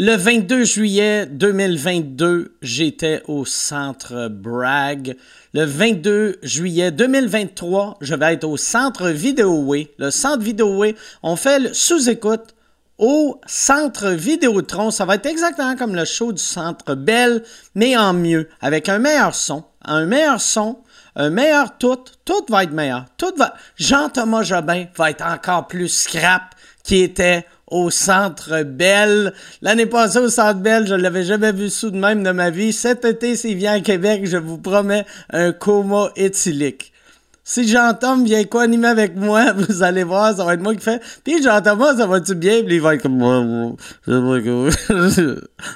Le 22 juillet 2022, j'étais au centre Bragg. Le 22 juillet 2023, je vais être au centre Vidéoway. Le centre Vidéoway, on fait le sous-écoute au centre Vidéotron. Ça va être exactement comme le show du centre Bell, mais en mieux, avec un meilleur son. Un meilleur son, un meilleur tout. Tout va être meilleur. Tout va. Jean-Thomas Jobin va être encore plus scrap qui était au Centre Belle. L'année passée au Centre Belle, je l'avais jamais vu sous de même de ma vie. Cet été, s'il vient à Québec, je vous promets un coma éthylique. Si Jean-Tom vient co-animer avec moi, vous allez voir, ça va être moi qui fais. Puis Jean-Thomas, ça va-tu bien? Puis il va être comme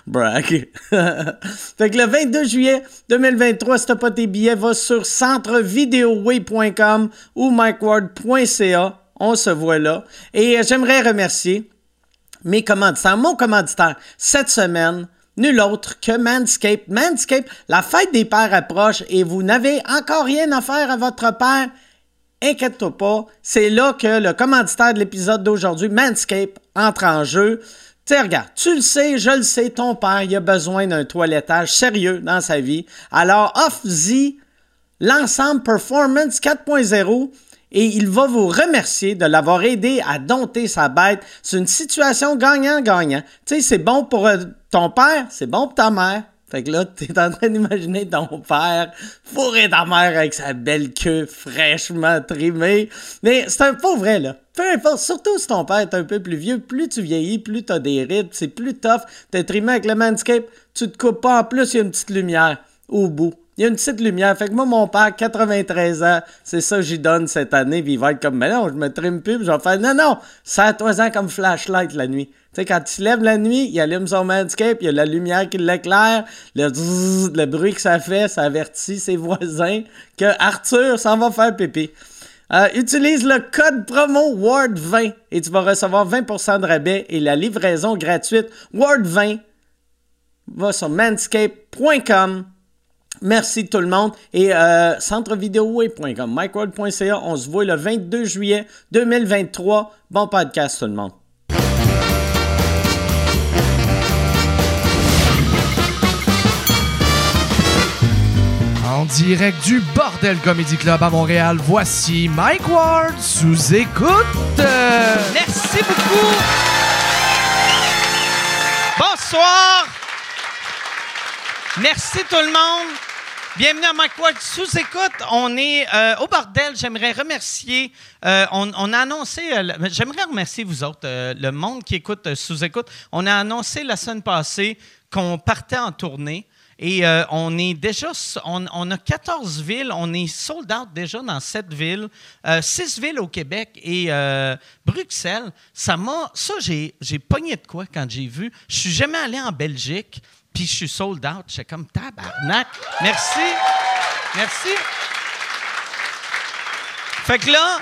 Brack. fait que le 22 juillet 2023, si t'as pas tes billets, va sur centrevideoway.com ou mikeward.ca. On se voit là. Et euh, j'aimerais remercier mes commanditaires, mon commanditaire cette semaine, nul autre que Manscape. Manscape, la fête des pères approche et vous n'avez encore rien à faire à votre père. Inquiète-toi pas, c'est là que le commanditaire de l'épisode d'aujourd'hui, Manscape, entre en jeu. Tu regarde, tu le sais, je le sais, ton père, il a besoin d'un toilettage sérieux dans sa vie. Alors, offre-y l'ensemble Performance 4.0 et il va vous remercier de l'avoir aidé à dompter sa bête. C'est une situation gagnant-gagnant. Tu sais, c'est bon pour euh, ton père, c'est bon pour ta mère. Fait que là, t'es en train d'imaginer ton père fourrer ta mère avec sa belle queue fraîchement trimée. Mais c'est un pas vrai, là. Peu importe, surtout si ton père est un peu plus vieux, plus tu vieillis, plus t'as des rides, c'est plus tough. T'es trimé avec le manscape, tu te coupes pas. En plus, il y a une petite lumière au bout. Il y a une petite lumière. Fait que moi, mon père, 93 ans, c'est ça que j'y donne cette année. Puis il va être comme, mais non, je me trime plus. Je vais faire, non, non, ça a toi ans comme flashlight la nuit. Tu sais, quand il lève la nuit, il allume son Manscape, il y a la lumière qui l'éclaire, le le bruit que ça fait, ça avertit ses voisins que Arthur s'en va faire pipi. Euh, utilise le code promo WARD20 et tu vas recevoir 20% de rabais et la livraison gratuite WARD20 va sur manscape.com Merci tout le monde. Et euh, centrevideoway.com, micworld.ca, on se voit le 22 juillet 2023. Bon podcast tout le monde. En direct du Bordel Comedy Club à Montréal, voici Mike Ward sous écoute. Merci beaucoup. Bonsoir. Merci tout le monde. Bienvenue à Mike Ward sous écoute. On est euh, au bordel. J'aimerais remercier. euh, on, a annoncé. euh, J'aimerais remercier vous autres, le monde qui écoute sous écoute. On a annoncé la semaine passée qu'on partait en tournée. Et on est déjà, on, a 14 villes, on est sold out déjà dans 7 villes, euh, 6 villes au Québec et Bruxelles. Ça m'a, ça j'ai, j'ai pogné de quoi quand j'ai vu. Je suis jamais allé en Belgique, puis je suis sold out. J'étais comme tabarnak. Merci, merci. Fait que là,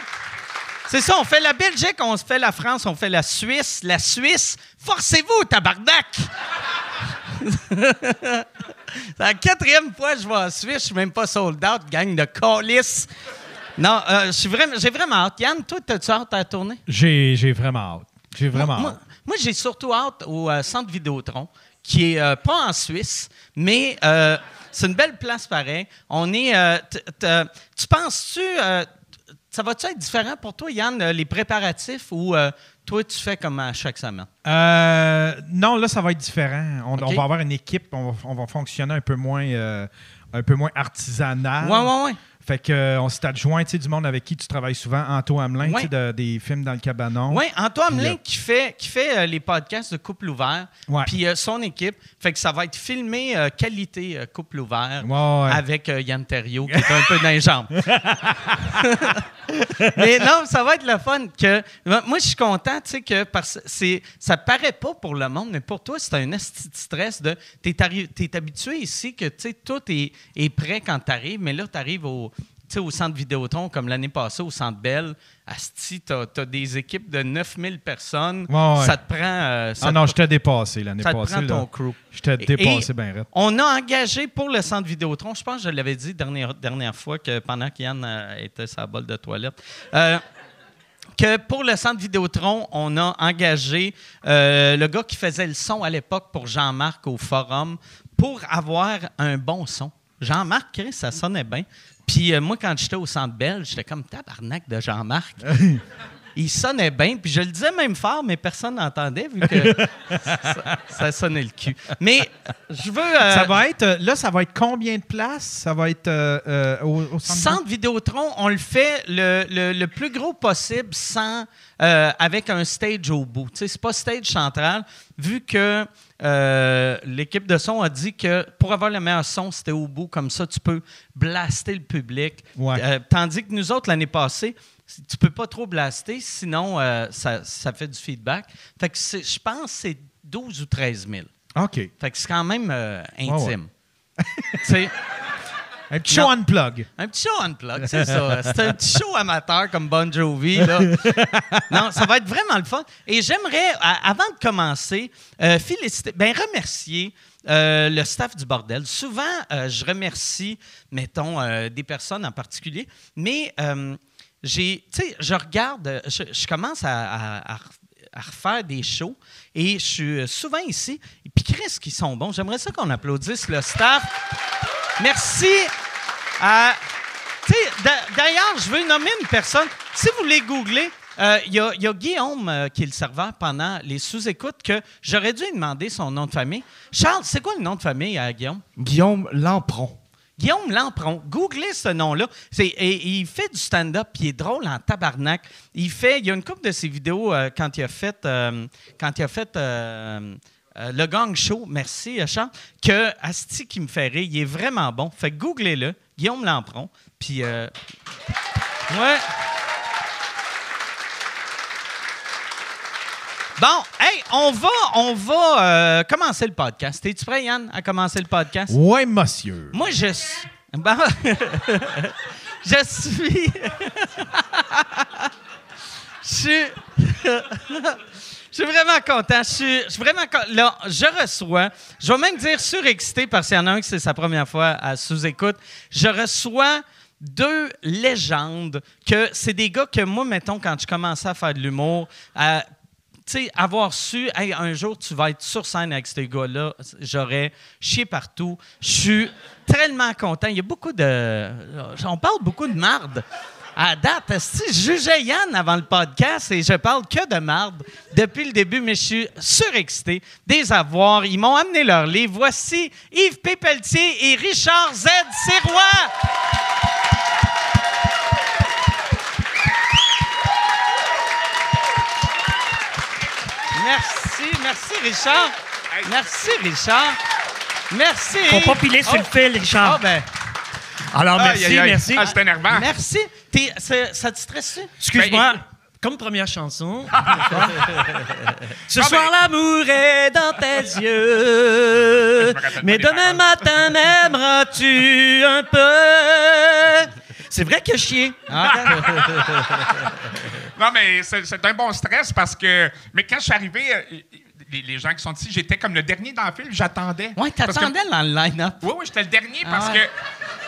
c'est ça, on fait la Belgique, on se fait la France, on fait la Suisse. La Suisse, forcez-vous, tabarnak! C'est la quatrième fois que je vais en Suisse, je suis même pas sold out, gang de calice. Non, euh, je suis vraiment, j'ai vraiment hâte. Yann, toi, t'as-tu hâte à la tournée? J'ai, j'ai vraiment hâte. J'ai vraiment Moi, hâte. moi, j'ai surtout hâte au euh, centre Vidéotron, qui est euh, pas en Suisse, mais euh, c'est une belle place pareil. On est. euh, tu penses-tu. ça va-tu être différent pour toi, Yann, les préparatifs, ou toi, tu fais comme à chaque semaine? Non, là, ça va être différent. On, va avoir une équipe, on va, on va fonctionner un peu moins, un peu moins artisanal. Ouais, ouais, ouais. Fait que, euh, on s'est adjoint tu sais, du monde avec qui tu travailles souvent, Anto Hamelin, Ouais. de- des films dans le cabanon. Oui, Antoine Puis, Hamelin euh, qui fait, qui fait euh, les podcasts de Couple Ouvert, puis euh, son équipe. Fait que ça va être filmé euh, qualité Couple Ouvert avec Yann Terriot qui est un peu dans les jambes. Mais non, ça va être le fun. Que, moi, je suis content, tu sais, que parce, c'est, ça paraît pas pour le monde, mais pour toi, c'est un esti de stress de. T'es, t'es habitué ici que, tu sais, tout est, est prêt quand t'arrives, mais là, t'arrives au. Tu sais, au centre Vidéotron, comme l'année passée, au centre Bell, Asti, t'as, t'as des équipes de 9000 personnes. Ouais, ouais. Ça te prend. euh, ça Ah te non, je t'ai dépassé l'année ça te passée. prend ton crew. Je t'ai dépassé bien raide. On a engagé pour le centre Vidéotron, je pense que je l'avais dit dernière, dernière fois que pendant qu'Yann euh, était sa bolle de toilette, euh, que pour le centre Vidéotron, on a engagé euh, le gars qui faisait le son à l'époque pour Jean-Marc au forum pour avoir un bon son. Jean-Marc, Chris, ça sonnait bien. Puis euh, moi, quand j'étais au centre belge, j'étais comme tabarnak de Jean-Marc. Il sonnait bien, puis je le disais même fort, mais personne n'entendait vu que ça, ça sonnait le cul. Mais je veux. euh, Ça va être, euh, là, ça va être combien de places? Ça va être euh, au, au centre? Centre Vidéotron, on le fait le, le- le plus gros possible sans euh, avec un stage au bout. Tu sais, c'est pas stage central, vu que euh, l'équipe de son a dit que pour avoir le meilleur son, c'était au bout. Comme ça, tu peux blaster le public. Ouais. Euh, tandis que nous autres, l'année passée, tu peux pas trop blaster, sinon euh, ça, ça fait du feedback. Fait que je pense que c'est 12 ou 13 000. OK. Fait que c'est quand même intime. Un petit show Non. unplug. un petit show unplug, c'est ça. C'est un petit show amateur comme Bon Jovi. Là. non, ça va être vraiment le fun. Et j'aimerais, avant de commencer, euh, féliciter, ben remercier euh, le staff du bordel. Souvent, euh, je remercie, mettons, euh, des personnes en particulier, mais j'ai, tu sais, je regarde, je, je commence à, à- à à refaire des shows et je suis souvent ici. Et puis, Chris, qui sont bons. J'aimerais ça qu'on applaudisse le staff. Merci d'ailleurs, je veux nommer une personne. Si vous voulez googler, euh, il y, a- il y a Guillaume, euh, qui est le serveur pendant les sous-écoutes, que j'aurais dû lui demander son nom de famille. Charles, c'est quoi le nom de famille à Guillaume? Guillaume Lampron. Guillaume Lampron. Googlez ce nom-là. Il fait du stand-up, puis il est drôle en tabarnak. Il fait, il y a une couple de ses vidéos euh, quand il a fait, euh, quand il a fait euh, le Gang Show. Merci, Charles. Que Asti qui me fait rire, il est vraiment bon. Fait googlez-le, Guillaume Lampron. Puis, ouais. Bon, hey, on va, on va euh, commencer le podcast. Es-tu prêt, Yann, à commencer le podcast? Ouais, monsieur. Moi, je suis. Bon. je suis. je suis. Je suis vraiment content. Je suis, je suis vraiment con- Là, je reçois. Je vais même dire surexcité parce qu'il y en a un qui c'est sa première fois à sous-écoute. Je reçois deux légendes que c'est des gars que moi, mettons, quand je commençais à faire de l'humour, tu sais, avoir su, un jour, tu vas être sur scène avec ces gars-là, j'aurais chié partout. Je suis tellement content. Il y a beaucoup de. On parle beaucoup de marde. À date, si je jugeais Yann avant le podcast et je parle que de marde depuis le début, mais je suis surexcité des avoirs. Ils m'ont amené leur livre. Voici Yves Pépeltier et Richard Z. Sirois. Merci, merci Richard. Merci Richard. Merci. Faut pas piler sur le fil, Richard. Ah ben, Alors, merci, aïe, aïe. merci. Ah, c'est énervant. merci. T'es- ça te stresse-tu? Excuse-moi. Ben, Comme première chanson. Ce Ah, soir, ben- l'amour est dans tes yeux. Mais demain matin, m'aimeras-tu un peu? C'est vrai que chier. Ah, Non, mais c'est c'est un bon stress parce que. Mais quand je suis arrivé, euh, les, les gens qui sont ici, j'étais comme le dernier dans le film, j'attendais. que- t'attendais dans le line-up. Oui, oui, j'étais le dernier parce Ah. que.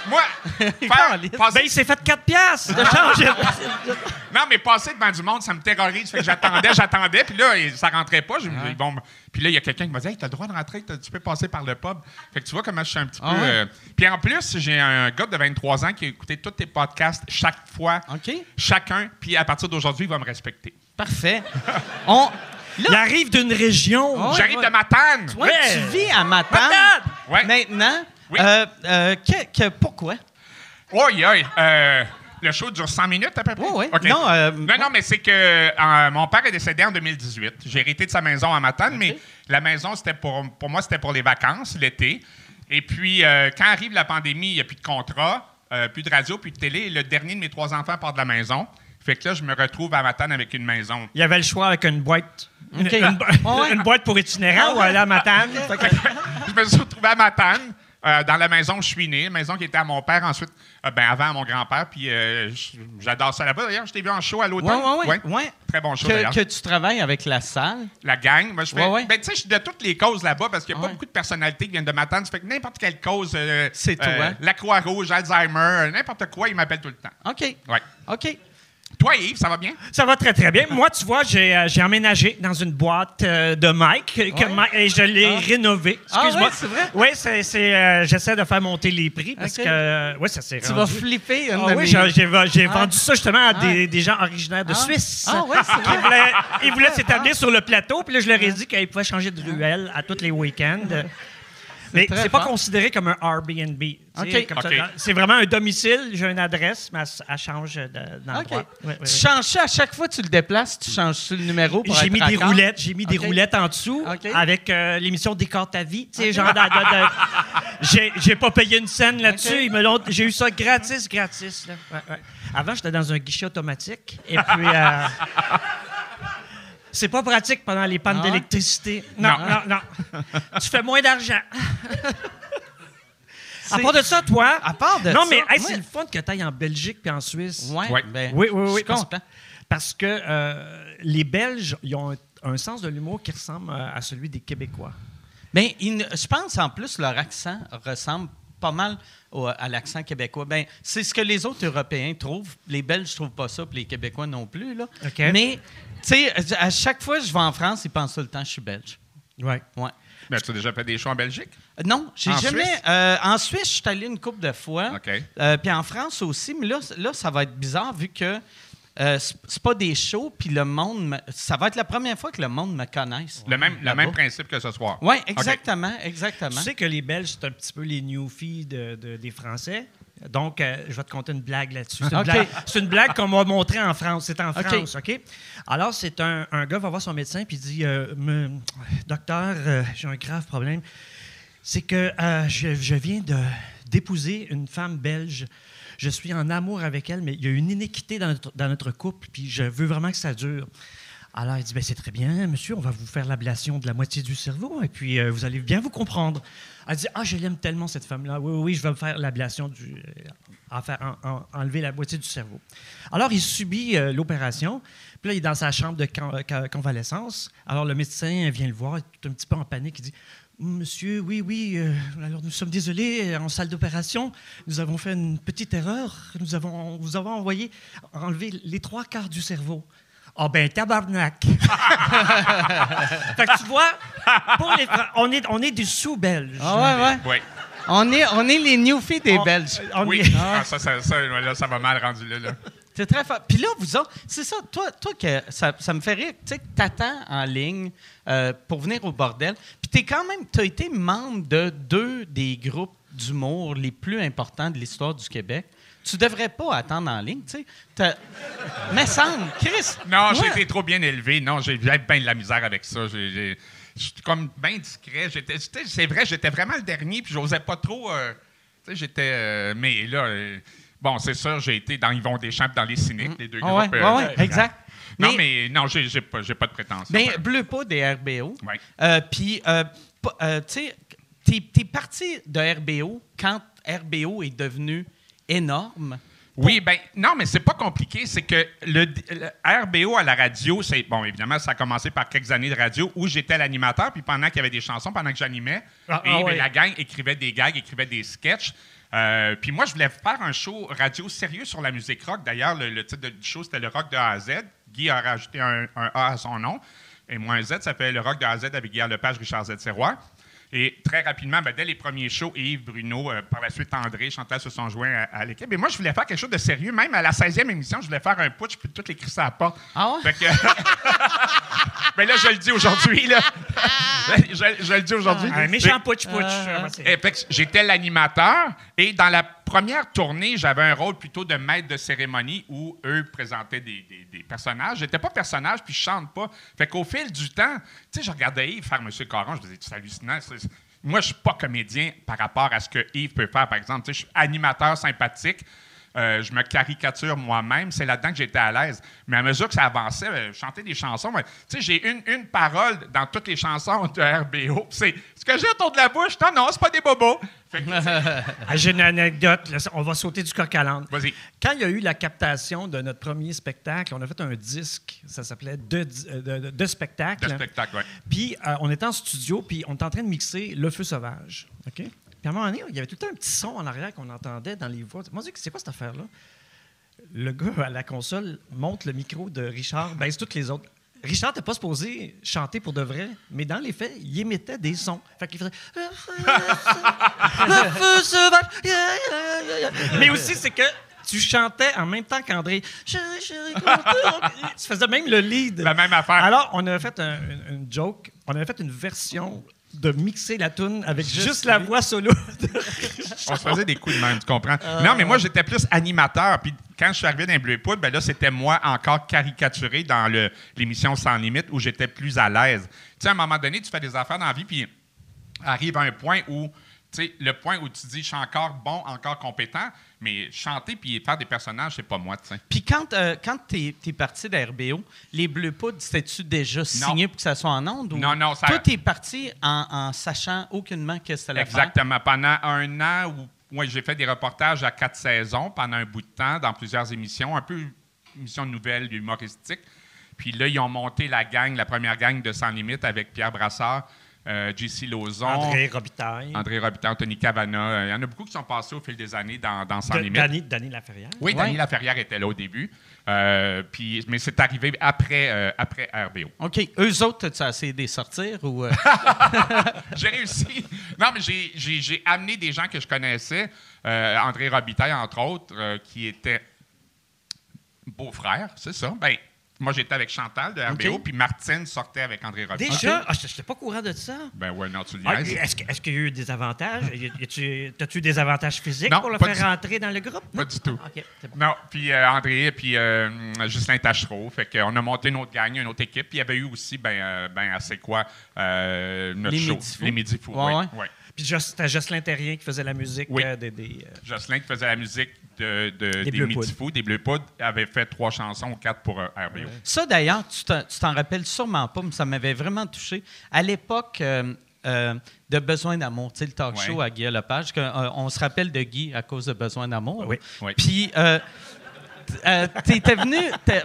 Moi, faire, passer- Ben, il s'est fait 4 piastres de change. non, mais passer devant du monde, ça me terrorise. Fait que j'attendais, j'attendais, puis là, ça rentrait pas. Je, ils vont me- puis là, il y a quelqu'un qui m'a dit Hey, t'as le droit de rentrer, tu peux passer par le pub. Fait que tu vois comment je suis un petit Ah peu. ouais? euh, Puis en plus, j'ai un gars de 23 ans qui a écouté tous tes podcasts chaque fois, OK. chacun, puis à partir d'aujourd'hui, il va me respecter. Parfait. On, Il là, arrive d'une région. Oh, Ouais, J'arrive ouais. de Matane. Ouais. tu vis à Matane. Matane! Ouais. Maintenant, Oui. euh, euh, que- que- pourquoi? Oui, oui. Le show dure 100 minutes à peu près? Oui, oui. Non, euh, non, non, mais c'est que euh, mon père est décédé en 2018. J'ai hérité de sa maison à Matane, mais la maison, c'était pour, pour moi, c'était pour les vacances, l'été. Et puis, euh, quand arrive la pandémie, il n'y a plus de contrat, euh, plus de radio, plus de télé. Et le dernier de mes trois enfants part de la maison. Fait que là, je me retrouve à Matane avec une maison. Il y avait le choix avec une boîte. Une, OK. une bo- Ouais. une boîte pour itinérants ou aller à Matane. Je me suis retrouvé à Matane, euh, dans la maison où je suis né, maison qui était à mon père, ensuite, euh, ben, avant à mon grand-père. Puis euh, j'adore ça là-bas. D'ailleurs, je t'ai vu en show à Oui, l'automne. oui, oui. Ouais. Très bon show, Que, d'ailleurs. que tu travailles avec la salle. La gang. Moi, je fais. Ouais, ouais. Ben, tu sais, je suis de toutes les causes là-bas parce qu'il n'y a pas beaucoup de personnalités qui viennent de Matane. Ça fait que n'importe quelle cause. C'est toi. La Croix-Rouge, Alzheimer, n'importe quoi, ils m'appellent tout le temps. OK. Ouais. OK. Toi, Yves, ça va bien? Ça va très, très bien. Moi, tu vois, j'ai euh, j'ai emménagé dans une boîte euh, de Mike que Ouais. Mike- et je l'ai Ah. rénovée. Ah Excuse-moi. ouais, c'est vrai? Oui, c'est, c'est, euh, j'essaie de faire monter les prix parce Ok. que... euh, oui, ça s'est Tu vas flipper une Ah de oui, mes- j'ai, j'ai- j'ai Ah. vendu ça justement à des, Ah. des gens originaires de Ah. Suisse. Ah ouais, c'est vrai. voulaient, ils voulaient s'établir sur le plateau, puis là, je leur ai dit qu'ils pouvaient changer de ruelle à tous les week-ends. Mais c'est pas considéré comme un Airbnb. c'est vraiment un domicile, j'ai une adresse, mais elle, elle change de- d'endroit. OK. Ouais, ouais, Tu changes ça à chaque fois que tu le déplaces, tu changes le numéro pour J'ai mis des roulettes, j'ai mis des roulettes en dessous avec euh, l'émission Décore ta vie. Tu sais, genre, de- de- de- j'ai, j'ai pas payé une scène là-dessus. J'ai eu ça gratis, gratis. là. Ouais, ouais. Avant, j'étais dans un guichet automatique. Et puis, euh, c'est pas pratique pendant les pannes Ah ouais? d'électricité. Non, non, Non. non. tu fais moins d'argent. À part de ça, toi? À part de non, ça, mais hey, c'est le fun que tu ailles en Belgique puis en Suisse. Ouais, Ouais. ben, Oui, oui, je oui. suis Parce, content. parce que euh, les Belges, ils ont un, un sens de l'humour qui ressemble à, celui des Québécois. Ne- je pense en plus leur accent ressemble pas mal au- à l'accent québécois. Ben, c'est ce que les autres Européens trouvent. Les Belges trouvent pas ça, puis les Québécois non plus. Là. Mais, tu sais, à chaque fois que je vais en France, ils pensent tout le temps que je suis belge. Ouais. Ouais. Ben, tu as déjà fait des shows en Belgique? Euh, Non, j'ai jamais. Suisse? euh, en Suisse, je suis allé une couple de fois. OK. Euh, puis en France aussi, mais là, là, ça va être bizarre vu que euh, c'est pas des shows, puis le monde. me- ça va être la première fois que le monde me connaisse. Le même, le même principe que ce soir. Oui, exactement, exactement. Tu sais que les Belges, c'est un petit peu les newfies de, de- des Français. Donc, euh, je vais te conter une blague là-dessus. C'est une, blague, c'est une blague qu'on m'a montrée en France. C'est en. France, OK? Alors, c'est un, un gars va voir son médecin puis il dit euh, Me- Docteur, euh, j'ai un grave problème. C'est que euh, je, je viens de, d'épouser une femme belge. Je suis en amour avec elle, mais il y a une inéquité dans notre, dans notre couple, puis je veux vraiment que ça dure. Alors, il dit, ben, c'est très bien, monsieur, on va vous faire l'ablation de la moitié du cerveau, et puis euh, vous allez bien vous comprendre. Elle dit, ah, je l'aime tellement, cette femme-là. Oui, oui, oui, je vais me faire l'ablation du... euh, faire, en- en- enlever la moitié du cerveau. Alors, il subit euh, l'opération, puis là, il est dans sa chambre de con- con- convalescence. Alors, le médecin vient le voir, il est un petit peu en panique, il dit, Monsieur, oui, oui, euh, alors nous sommes désolés, en salle d'opération, nous avons fait une petite erreur. Nous avons, vous avons envoyé enlever les trois quarts du cerveau. Ah ben tabarnak! fait que tu vois, pour les Fran- on est, on est des sous-belges. Ah ouais, ouais. Oui. On est, on est les newfies des On- Belges. on Oui. est- Ah, ça, ça, ça, là, ça va mal rendu là. là. C'est très fort. Puis là, vous autres, c'est ça, toi, toi que ça, ça me fait rire, tu sais, que t'attends en ligne euh, pour venir au bordel. Puis t'es quand même, t'as été membre de deux des groupes d'humour les plus importants de l'histoire du Québec. Tu devrais pas attendre en ligne, tu sais. Mais semble, Chris. Non, j'ai été trop bien élevé. Non, j'ai bien de la misère avec ça. Je suis comme bien discret. C'est vrai, j'étais vraiment le dernier, puis j'osais pas trop. euh, tu sais, j'étais. euh, mais là, bon, c'est sûr, j'ai été dans Yvon Deschamps, dans Les Cyniques, les deux ouais, groupes. ouais, euh, ouais, exact. Non, mais non, j'ai pas, pas de prétention. Ben, Ouais. bleu pas des RBO. Ouais. Euh, Puis, euh, euh, tu sais, t'es parti de RBO quand RBO est devenu énorme. Oui, ben non, mais c'est pas compliqué. C'est que le, le RBO à la radio, c'est bon, évidemment, ça a commencé par quelques années de radio où j'étais l'animateur, puis pendant qu'il y avait des chansons, pendant que j'animais, Ah, et ah ben, ouais. la gang écrivait des gags, écrivait des sketchs. Euh, puis moi, je voulais faire un show radio sérieux sur la musique rock. D'ailleurs, le, titre du show, c'était le rock de A à Z. Guy a rajouté un, A à son nom. Et moi, un Z, ça fait le rock de A à Z avec Guy Lepage, Richard Z. Serrois. Et très rapidement, ben, dès les premiers shows, Yves, Bruno, euh, par la suite André, Chantal se sont joints à, à l'équipe. Et moi, je voulais faire quelque chose de sérieux. Même à la 16e émission, je voulais faire un putsch puis tout écrit ça à pas. Ah ouais? Fait que... ben là, je le dis aujourd'hui. là. je, je le dis aujourd'hui. Un méchant. Euh, fait que J'étais l'animateur et dans la première tournée, j'avais un rôle plutôt de maître de cérémonie où eux présentaient des, des- des personnages. Pas personnage puis je chante pas. Fait qu'au fil du temps, tu sais, je regardais Yves faire Monsieur Caron, je me disais, c'est hallucinant. Moi, je suis pas comédien par rapport à ce que Yves peut faire, par exemple. Tu sais, je suis animateur sympathique. Euh, je me caricature moi-même. C'est là-dedans que j'étais à l'aise. Mais à mesure que ça avançait, euh, je chantais des chansons. Tu sais, j'ai une, une parole dans toutes les chansons de RBO. C'est ce que j'ai autour de la bouche. Non, non, c'est pas des bobos. J'ai une anecdote. là, on va sauter du coq à l'âne. Vas-y. Quand il y a eu la captation de notre premier spectacle, on a fait un disque, ça s'appelait Deux euh, de, de- de spectacles. Ouais. Puis euh, on était en studio, puis on était en train de mixer Le Feu Sauvage. OK? Puis à un moment donné, il y avait tout le temps un petit son en arrière qu'on entendait dans les voix. Moi, je c'est quoi cette affaire-là? le gars à la console monte le micro de Richard, baisse toutes les autres. Richard n'était pas supposé chanter pour de vrai, mais dans les faits, il émettait des sons. Fait qu'il faisait. Le feu sauvage. Mais aussi, c'est que tu chantais en même temps qu'André. Tu faisais même le lead. La même affaire. Alors, on a fait un- une joke. On avait fait une version de mixer la tune avec juste, la voix solo. On se faisait des coups de main, tu comprends? Non, mais moi, j'étais plus animateur. Puis quand je suis arrivé dans Bleu et Poudre, ben là, c'était moi encore caricaturé dans le- l'émission Sans Limite où j'étais plus à l'aise. Tu sais, à un moment donné, tu fais des affaires dans la vie, puis arrive un point où, sais, le point où tu dis, je suis encore bon, encore compétent, mais chanter puis faire des personnages, c'est pas moi, tu sais. Puis quand, euh, quand tu es, parti d'RBO, les Bleus Poudres, c'était-tu déjà signé pour que ça soit en onde? Ou... Non, non, ça- Toi, tu es parti en, en sachant aucunement qu'est-ce que ça allait faire? Exactement. Pendant un an où ouais, j'ai fait des reportages à quatre saisons pendant un bout de temps dans plusieurs émissions, un peu émissions de nouvelles, humoristiques. Puis là, ils ont monté la gang, la première gang de Sans Limite avec Pierre Brassard, euh, JC Lauzon, André Robitaille. André Robitaille, Anthony Cavana. Euh, Il y en a beaucoup qui sont passés au fil des années dans, dans Sans De- Limite. Danny, Danny Laferrière. Oui, Ouais. Dany Laferrière était là au début. Euh, puis, mais c'est arrivé après, euh, après RBO. OK. Eux autres, tu as essayé de les sortir ou. euh, j'ai réussi. Non, mais j'ai- amené des gens que je connaissais. Euh, André Robitaille, entre autres, euh, qui était beau-frère, c'est ça? Ben, moi, j'étais avec Chantal de RBO, puis Martine sortait avec André Robitaille. Déjà? Ah, je n'étais pas au courant de ça. Ben ouais, non, tu le Ah. Est-ce qu'il y a eu des avantages? Y a- y a-tu- T'as-tu des avantages physiques Non, pour le faire du- rentrer dans le groupe? Pas Non? du tout. Ah, bon. Non, puis euh, André, puis euh, Justin Tachereau. Fait qu'on a monté une autre gang, une autre équipe. Puis il y avait eu aussi, ben, euh, ben c'est quoi, euh, notre Les show. Les Midi Fous. Ouais, oui, ouais. oui. Puis c'était Jocelyn Terrien qui faisait la musique Oui. euh, des... des, euh, Jocelyn qui faisait la musique de, de- des, Bleus Midi Poudres. Fous, des Bleus Poudres, avait fait trois chansons quatre pour euh, RBO. Ça, d'ailleurs, tu t'en rappelles sûrement pas, mais ça m'avait vraiment touché. À l'époque euh, euh, de Besoin d'amour, tu sais, le talk Ouais. show à Guy Lepage, on se rappelle de Guy à cause de Besoin d'amour. Oui. Oui. Puis, euh, t'étais venu,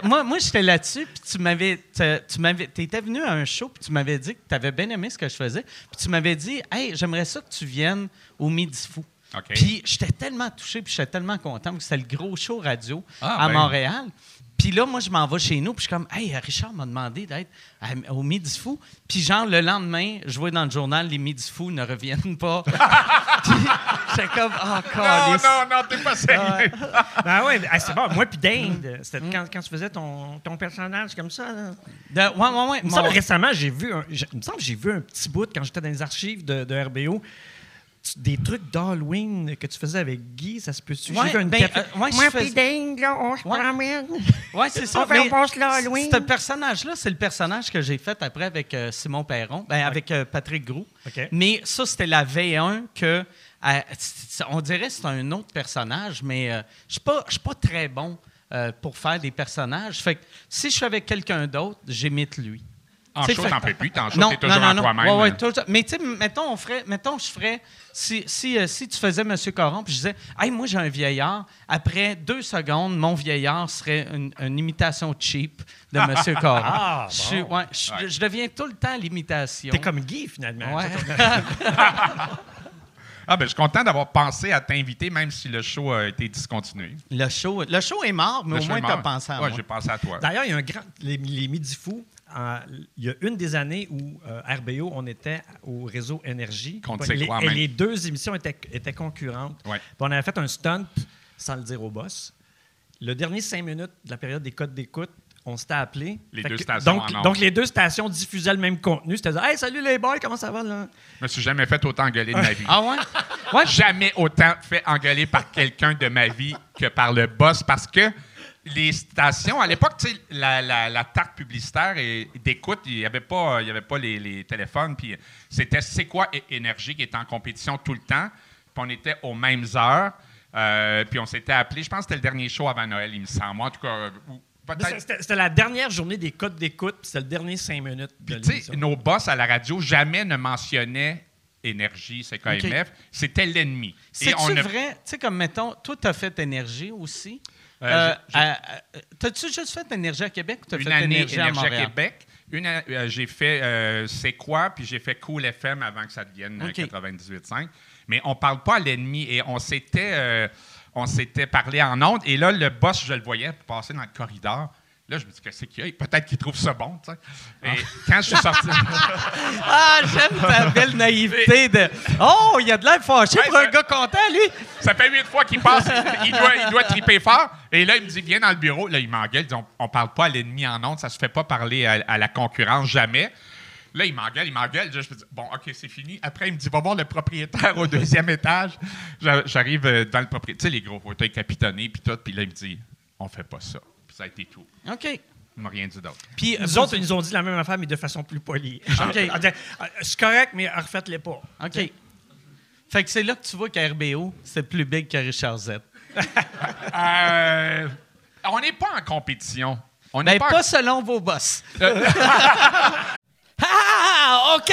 moi, moi j'étais là-dessus, puis tu m'avais, tu m'avais, t'étais venu à un show, puis tu m'avais dit que tu avais bien aimé ce que je faisais, puis tu m'avais dit, hey, j'aimerais ça que tu viennes au Midi Fou. OK. Puis j'étais tellement touché, puis j'étais tellement content, parce que c'était le gros show radio Ah, à ben. Montréal. Puis là, moi, je m'en vais chez nous, puis je suis comme, hey, Richard m'a demandé d'être au Midi Fou. Puis genre, le lendemain, je vois dans le journal, les Midi Fous ne reviennent pas. puis j'étais comme, oh, Non, non, non, t'es pas sérieux. Ben ouais, ah, c'est bon. Moi puis Dane, c'était quand, quand tu faisais ton, ton personnage comme ça. Là. De- ouais, ouais, ouais. Il me mon- semble récemment, j'ai vu un, il me semble j'ai vu un petit bout quand j'étais dans les archives de, de RBO. Des trucs d'Halloween que tu faisais avec Guy, ça se peut-tu? Ouais, une ben, euh, ouais, je Moi fais- Dane, là, on se Ouais. promène. Ouais, c'est ça. On fait- on mais passe là, Halloween. Ce personnage-là, c'est le personnage que j'ai fait après avec euh, Simon Perron, ben, avec euh, Patrick Groux. Mais ça, c'était la V1 que. euh, on dirait que c'est un autre personnage, mais euh, je suis pas, je suis pas très bon euh, pour faire des personnages. Fait que si je suis avec quelqu'un d'autre, j'imite lui. En T'sais, show, fait- t'en fais plus. En show, t'es non, toujours non, en non. toi-même. Ouais, ouais, hein. toujours. Mais tu sais, mettons, on ferait, mettons, je ferais, si, si, euh, si tu faisais M. Coron, puis je disais, hey, moi, j'ai un vieillard, après deux secondes, mon vieillard serait une, une imitation cheap de M. Coron. Ah, je, suis- bon. ouais, je, Ouais. je deviens tout le temps l'imitation. T'es comme Guy, finalement. Ouais. Ah, ben, je suis content d'avoir pensé à t'inviter, même si le show a été discontinué. le, show, le show est mort, mais Le au moins, tu as pensé à Ouais, moi. j'ai pensé à toi. D'ailleurs, il y a un grand. Les, les Midi Fous, il y a une des années où euh, RBO, on était au réseau Énergie. Les, quoi, et les deux émissions étaient, étaient concurrentes. Ouais. On avait fait un stunt sans le dire au boss. Le dernier cinq minutes de la période des codes d'écoute, on s'était appelé. Les deux que- stations Donc, en donc, les deux stations diffusaient le même contenu. C'était Hey, salut les boys, comment ça va là? Je me suis jamais fait autant engueuler de ma vie. Ah ouais? Ouais, jamais autant fait engueuler par quelqu'un de ma vie que par le boss parce que les stations, à l'époque, la, la, la tarte publicitaire et d'écoute, il n'y avait pas, il y avait pas les, les téléphones. Puis c'était C'est quoi Énergie qui était en compétition tout le temps. Puis on était aux mêmes heures. Euh, puis on s'était appelé, je pense que c'était le dernier show avant Noël, il me semble. Moi, en tout cas, euh. C'était c'était la dernière journée des codes d'écoute, puis c'était le dernier cinq minutes de Puis, tu sais, l'émission. nos boss à la radio jamais ne mentionnaient Énergie, CKMF. C'était l'ennemi. Et on C'est-tu a- vrai? Tu sais, comme mettons, toi, tu as fait Énergie aussi? Euh, Euh, T'as-tu juste fait Énergie à Québec ou t'as une fait année Énergie, à Montréal? Québec. Une, euh, j'ai fait euh, C'est quoi, puis j'ai fait Cool FM avant que ça devienne euh, OK. 98.5. Mais on parle pas à l'ennemi et on s'était. euh, on s'était parlé en ondes. Et là, le boss, je le voyais passer dans le corridor. Là, je me dis, qu'est-ce qu'il y a? Peut-être qu'il trouve ça bon, tu sais. Et quand je suis sorti. Ah, j'aime ta belle naïveté de. Oh, il y a de l'air fâché pour un gars content, lui. Ça fait huit fois qu'il passe, il doit, il doit triper fort. Et là, il me dit, viens dans le bureau. Là, il m'engueule. Il dit, on, on parle pas à l'ennemi en ondes, ça se fait pas parler à, à la concurrence jamais. Là, il m'engueule, il m'engueule. Je me dis, bon, OK, c'est fini. Après, il me dit, va voir le propriétaire au deuxième étage. J'a- J'arrive euh, dans le propriétaire, tu sais, les gros fauteuils capitonnés, puis tout. Puis là, il me dit, on fait pas ça. Ça a été tout. OK. Il m'a rien dit d'autre. Puis, Nous autres, ils nous ont dit la même affaire, mais de façon plus polie. OK. On disait, Ah, C'est correct, mais refaites-les pas. OK. Fait que c'est là que tu vois qu'RBO, c'est plus big que Richard Z. Euh, on n'est pas en compétition. On n'est Ben, pas, pas en- selon vos boss. ah, OK!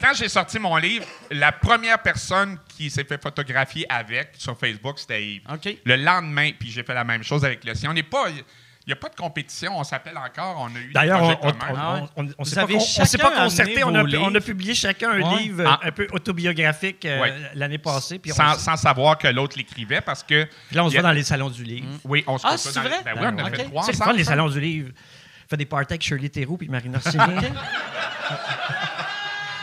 quand j'ai sorti mon livre, la première personne qui s'est fait photographier avec sur Facebook, c'était Yves. OK. Le lendemain, puis j'ai fait la même chose avec le sien. On n'est pas. Il n'y a pas de compétition, on s'appelle encore, on a eu des D'ailleurs, projets on- on- communs. on- Ah on- s'est pas concerté. On a, on publié chacun un Ouais. livre Ah. un peu autobiographique euh, Ouais. l'année passée. Puis sans, savoir que l'autre l'écrivait parce que. puis là, on se a- voit dans les salons du livre. Oui, on se Ah, côtoie c'est dans- vrai? Ben oui, on a Ok. fait trois C'est le fun, ensemble. les salons du livre. On fait des parties avec Shirley Theroux puis Marina Orsini.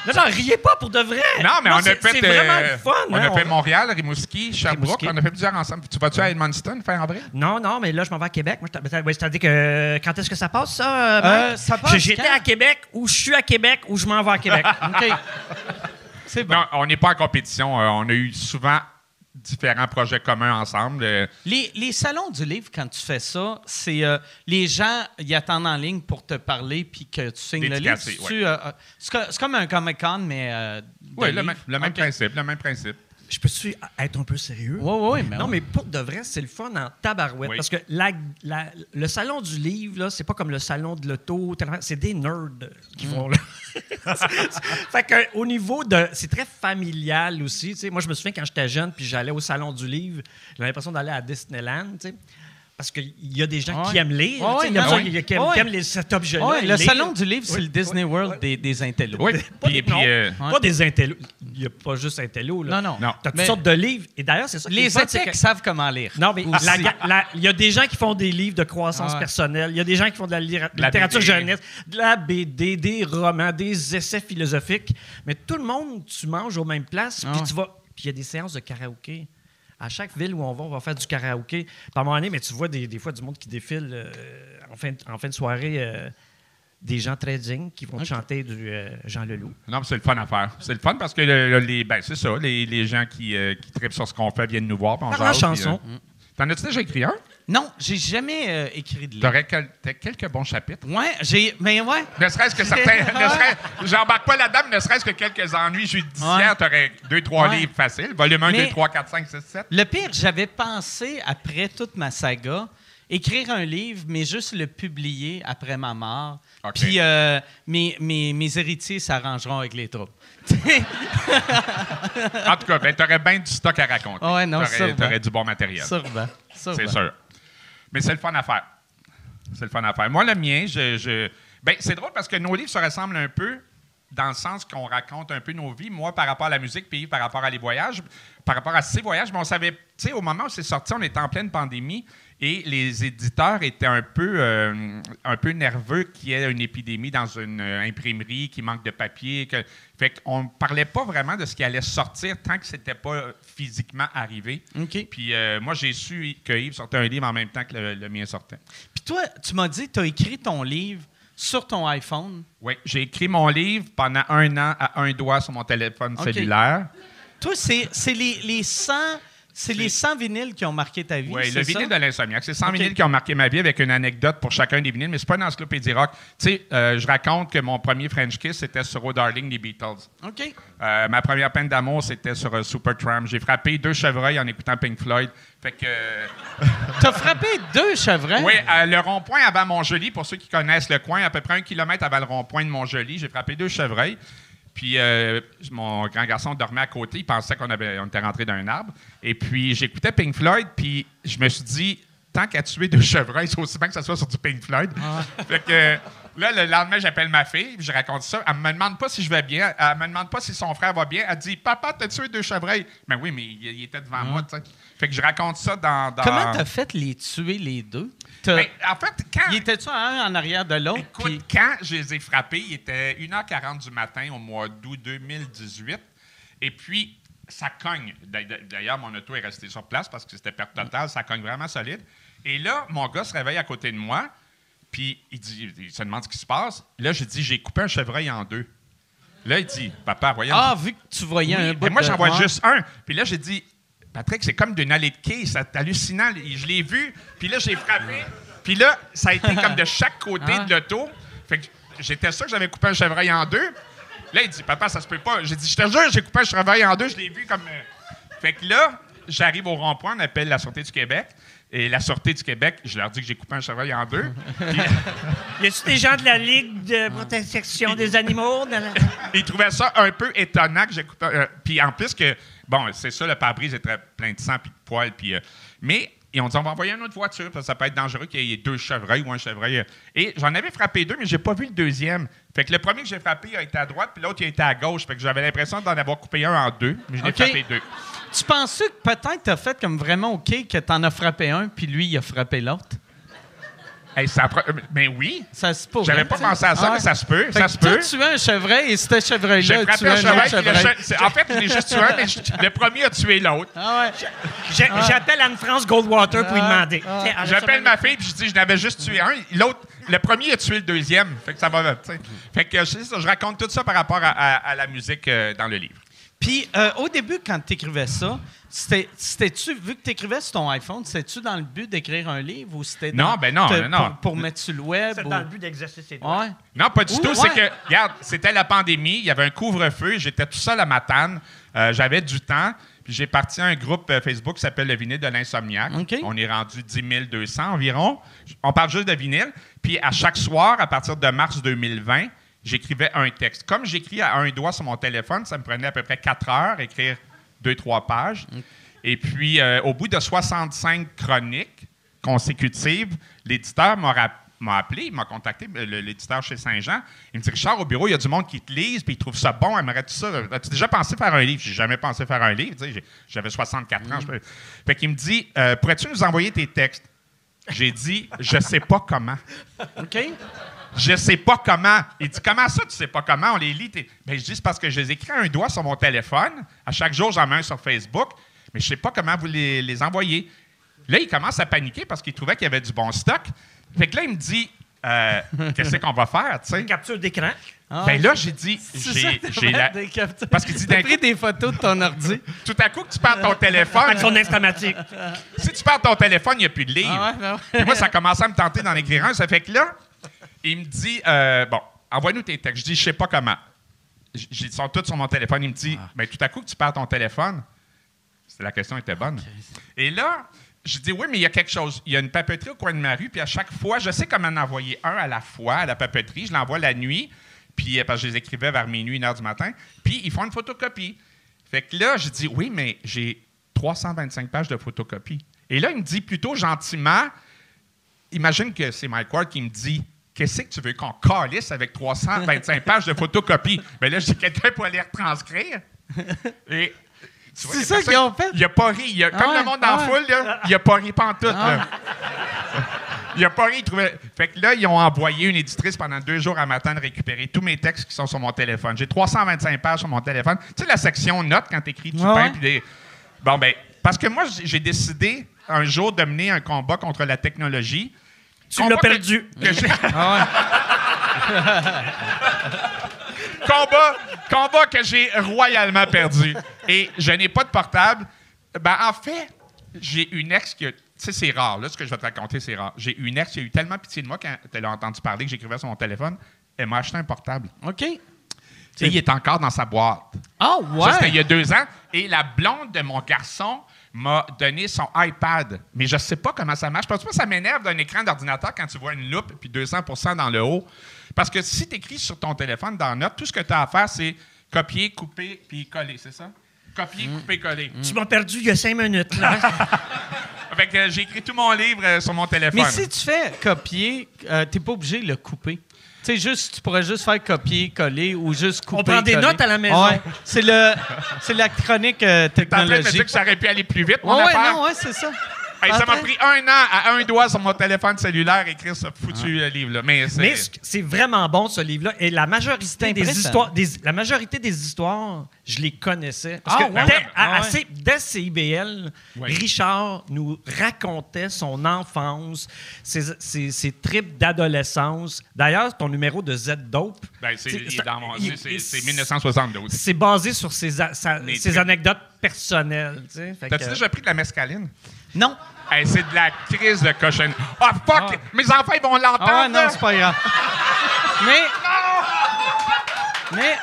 Non, non, riez pas pour de vrai. Non, mais on a c'est- fait. C'est vraiment euh, le fun. On hein, a fait Montréal, Rimouski, Sherbrooke. Rimouski. On a fait plusieurs ensemble. Tu vas-tu à Edmundston faire avril? Non, non, mais là, je m'en vais à Québec. Moi, ben, C'est-à-dire que quand est-ce que ça passe, ça? euh, Euh, Mike? ça passe J'étais à Québec ou je suis à Québec ou je m'en vais à Québec. OK. C'est bon. Non, on n'est pas en compétition. Euh, on a eu souvent différents projets communs ensemble. Euh, Les, les salons du livre, quand tu fais ça, c'est euh, les gens ils attendent en ligne pour te parler puis que tu signes le livre. Euh, c'est co- c'est comme un Comic Con, mais. euh, Oui, le, le même principe, le même principe. Je peux-tu être un peu sérieux? Oui, oui, oui. mais Non, mais pour de vrai, c'est le fun en tabarouette. Oui. Parce que la- la- le salon du livre, là, c'est pas comme le salon de l'auto. C'est des nerds qui vont là. fait que, au niveau de. C'est très familial aussi. Moi, je me souviens quand j'étais jeune puis j'allais au salon du livre, j'avais l'impression d'aller à Disneyland. Parce qu'il y a des gens qui aiment lire. Ouais, il y a y a qui aiment, Ouais. qui aiment les, cet objet-là. Le salon du livre, c'est Oui, le Disney oui, World oui. Des, des intellos. Oui, Pas puis, des, puis, non, euh, Ouais. pas des intellos. Il n'y a pas juste intello. Là. Non, non. Non. Tu as toutes sortes de livres. Et d'ailleurs, c'est ça Les éthiques que- savent comment lire. Non, mais il y a des gens qui font des livres de croissance Ah ouais. personnelle. Il y a des gens qui font de la, littérature jeunesse, de la BD, des romans, des essais philosophiques. Mais tout le monde, tu manges aux mêmes places, Ah puis ouais. tu vas. Puis il y a des séances de karaoké. À chaque ville où on va, on va faire du karaoké. Par moment donné, mais tu vois des, des fois du monde qui défile euh, en, fin, de- en fin de soirée. euh, des gens très dignes qui vont te chanter du euh, Jean Leloup. Non, mais c'est le fun à faire. C'est le fun parce que le- le- les, ben, c'est ça, les, les gens qui, euh, qui trippent sur ce qu'on fait viennent nous voir. en jase, chanson. puis, euh, T'en as-tu déjà écrit un? Non, j'ai jamais euh, écrit de livre. T'aurais quel- t'as quelques bons chapitres. Ouais, j'ai. Mais ouais. Ne serait-ce que certains. ne serait- J'embarque pas là-dedans, mais ne serait-ce que quelques ennuis judiciaires, t'aurais deux, trois Ouais. livres faciles. Volume 1, Mais- 2, 3, 4, 5, 6, 7. Le pire, j'avais pensé, après toute ma saga, écrire un livre, mais juste le publier après ma mort. OK. Puis euh, mes, mes, mes héritiers s'arrangeront avec les troupes. En tout cas, ben, t'aurais bien du stock à raconter. Ouais, non, T'aurais- sûrement. T'aurais du bon matériel. Sûrement. sûrement. C'est sûr. Mais c'est le fun à faire. C'est le fun à faire. Moi, le mien, je. Ben, c'est drôle parce que nos livres se ressemblent un peu dans le sens qu'on raconte un peu nos vies. Moi, par rapport à la musique, puis par rapport à les voyages, par rapport à ces voyages, mais on savait, tu sais, au moment où c'est sorti, on était en pleine pandémie et les éditeurs étaient un peu, euh, un peu nerveux qu'il y ait une épidémie dans une euh, imprimerie, qui manque de papier. Que... Fait qu'on ne parlait pas vraiment de ce qui allait sortir tant que c'était pas physiquement arrivé. Puis euh, moi, j'ai su que Yves sortait un livre en même temps que le, le mien sortait. Puis toi, tu m'as dit, tu as écrit ton livre sur ton iPhone. Oui, j'ai écrit mon livre pendant un an à un doigt sur mon téléphone cellulaire. Toi, c'est c'est les, les 100... C'est les 100 vinyles qui ont marqué ta vie, Oui, le vinyle de l'insomniaque. C'est 100 OK. vinyles qui ont marqué ma vie avec une anecdote pour chacun des vinyles, mais c'est pas une encyclopédie rock. Tu sais, euh, je raconte que mon premier French Kiss, c'était sur Oh Darling des Beatles. OK. Euh, ma première peine d'amour, c'était sur euh, Supertramp. J'ai frappé deux chevreuils en écoutant Pink Floyd. Fait que... euh, T'as frappé deux chevreuils? Oui, à le rond-point avant Montjoli, pour ceux qui connaissent le coin, à peu près un kilomètre avant le rond-point de Montjoli, j'ai frappé deux chevreuils. Puis euh, mon grand garçon dormait à côté, il pensait qu'on avait, on était rentré d'un arbre. Et puis j'écoutais Pink Floyd, puis je me suis dit, tant qu'à tuer deux chevreuils, c'est aussi bien que ça soit sur du Pink Floyd. Fait que là, le lendemain, j'appelle ma fille, je raconte ça. Elle me demande pas si je vais bien, elle me demande pas si son frère va bien. Elle dit, papa, t'as tué deux chevreuils? Mais oui, mais il, il était devant moi, tu sais. Fait que je raconte ça dans. dans- Comment t'as fait les tuer, les deux? Ben, en fait, quand. Il était-tu un en arrière de l'autre? Écoute, puis- quand je les ai frappés, il était 1h40 du matin au mois d'août 2018. Et puis, ça cogne. D'a- d'a- D'ailleurs, mon auto est resté sur place parce que c'était perte totale. Ça cogne vraiment solide. Et là, mon gars se réveille à côté de moi. Puis, il, dit, il se demande ce qui se passe. Là, j'ai dit, j'ai coupé un chevreuil en deux. Là, il dit, papa, voyons. Ah, vu que tu voyais Oui, un mais bout moi, de- j'en vois juste un. Puis là, j'ai dit, Patrick, c'est comme d'une allée de quai. C'est hallucinant. Je l'ai vu. Puis là, j'ai frappé. Puis là, ça a été comme de chaque côté Ah. de l'auto. Fait que j'étais sûr que j'avais coupé un chevreuil en deux. Là, il dit, papa, ça se peut pas. J'ai dit, je te jure, j'ai coupé un chevreuil en deux. Je l'ai vu comme. euh. Fait que là, j'arrive au rond-point, on appelle la Sûreté du Québec. Et la Sûreté du Québec, je leur dis que j'ai coupé un chevreuil en deux. Y a-tu des gens de la Ligue de protection des animaux? la- Ils trouvaient ça un peu étonnant que j'ai coupé. euh, puis en plus que, bon, c'est ça, le pare-brise était plein de sang puis de poils. Puis, euh, mais ils ont dit, on va envoyer une autre voiture parce que ça peut être dangereux qu'il y ait deux chevreuils ou un chevreuil. euh. Et j'en avais frappé deux, mais j'ai pas vu le deuxième. Fait que le premier que j'ai frappé a été à droite, puis l'autre il a été à gauche. Fait que j'avais l'impression d'en avoir coupé un en deux, mais je l'ai OK. frappé deux. Tu penses que peut-être t'as fait comme vraiment OK que t'en as frappé un, puis lui, il a frappé l'autre? Hey, ça appre- mais oui, Ça se pourrait. j'avais pas pensé à ça, Ah mais ça se peut, Fait ça se peut. tu as un chevreuil et ce chevreuil-là J'ai a frappé tué un chevreuil, En fait, je l'ai juste tué un, mais je- le premier a tué l'autre. Ah ouais. J'ai- J'appelle Anne-France Goldwater pour lui Ah, demander. ah. J'appelle ma fille puis je dis je n'avais juste tué un. L'autre, le premier a tué le deuxième. Fait que ça va. tu sais. Fait que je raconte tout ça par rapport à, à- à la musique euh, dans le livre. Puis euh, au début, quand tu écrivais ça, c'était- c'était-tu, vu que tu écrivais sur ton iPhone, c'était-tu dans le but d'écrire un livre ou c'était dans- Non, ben non, te- non. Pour, pour mettre sur le web? Ou- dans le but d'exercer ses droits. Ouais. Non, pas du tout. ouais. C'est que, regarde, c'était la pandémie, il y avait un couvre-feu, j'étais tout seul à Matane, euh, j'avais du temps, puis j'ai parti à un groupe euh, Facebook qui s'appelle Le Vinyle de l'Insomniaque. OK. On est rendu 10 200 environ. On parle juste de vinyle. Puis à chaque soir, à partir de mars 2020, j'écrivais un texte. Comme j'écris à un doigt sur mon téléphone, ça me prenait à peu près 4 heures écrire deux, trois pages. Et puis, euh, au bout de 65 chroniques consécutives, l'éditeur m'a m'a appelé, il m'a contacté, euh, l'éditeur chez Saint-Jean. Il me dit Richard, au bureau, il y a du monde qui te lise, puis ils trouvent ça bon, aimerait tout ça? As-tu déjà pensé faire un livre? J'ai jamais pensé faire un livre. J'avais 64 ans. je peux- Fait qu'il me dit Euh, Pourrais-tu nous envoyer tes textes? J'ai dit Je sais pas comment. OK? Je sais pas comment. Il dit Comment ça, tu sais pas comment On les lit? Ben, je dis C'est parce que je les écris à un doigt sur mon téléphone. À chaque jour, j'en mets un sur Facebook, mais je sais pas comment vous les, les envoyer. Là, il commence à paniquer parce qu'il trouvait qu'il y avait du bon stock. Fait que là, il me dit Euh, Qu'est-ce qu'on va faire? Une capture d'écran. Ah, Ben là, j'ai dit c'est ça, J'ai la-. Parce qu'il dit d'un pris coup- des photos de ton ordi. Tout à coup, que tu perds ton téléphone. Son informatique. si tu perds ton téléphone, il n'y a plus de livre. Ah ouais, ben moi, ça a commencé à me tenter d'en écrire un. Ça fait que là, il me dit euh, Bon, envoie-nous tes textes. Je dis Je sais pas comment. J- Ils sont tous sur mon téléphone. Il me dit Ben, tout à coup, que tu perds ton téléphone. La question était bonne. Et là, je dis Oui, mais il y a quelque chose. Il y a une papeterie au coin de ma rue. Puis à chaque fois, je sais comment en envoyer un à la fois à la papeterie. Je l'envoie la nuit. Puis, euh, parce que je les écrivais vers minuit, une heure du matin. Puis, ils font une photocopie. Fait que là, je dis Oui, mais j'ai 325 pages de photocopie. Et là, il me dit plutôt gentiment imagine que c'est Mike Ward qui me dit Qu'est-ce que tu veux qu'on calisse avec 325 pages de photocopie? Bien là, j'ai quelqu'un pour aller retranscrire. Et. C'est ça qu'ils ont fait? Il a pas ri. Il a- Ah comme ouais, le monde ah en ouais. foule, là, il a pas ri pantoute. Ah. là. Il a pas ri. il trouvait- Fait que là, ils ont envoyé une éditrice pendant deux jours à matin de récupérer tous mes textes qui sont sur mon téléphone. J'ai 325 pages sur mon téléphone. Tu sais, la section notes quand tu écris du pain puis des. Bon, ben, parce que moi, j'ai décidé un jour de mener un combat contre la technologie. Tu Combat l'as que- perdu. que j'ai- Ah combat, combat que j'ai royalement perdu. Et je n'ai pas de portable. Ben, en fait, j'ai une ex qui a- Tu sais, c'est rare. Là, ce que je vais te raconter, c'est rare. J'ai une ex qui a eu tellement pitié de moi quand elle a entendu parler que j'écrivais sur mon téléphone. Elle m'a acheté un portable. OK. Et il est encore dans sa boîte. Ah, Ça, c'était il y ouais. a deux ans. Et la blonde de mon garçon m'a donné son iPad. Mais je ne sais pas comment ça marche. Parce que ça m'énerve d'un écran d'ordinateur quand tu vois une loupe puis 200% dans le haut. Parce que si tu écris sur ton téléphone dans Note, tout ce que tu as à faire, c'est copier, couper puis coller, c'est ça? Copier, Mm. couper, coller. Tu m'as perdu il y a cinq minutes. Là. Fait que euh, j'ai écrit tout mon livre euh, sur mon téléphone. Mais si tu fais copier, euh, t'es pas obligé de le couper. Tu sais, juste, tu pourrais juste faire copier, coller ou juste couper. prend des coller. notes à la maison. Ouais. C'est le, c'est la chronique euh, T'es en train de me dire technologique. que ça aurait pu aller plus vite, mon Ouais, ouais, affaire? non, ouais, c'est ça. Hey, ça m'a pris un an à un doigt sur mon téléphone cellulaire écrire ce foutu euh, livre-là. Mais c'est... Mais c- c'est vraiment bon, ce livre-là. Et la majorité, des histoires, des- la majorité des histoires, je les connaissais. Parce Ah, que ouais? dès, Ouais. à- Ah, à dès CIBL, Ouais. Richard nous racontait son enfance, ses, ses, ses tripes d'adolescence. D'ailleurs, ton numéro de Z-Dope, Ben, c'est, c'est- il est ça- dans mon... il- c'est, c'est il- 1972. c'est basé sur ses, a- sa- Les ses anecdotes personnelles. tu sais. Fait T'as-tu que- déjà pris de la mescaline? Non? Hey, c'est de la crise de cochonne. Ah, fuck! Mes enfants, ils vont l'entendre! Ah, non, c'est pas grave. Mais. Mais.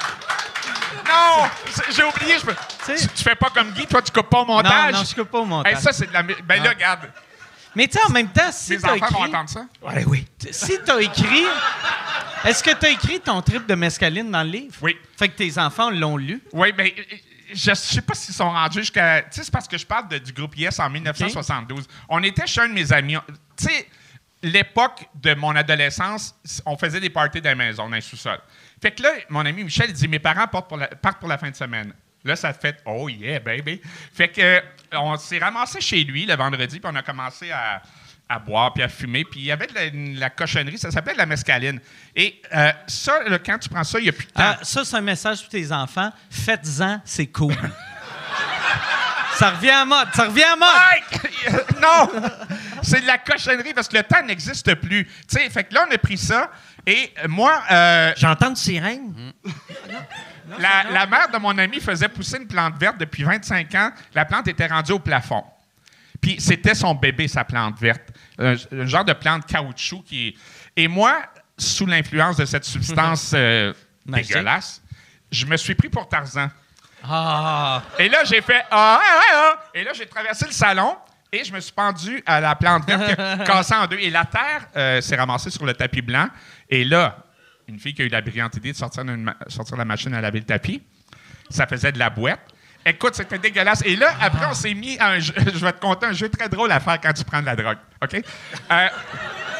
Non! J'ai oublié. Je peux... Tu tu, fais pas comme Guy, toi, tu coupes pas au Non, montage. non, je coupe pas au montage. Hey, ça, c'est de la... Ben là, regarde. Mais tu sais, en même temps, si t'as enfants vont écrit. entendre ça. Ouais, oui. Si t'as écrit. Est-ce que t'as écrit ton trip de mescaline dans le livre? Oui. Fait que tes enfants l'ont lu? Oui, ben, euh, je sais pas s'ils sont rendus jusqu'à. Tu sais, c'est parce que je parle de- du groupe Yes en 1972. On était chez un de mes amis. Tu sais, l'époque de mon adolescence, on faisait des parties dans la maison, dans le sous-sol. Fait que là, mon ami Michel, il dit Mes parents partent pour la, partent pour la fin de semaine. Là, ça fait Oh yeah, baby. Fait que, euh, on s'est ramassé chez lui le vendredi, puis on a commencé à, à boire puis à fumer. Puis il y avait de la, de la cochonnerie, ça s'appelait de la mescaline. Et euh, ça, quand tu prends ça, il n'y a plus de temps. Ah, ça, c'est un message pour tes enfants. Faites-en, c'est cool. ça revient à mode. Ça revient à mode. Non! C'est de la cochonnerie parce que le temps n'existe plus. Tu sais, fait que là, on a pris ça et euh, moi, euh, J'entends une sirène. la, la mère de mon ami faisait pousser une plante verte depuis 25 ans. La plante était rendue au plafond. Puis c'était son bébé, sa plante verte. Un, un genre de plante caoutchouc qui. Et moi, sous l'influence de cette substance euh, dégueulasse, je me suis pris pour Tarzan. Ah. Et là, j'ai fait ah, ah, ah, ah. Et là, j'ai traversé le salon et je me suis pendu à la plante verte qui a cassé en deux. Et la terre euh, s'est ramassée sur le tapis blanc. Et là, une fille qui a eu la brillante idée de sortir, une sortir la machine à laver le tapis, ça faisait de la boîte. Écoute, c'était dégueulasse. Et là, après, on s'est mis à un jeu. Je vais te conter un jeu très drôle à faire quand tu prends de la drogue. OK? Euh,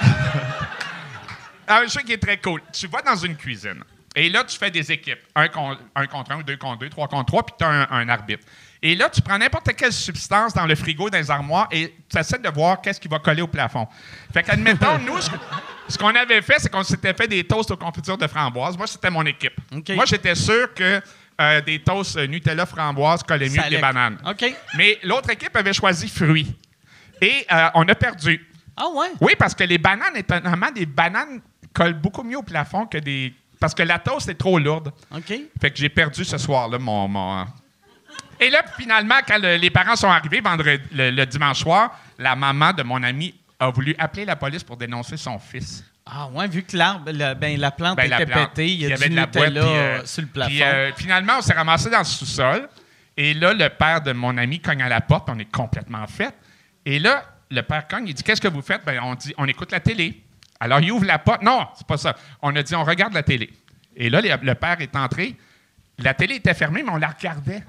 un jeu qui est très cool. Tu vas dans une cuisine et là, tu fais des équipes. Un, con- un contre un, deux contre deux, trois contre trois, puis tu as un, un arbitre. Et là, tu prends n'importe quelle substance dans le frigo, dans les armoires, et tu essaies de voir qu'est-ce qui va coller au plafond. Fait qu'admettons, nous, ce, ce qu'on avait fait, c'est qu'on s'était fait des toasts aux confitures de framboise. Moi, c'était mon équipe. Moi, j'étais sûr que euh, des toasts euh, Nutella framboise collaient mieux que les bananes. OK. Mais l'autre équipe avait choisi fruits. Et euh, on a perdu. Ah, ouais? Oui, parce que les bananes, étonnamment, des bananes collent beaucoup mieux au plafond que des. Parce que la toast est trop lourde. OK. Fait que j'ai perdu ce soir-là mon. mon- Et là, finalement, quand le- les parents sont arrivés vendredi, le, le dimanche soir, la maman de mon ami a voulu appeler la police pour dénoncer son fils. Ah, ouais, vu que l'arbre, le- ben, la plante Ben, la était plante. pétée, il y a du de la boîte, Nutella puis, euh, sur le plafond. Puis euh, finalement, on s'est ramassé dans le sous-sol. Et là, le père de mon ami cogne à la porte. On est complètement fait. Et là, le père cogne. Il dit Qu'est-ce que vous faites? Ben, On dit On écoute la télé. Alors, il ouvre la porte. Non, c'est pas ça. On a dit On regarde la télé. Et là, le père est entré. La télé était fermée, mais on la regardait.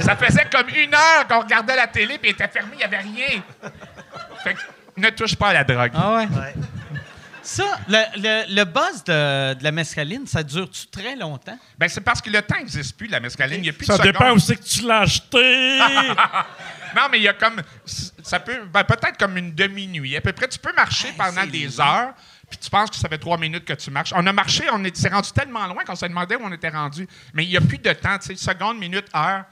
ça faisait comme une heure qu'on regardait la télé, puis elle était fermée, il n'y avait rien. Fait que ne touche pas à la drogue. Ah, ouais? Ça, le, le, le buzz de, de la mescaline, ça dure-tu très longtemps? Ben, c'est parce que le temps n'existe plus, la mescaline. Il n'y a plus Ça de dépend secondes. où c'est que tu l'as acheté. Non, mais il y a comme. Ça peut. ben, peut-être comme une demi-nuit. À peu près, tu peux marcher pendant des heures, puis tu penses que ça fait trois minutes que tu marches. On a marché, on est- s'est rendu tellement loin qu'on se demandait où on était rendu. Mais il n'y a plus de temps, tu sais, seconde, minute, heure,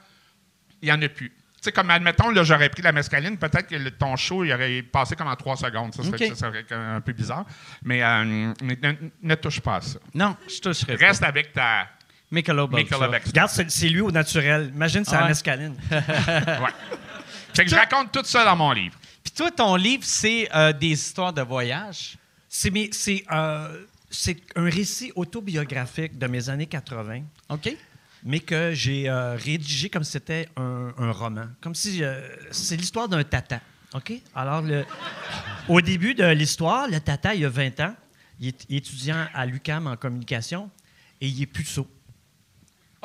il n'y en a plus. Sais, comme admettons, là, j'aurais pris la mescaline, peut-être que le- ton show, il aurait passé comme en trois secondes. Ça serait, OK. ça serait un peu bizarre. Mais, euh, mais ne, ne touche pas à ça. Non, je toucherai pas. Reste avec ta Michelob. Regarde, c'est lui au naturel. Imagine, c'est Ah la mescaline. Ouais. Fait que je raconte tout ça dans mon livre. Puis toi, ton livre, c'est euh, des histoires de voyage? C'est mes- c'est, euh, c'est un récit autobiographique de mes années 80, OK? Mais que j'ai euh, rédigé comme si c'était un, roman. Comme si euh, c'est l'histoire d'un tata. OK? Alors, au début de l'histoire, le tata, il a 20 ans. Il est il est étudiant à l'UCAM en communication et il est puceau.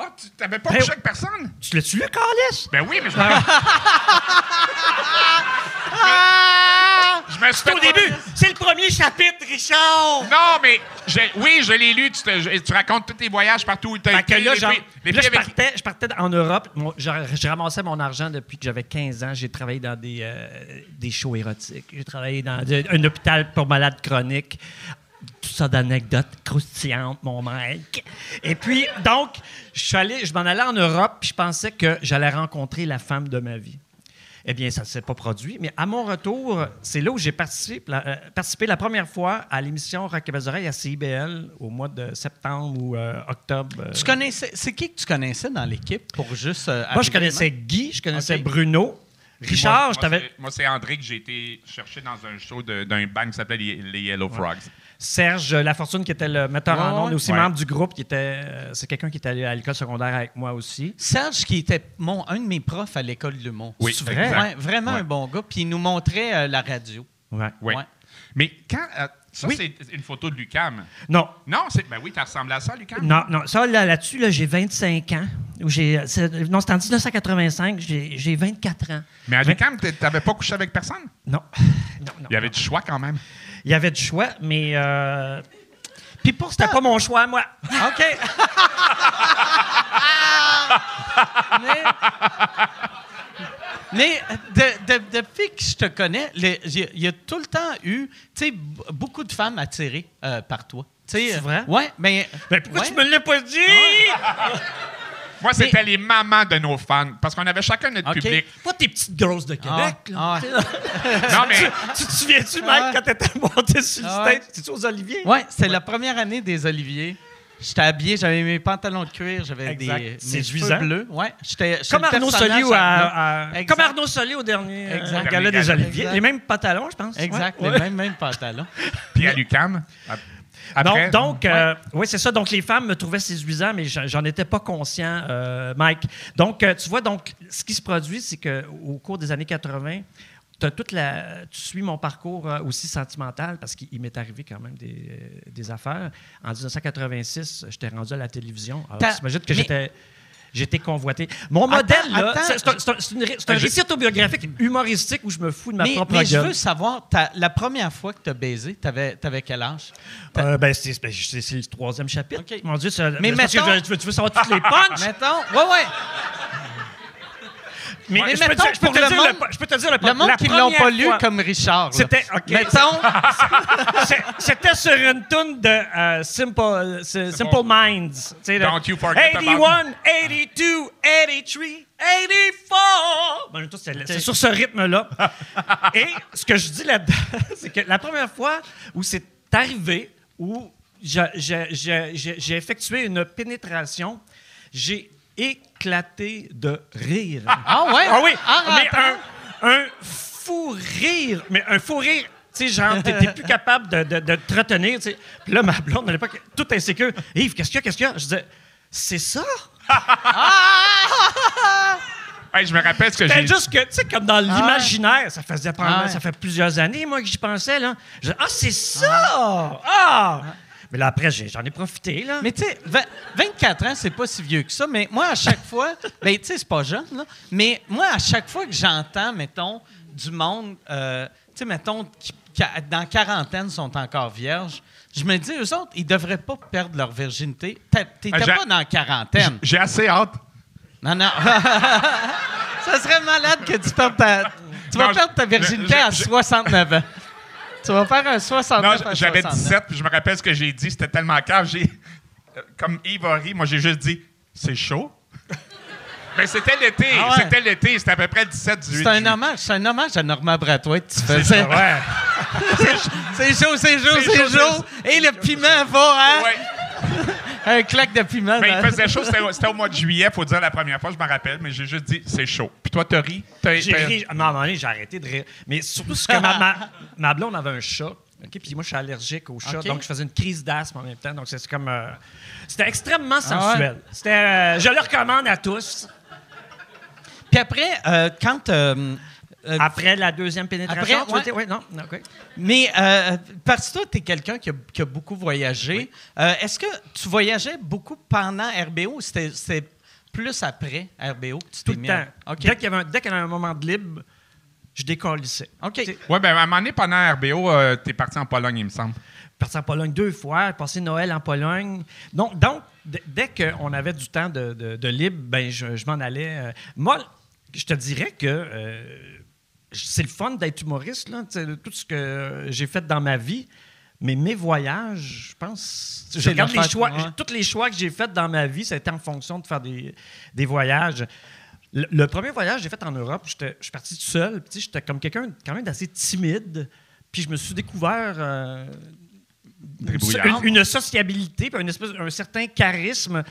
Ah, tu t'avais pas Ben, couché avec personne? Tu l'as-tu lu, Carlis? Ben oui, mais je me, je me suis fait Au début, c'est le premier chapitre, Richard! Non, mais j'ai- oui, je l'ai lu. Tu, te- je- tu racontes tous tes voyages partout où tu as été. là, genre- les je, avec- partais, je partais en Europe. Je, je ramassais mon argent depuis que j'avais 15 ans. J'ai travaillé dans des, euh, des shows érotiques. J'ai travaillé dans de- un hôpital pour malades chroniques. Tout ça d'anecdotes croustillantes, mon mec. Et puis, donc, je suis allé, je m'en allais en Europe, puis je pensais que j'allais rencontrer la femme de ma vie. Eh bien, ça ne s'est pas produit. Mais à mon retour, c'est là où j'ai participé, la, euh, participé la première fois à l'émission Rock et Belles Oreilles à CIBL au mois de septembre ou euh, octobre. euh, Tu connaissais, c'est qui que tu connaissais dans l'équipe pour juste. Moi, je connaissais? Guy, je connaissais. Bruno. Richard, Moi- je moi, t'avais. c'est- Moi, c'est André que j'ai été chercher dans un show d'un band qui s'appelait les, les Yellow Frogs. Serge Lafortune, qui était le metteur Ouais, en ondes, aussi Ouais. membre du groupe, qui était. euh, c'est quelqu'un qui était allé à l'école secondaire avec moi aussi. Serge, qui était mon, un de mes profs à l'école de l'humour. Oui, C'est vrai? Ouais, vraiment Ouais. un bon gars. Puis il nous montrait euh, la radio. Ouais. Oui. Ouais. Mais quand. Ça, Oui. c'est une photo de Lucam. Non, Non, c'est. Ben oui, tu ressemblé à ça, Lucam? non, non. Ça, là, là-dessus, là, j'ai 25 ans. J'ai, non, c'était en 1985, j'ai, j'ai 24 ans. Mais à Lucam, tu n'avais pas couché avec personne? Non. non, non. Il y avait du choix quand même. Il y avait du choix, mais. Euh, Puis pour c'était pas mon choix, moi. OK. mais mais de- de- depuis que je te connais, il y a tout le temps eu tu sais, b- beaucoup de femmes attirées euh, par toi. C'est vrai? Ouais, mais. Ben, pourquoi ouais. tu me l'as pas dit? Moi, c'était les mamans de nos fans. Parce qu'on avait chacun notre public. Pas tes petites grosses de Québec, Ah, là. ah. Non, mais. Tu te souviens-tu, Mike, Ah. quand t'étais monté sur le Ah stage? Tu-tu aux Oliviers? Ouais, c'est la première année des Oliviers. J'étais habillé, j'avais mes pantalons de cuir, j'avais Exact. des mes cheveux bleus. Ouais, j'étais j'étais Comme Arnaud personnage Solier ou à, à- comme Arnaud Solier au dernier euh, Exact. gala des Dernier gala. Oliviers. Exact. Les mêmes pantalons, je pense. Exact, Ouais. les mêmes, mêmes pantalons. Puis à Lucam. Après? Donc, donc euh, oui, c'est ça. Donc, les femmes me trouvaient séduisant, mais j'en j'en étais pas conscient, euh, Mike. Donc, euh, tu vois, donc, ce qui se produit, c'est qu'au cours des années 80, toute la, tu suis mon parcours euh, aussi sentimental, parce qu'il il m'est arrivé quand même des, euh, des affaires. En 1986, j'étais rendu à la télévision. Alors, t'imagines que j'étais... J'étais convoité. Mon Attends, modèle, là, c'est- un- un, je- récit autobiographique humoristique où je me fous de ma Mais, propre mais je gueule. veux savoir, la première fois que tu as baisé, tu avais, quel âge? Euh, ben, c'est ben, c'est- le troisième chapitre. Mon Dieu, Mais que mettons- tu veux, tu veux savoir toutes les punches? Mettons, ouais, ouais. Mais mais je, peux mettons, te, je peux pour te le dire monde- le, je peux te dire le, Le monde la qui ne l'ont pas lu fois- comme Richard. là. C'était, OK. Mettons, C'était sur une tune de euh, Simple, Simple Minds. Tu sais, de Don't you forget about- 81, 82, 83, 84. Ben, c'est, sur ce rythme-là. Et ce que je dis là-dedans, c'est que la première fois où c'est arrivé, où j'ai effectué une pénétration, j'ai éclaté de rire. Ah ouais? Ah oui, En mais un, un fou rire, mais un fou rire, tu sais, genre, t'es plus capable de, de, de te retenir, tu sais. Puis là, ma blonde, à l'époque, toute insécure, Yves, qu'est-ce qu'il y a, qu'est-ce qu'il y a? Je disais, c'est ça? Hey, je me rappelle ce que j'ai C'est juste que, tu sais, comme dans l'imaginaire, ça faisait probablement- Ah ouais. ça fait plusieurs années, moi, que j'y pensais, là. Je ah, c'est ça! Ah! Mais là, après, j'en ai profité, là. Mais tu sais, vingt- 24 ans, c'est pas si vieux que ça, mais moi, à chaque fois, ben tu sais, c'est pas jeune, là, mais moi, à chaque fois que j'entends, mettons, du monde, euh, tu sais, mettons, qui, qui, dans quarantaine, sont encore vierges, je me dis, eux autres, ils devraient pas perdre leur virginité. T'étais j'ai- pas dans la quarantaine. J'ai assez hâte. Non, non. ça serait malade que tu perdes ta... Tu vas perdre ta je- virginité je- à je- 69 ans. Tu vas faire un 69 Non, j'avais 69. 17, puis je me rappelle ce que j'ai dit. C'était tellement cave. J'ai, comme Yves a ri, moi, j'ai juste dit c'est chaud. Ben, c'était l'été. Ah ouais. C'était l'été. C'était à peu près le 17-18 C'est un hommage, c'est un hommage à Normand Bratois que tu faisais. Ouais. C'est chaud, c'est chaud, C'est chaud. Et le piment va, hein? Ouais. Un claque de piment. Mais il faisait chaud, c'était au- au mois de juillet, faut dire la première fois, je m'en rappelle, mais j'ai juste dit c'est chaud. Puis toi, t'as ri? J'ai ri. À un moment donné, j'ai arrêté de rire. Mais surtout, que ma, ma, ma blonde avait un chat. OK, puis moi, je suis allergique aux chats. OK. Donc, je faisais une crise d'asthme en même temps. Donc, c'est comme. euh, c'était extrêmement Ah ouais? sensuel. C'était. euh, je le recommande à tous. Puis après, euh, quand. Euh, Après la deuxième pénétration. Après, tu ouais. dire? Oui, non. mais euh, parce que toi, tu es quelqu'un qui a, qui a beaucoup voyagé. Euh, Est-ce que tu voyageais beaucoup pendant RBO ou c'était plus après RBO que tu Tout t'es le mis temps. à-. Dès qu'il y avait un, dès qu'il y avait un moment de libre, je décollissais. OK. Tu Ouais, ben à un moment donné, pendant RBO, euh, t'es parti en Pologne, il me semble. parti en Pologne deux fois, passé Noël en Pologne. Donc, dès qu'on avait du temps de, de- de libre, ben, je, je m'en allais. euh. Moi, je te dirais que euh, c'est le fun d'être humoriste, là, tout ce que j'ai fait dans ma vie. Mais mes voyages, je pense. Je C'est regarde les l'affaire- choix. ouais. Tous les choix que j'ai faits dans ma vie, ça a été en fonction de faire des, des voyages. Le, le premier voyage que j'ai fait en Europe, je suis parti tout seul. J'étais comme quelqu'un quand même d'assez timide. Puis je me suis découvert euh, une sociabilité, puis une espèce, un certain charisme. Euh,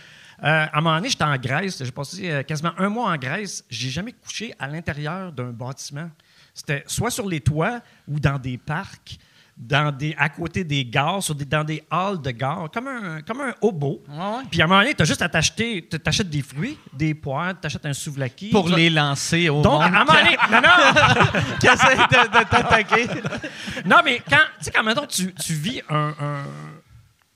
à un moment donné, j'étais en Grèce. J'ai passé euh, quasiment un mois en Grèce. J'ai jamais couché à l'intérieur d'un bâtiment. C'était soit sur les toits ou dans des parcs, dans des, à côté des gares, sur des, dans des halls de gare, comme un, comme un hobo. Puis à un moment donné, tu as juste à t'acheter, tu t'achètes des fruits, des poires, tu achètes un souvlaki. Pour les lancer au Donc, à un moment donné, non, non! qui essaie de, de t'attaquer. Non, mais quand, tu sais, quand tu, tu vis un- un-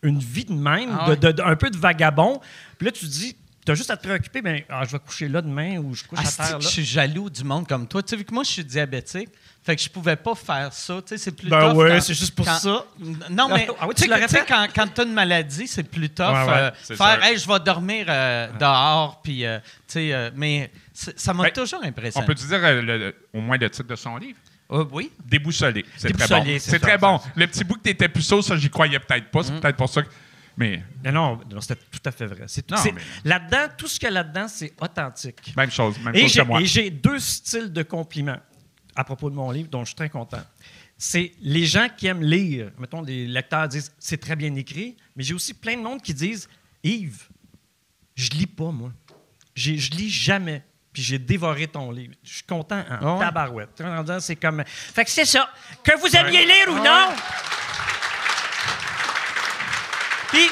une vie de même, Ah de- ouais. de- de- un peu de vagabond, puis là, tu te dis, tu as juste à te préoccuper, ben, ah, je vais coucher là demain ou je couche Ah, à terre là. je suis jaloux du monde comme toi? Tu sais, vu que moi, je suis diabétique, fait que je pouvais pas faire ça. Tu sais, c'est plus Ben tough ouais, c'est juste pour quand- ça. Non, mais Ah oui, tu sais, quand, quand tu as une maladie, c'est plus tough. Ouais, ouais, euh, faire, hey, je vais dormir euh, dehors, puis, euh, tu sais, mais ça m'a Ben, toujours On impressionné. peut-tu dire le- au moins le titre de son livre? Euh, oui. Déboussolé. C'est très bon. C'est très bon. Le petit bout que t'étais puceau, ça, j'y croyais peut-être pas. Mm. C'est peut-être pour ça que. Mais Non, non, non, c'était tout à fait vrai. C'est mais- Là-dedans, tout ce qu'il y a là-dedans, c'est authentique. même chose. Même Et chose que moi. et j'ai deux styles de compliments à propos de mon livre dont je suis très content. C'est les gens qui aiment lire. Mettons, les lecteurs disent c'est très bien écrit, mais j'ai aussi plein de monde qui disent Yves, je lis pas, moi. Je lis jamais. Puis j'ai dévoré ton livre. Je suis content en Ah ouais? tabarouette. C'est comme. Fait que c'est ça. Que vous aimiez lire ou non. Puis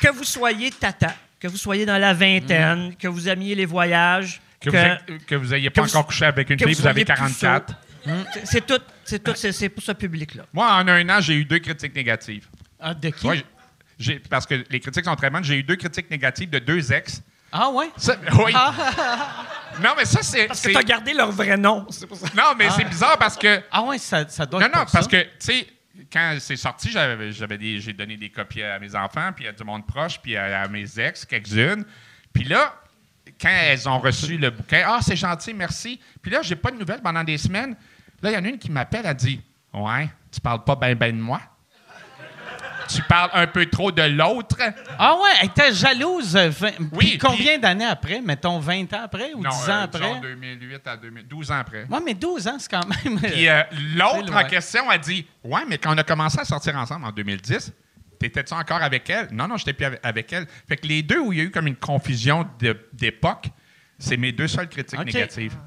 que vous soyez tata, que vous soyez dans la vingtaine, que vous aimiez les voyages, Que, que, vous, ayez- que vous ayez pas que vous- encore couché avec une que fille, vous vous avez soyez 44. c'est- c'est tout, c'est tout, c'est, c'est pour ce public-là. Moi, en un an, j'ai eu deux critiques négatives. Ah, de qui? J'ai- parce que les critiques sont très bonnes. J'ai eu deux critiques négatives de deux ex. Ah, ouais? Ça- oui. non, mais ça, c'est. Parce que c'est- tu as gardé leur vrai nom. C'est pour ça. Non, mais c'est bizarre parce que. Ah, ouais, ça, ça doit Non, être non, pour parce ça. que, tu sais, quand c'est sorti, j'avais, j'ai donné des copies à mes enfants, puis à du monde proche, puis à, mes ex, quelques-unes. Puis là, quand elles ont reçu le bouquin, ah, c'est gentil, merci. Puis là, j'ai pas de nouvelles pendant des semaines. Là, il y en a une qui m'appelle, elle dit Ouais, tu parles pas ben de moi. Tu parles un peu trop de l'autre. Ah, ouais, elle était jalouse. euh, Oui, puis combien puis- d'années après? Mettons 20 ans après ou 10 ans euh, après? disons 2008 à 2000, 12 ans après. Ouais, mais 12 ans, c'est quand même. Puis euh, l'autre en question a dit Ouais, mais quand on a commencé à sortir ensemble en 2010, t'étais-tu encore avec elle? Non, non, j'étais plus avec- elle. Fait que les deux où il y a eu comme une confusion d'époque, c'est mes deux seules critiques négatives. Ah!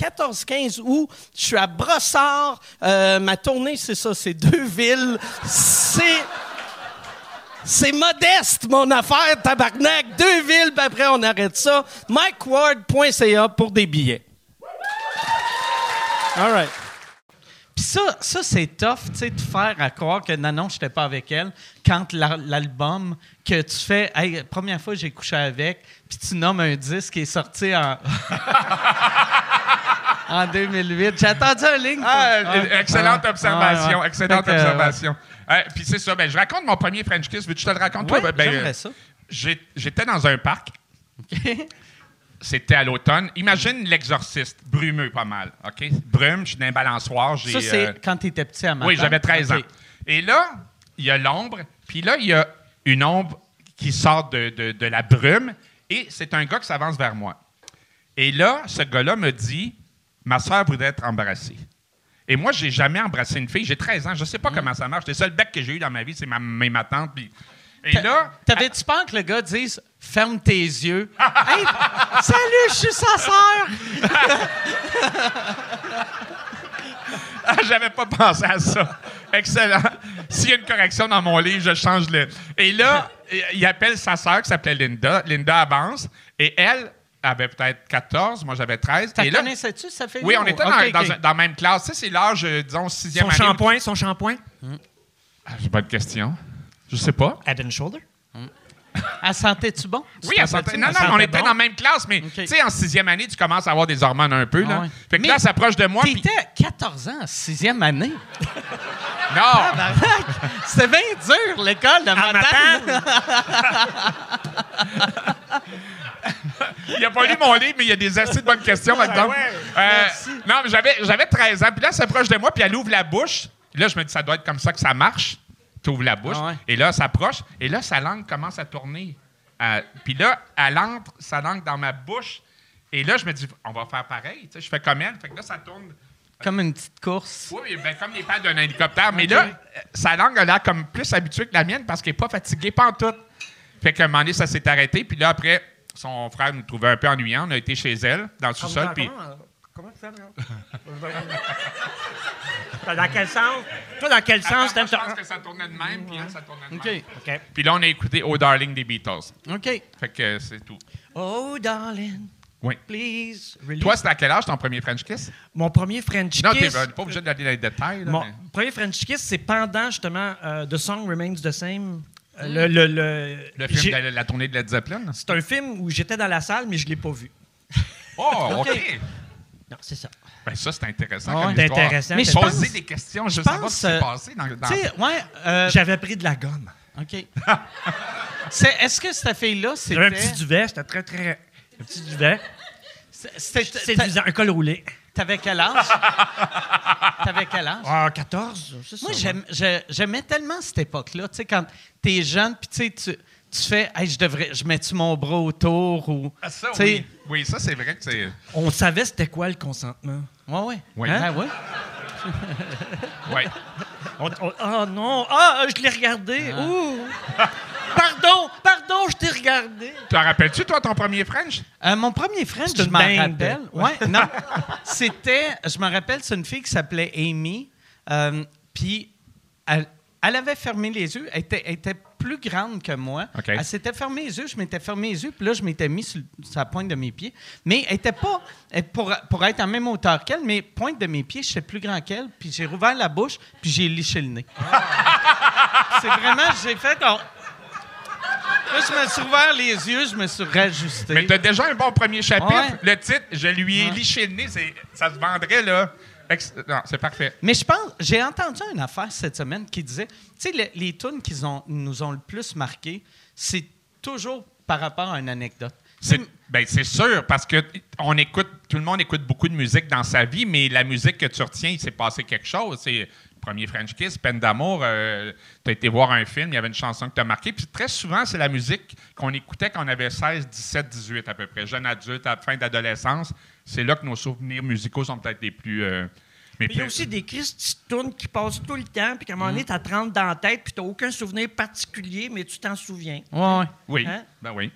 14, 15 août. Je suis à Brossard. Euh, ma tournée, c'est ça, c'est deux villes. C'est... C'est modeste, mon affaire, tabarnak. Deux villes, puis après, on arrête ça. MikeWard.ca pour des billets. All right. Puis ça, ça c'est tough, tu sais, de faire à croire que non, non, je n'étais pas avec elle. Quand la- l'album que tu fais, hey, première fois j'ai couché avec, puis tu nommes un disque qui est sorti en, en 2008. J'ai attendu un ligne. Ah, Ah, excellente ah, observation, excellente que, observation. Euh, Puis c'est ça, ben, je raconte mon premier French Kiss. Veux-tu te le raconte? Ouais, toi? Ben, j'aimerais ça. J'étais dans un parc. C'était à l'automne. Imagine l'exorciste, brumeux pas mal. OK? Brume, je suis dans un balançoire. Ça, c'est euh, quand tu étais petit à ma Oui, j'avais 13 OK. ans. Et là, il y a l'ombre, puis là, il y a une ombre qui sort de, de- de la brume, et c'est un gars qui s'avance vers moi. Et là, ce gars-là me dit Ma soeur voudrait être embrassée. Et moi, j'ai jamais embrassé une fille. J'ai 13 ans. Je sais pas Mm. comment ça marche. Le seul bec que j'ai eu dans ma vie, c'est ma, ma, ma tante. Et là, T'avais-tu peur que le gars dise ferme tes yeux? hey, salut, je suis sa sœur! Ah, J'avais pas pensé à ça. Excellent. S'il y a une correction dans mon livre, je change le. Et là, il appelle sa sœur qui s'appelait Linda. Linda avance et elle avait peut-être 14, moi j'avais 13. T'as là, connaissais-tu, ça fait oui, on était dans, OK, dans OK. un- dans la même classe. Ça, c'est l'âge, euh, disons, sixième Son année. shampoing, son shampoing? Ah, J'ai pas de question. Je sais pas. Head and shoulder? Elle sentait-tu bon? Tu Oui, elle sentait- non, Elle non, on était bon? dans la même classe, mais OK. tu sais, en sixième année, tu commences à avoir des hormones un peu. Là. Ah ouais. Fait que Mais là, elle s'approche de moi. T'étais à 14 ans, en sixième année. Non! C'était bien dur, l'école de matin. Il a pas lu mon livre, mais il y a des assez de bonnes questions là-dedans. Euh, non, mais j'avais, j'avais 13 ans. Puis là, elle s'approche de moi, puis elle ouvre la bouche. Puis là, je me dis, ça doit être comme ça que ça marche. Tu ouvres la bouche. Ah ouais. Et là, elle s'approche. Et là, sa langue commence à tourner. Euh, puis là, elle entre sa langue dans ma bouche. Et là, je me dis, on va faire pareil. Tu sais, je fais comme elle. Fait que là, ça tourne. Comme une petite course. Oui, ben, comme les pads d'un hélicoptère. Mais là, euh, sa langue a l'air comme plus habituée que la mienne parce qu'elle n'est pas fatiguée, pas en tout. Fait qu'à un moment donné, ça s'est arrêté. Puis là, après, son frère nous trouvait un peu ennuyant. On a été chez elle, dans le sous-sol. Puis Comment tu fais, là? Dans quel sens? Toi, dans quel Attends, sens je pense que ça tournait de même, puis elle, ça tournait de OK. même. OK. Puis là, on a écouté Oh Darling des Beatles. OK. Fait que euh, c'est tout. Oh, darling, Oui. please. release- Toi, c'était à quel âge ton premier French kiss? Mon premier French Non, t'es kiss. euh, pas obligé d'aller dans les détails. Là, Mon mais- premier French kiss, c'est pendant justement euh, The Song Remains the Same. Euh, le, le, le, Le film de la, la tournée de Led Zeppelin? C'est un film où j'étais dans la salle, mais je ne l'ai pas vu. Oh, OK. Non, c'est ça. Ben ça, c'est intéressant comme ouais. C'est histoire. intéressant. Mais je des questions, je veux savoir pense, ce qui s'est euh, passé dans, dans Tu sais, ouais. euh, J'avais pris de la gomme. OK. C'est- Est-ce que cette fille-là, J'avais un petit c'était. duvet, c'était très, très... Un petit duvet. c'est- c'était- C'est un col roulé. T'avais quel âge? T'avais quel âge? Ah, 14, c'est ça. Moi, j'aime- je- j'aimais tellement cette époque-là. Tu sais, quand t'es jeune, puis tu sais, tu- fais, hey, je devrais, je mets-tu mon bras autour ou. Ah, ça, tu sais, oui. Oui, ça, c'est vrai que c'est... On savait c'était quoi le consentement. Ouais, ouais. Oui. Ah, ouais. Ouais. On- on- Ah non, ah, je l'ai regardé. Ouh. Pardon, pardon, je t'ai regardé. Tu te rappelles-tu, toi, ton premier French? Euh, mon premier French, je m'en rappelle. Ouais, non. C'était, je me rappelle, c'est une fille qui s'appelait Amy. Euh, Puis, elle, elle avait fermé les yeux. Elle était, elle était plus grande que moi. OK. Elle s'était fermé les yeux. Je m'étais fermé les yeux. Puis là, je m'étais mis sur, sur la pointe de mes pieds. Mais elle était pas, pour, pour être en même hauteur qu'elle, mais pointe de mes pieds, j'étais plus grand qu'elle. Puis j'ai rouvert la bouche, puis j'ai liché le nez. c'est vraiment, j'ai fait comme. Là, je me suis ouvert les yeux, je me suis rajusté. Mais t'as déjà un bon premier chapitre. Ouais. Le titre, je lui ai Ouais. liché le nez, ça se vendrait, là. Non, c'est parfait. Mais je pense, j'ai entendu une affaire cette semaine qui disait, tu sais, le- les tunes qui ont, nous ont le plus marqué, c'est toujours par rapport à une anecdote. C'est ben, c'est sûr, parce que on écoute, tout le monde écoute beaucoup de musique dans sa vie, mais la musique que tu retiens, il s'est passé quelque chose. Premier French Kiss, Peine d'amour, tu as été voir un film, il y avait une chanson qui t'a marqué. Puis très souvent, c'est la musique qu'on écoutait quand on avait 16, 17, 18 à peu près, jeune adulte, à la fin d'adolescence. C'est là que nos souvenirs musicaux sont peut-être les plus. euh, mais Il y a aussi des Christ tunes qui passent tout le temps, puis qu'à un moment donné, t'as 30 dans la tête, puis t'as aucun souvenir particulier, mais tu t'en souviens. Ouais, ouais. Oui, Hein? ben oui.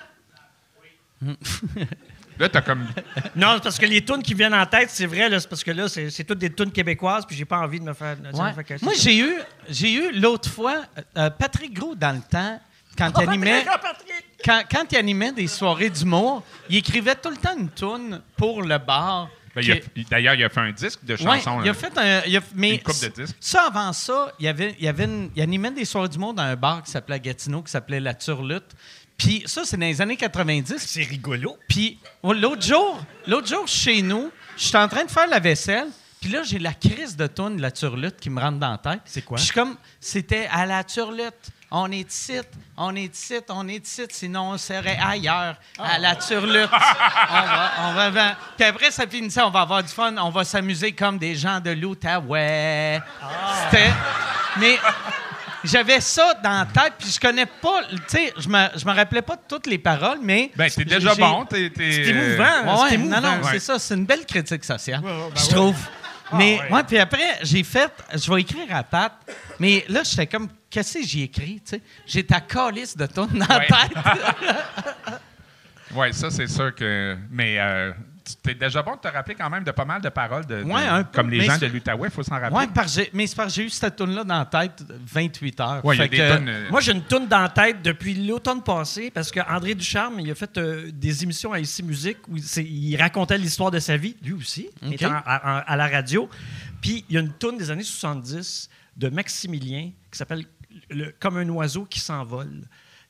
Là, t'as comme. Non, c'est parce que les tunes qui viennent en tête, c'est vrai, là, c'est parce que là, c'est c'est toutes des tunes québécoises, puis j'ai pas envie de me faire. Ouais. Moi, j'ai eu, j'ai eu l'autre fois, euh, Patrick Gros, dans le temps, quand il animait. Patrick! quand, quand il animait des soirées d'humour, il écrivait tout le temps une toune pour le bar Ben, il a- que- il- D'ailleurs, il a fait un disque de Ouais, chansons. il a fait un. il a- mais Une coupe de disques. Ça, avant ça, il, y avait, il, y avait une- il animait des soirées du monde dans un bar qui s'appelait Gatineau, qui s'appelait La Turlute. Puis ça, c'est dans les années 90. C'est rigolo. Puis oh, l'autre jour, l'autre jour, chez nous, je suis en train de faire la vaisselle. Puis là, j'ai la crise de tourne de la turlute qui me rentre dans la tête. C'est quoi? Puis je suis comme, c'était à la turlute. On est ici, on est ici, on est ici, sinon on serait ailleurs, à la turlute. on va, on va, va- Puis après, ça finissait, on va avoir du fun, on va s'amuser comme des gens de l'Outaouais. C'était... Mais j'avais ça dans la tête, puis je connais pas, tu sais, je me, je me rappelais pas de toutes les paroles, mais... Ben, c'est déjà bon. t'es- C'est émouvant. Ouais, non, non, c'est ça. C'est une belle critique sociale, ben je trouve. Mais, ouais. ouais, puis après, j'ai fait, je vais écrire à Pat, mais là, j'étais comme, qu'est-ce que j'ai écrit, tu sais? J'ai ta calice de tonne dans la Ouais. tête. Oui, ça, c'est sûr que. Mais euh, t'es déjà bon de te rappeler quand même de pas mal de paroles, de, de- Ouais, un peu, comme les gens c'est- de l'Outaouais, il faut s'en rappeler. j'ai- mais c'est parce que j'ai eu cette tune là dans la tête 28 heures. Ouais, Fait que- tonnes. euh, Moi, j'ai une toune dans la tête depuis l'automne passé parce que André Ducharme, il a fait euh, des émissions à ICI Musique où c'est- il racontait l'histoire de sa vie, lui aussi, étant à, à- à la radio. Puis il y a une toune des années 70 de Maximilien qui s'appelle le- Comme un oiseau qui s'envole.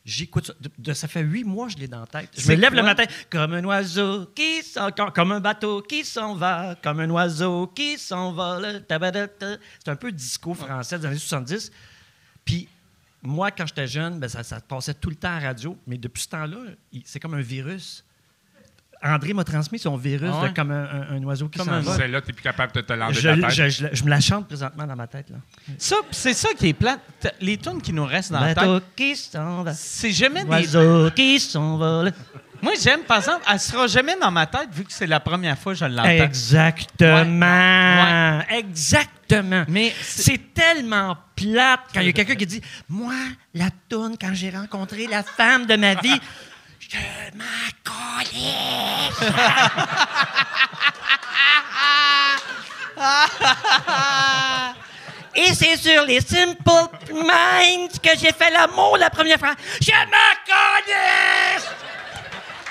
J'écoute ça. De, de- ça fait huit mois que je l'ai dans la tête. Je me lève quoi? le matin comme un oiseau qui s'en, comme, comme un bateau qui s'en va, comme un oiseau qui s'envole. C'est un peu disco français des années 70. Puis moi, quand j'étais jeune, ben, ça, ça passait tout le temps à la radio. Mais depuis ce temps-là, c'est comme un virus. André m'a transmis son virus Ah ouais? de comme un, un- un oiseau qui Comme s'en un- va. Celle-là, t'es plus capable de te l'enlever Je, la tête. je- je- je me la chante présentement dans ma tête. Là. Ça, c'est ça qui est plate. Les tunes qui nous restent dans la tête, qui s'en va. c'est jamais des... Qui s'envole. Moi, j'aime, par exemple, elle sera jamais dans ma tête vu que c'est la première fois que je l'entends. Exactement. Exactement. Mais c'est tellement plate quand il y a quelqu'un qui dit Moi, la toune, quand j'ai rencontré la femme de ma vie, je m'en. Et c'est sur les Simple Minds que j'ai fait l'amour la première fois. Je m'en collais.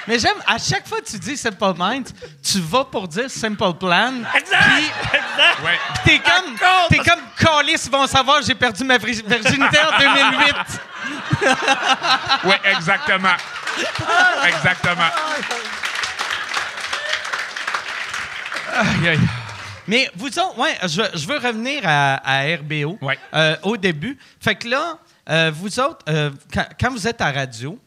Mais j'aime, à chaque fois que tu dis Simple Minds, tu vas pour dire Simple Plan. Exact. Puis t'es comme, t'es comme Callis, ils vont savoir j'ai perdu ma virginité en 2008. Oui, exactement. exactement. Aïe, aïe. Mais vous autres, ouais, je, je veux revenir à, à RBO Ouais. euh, au début. Fait que là, euh, vous autres, euh, quand, quand vous êtes à radio,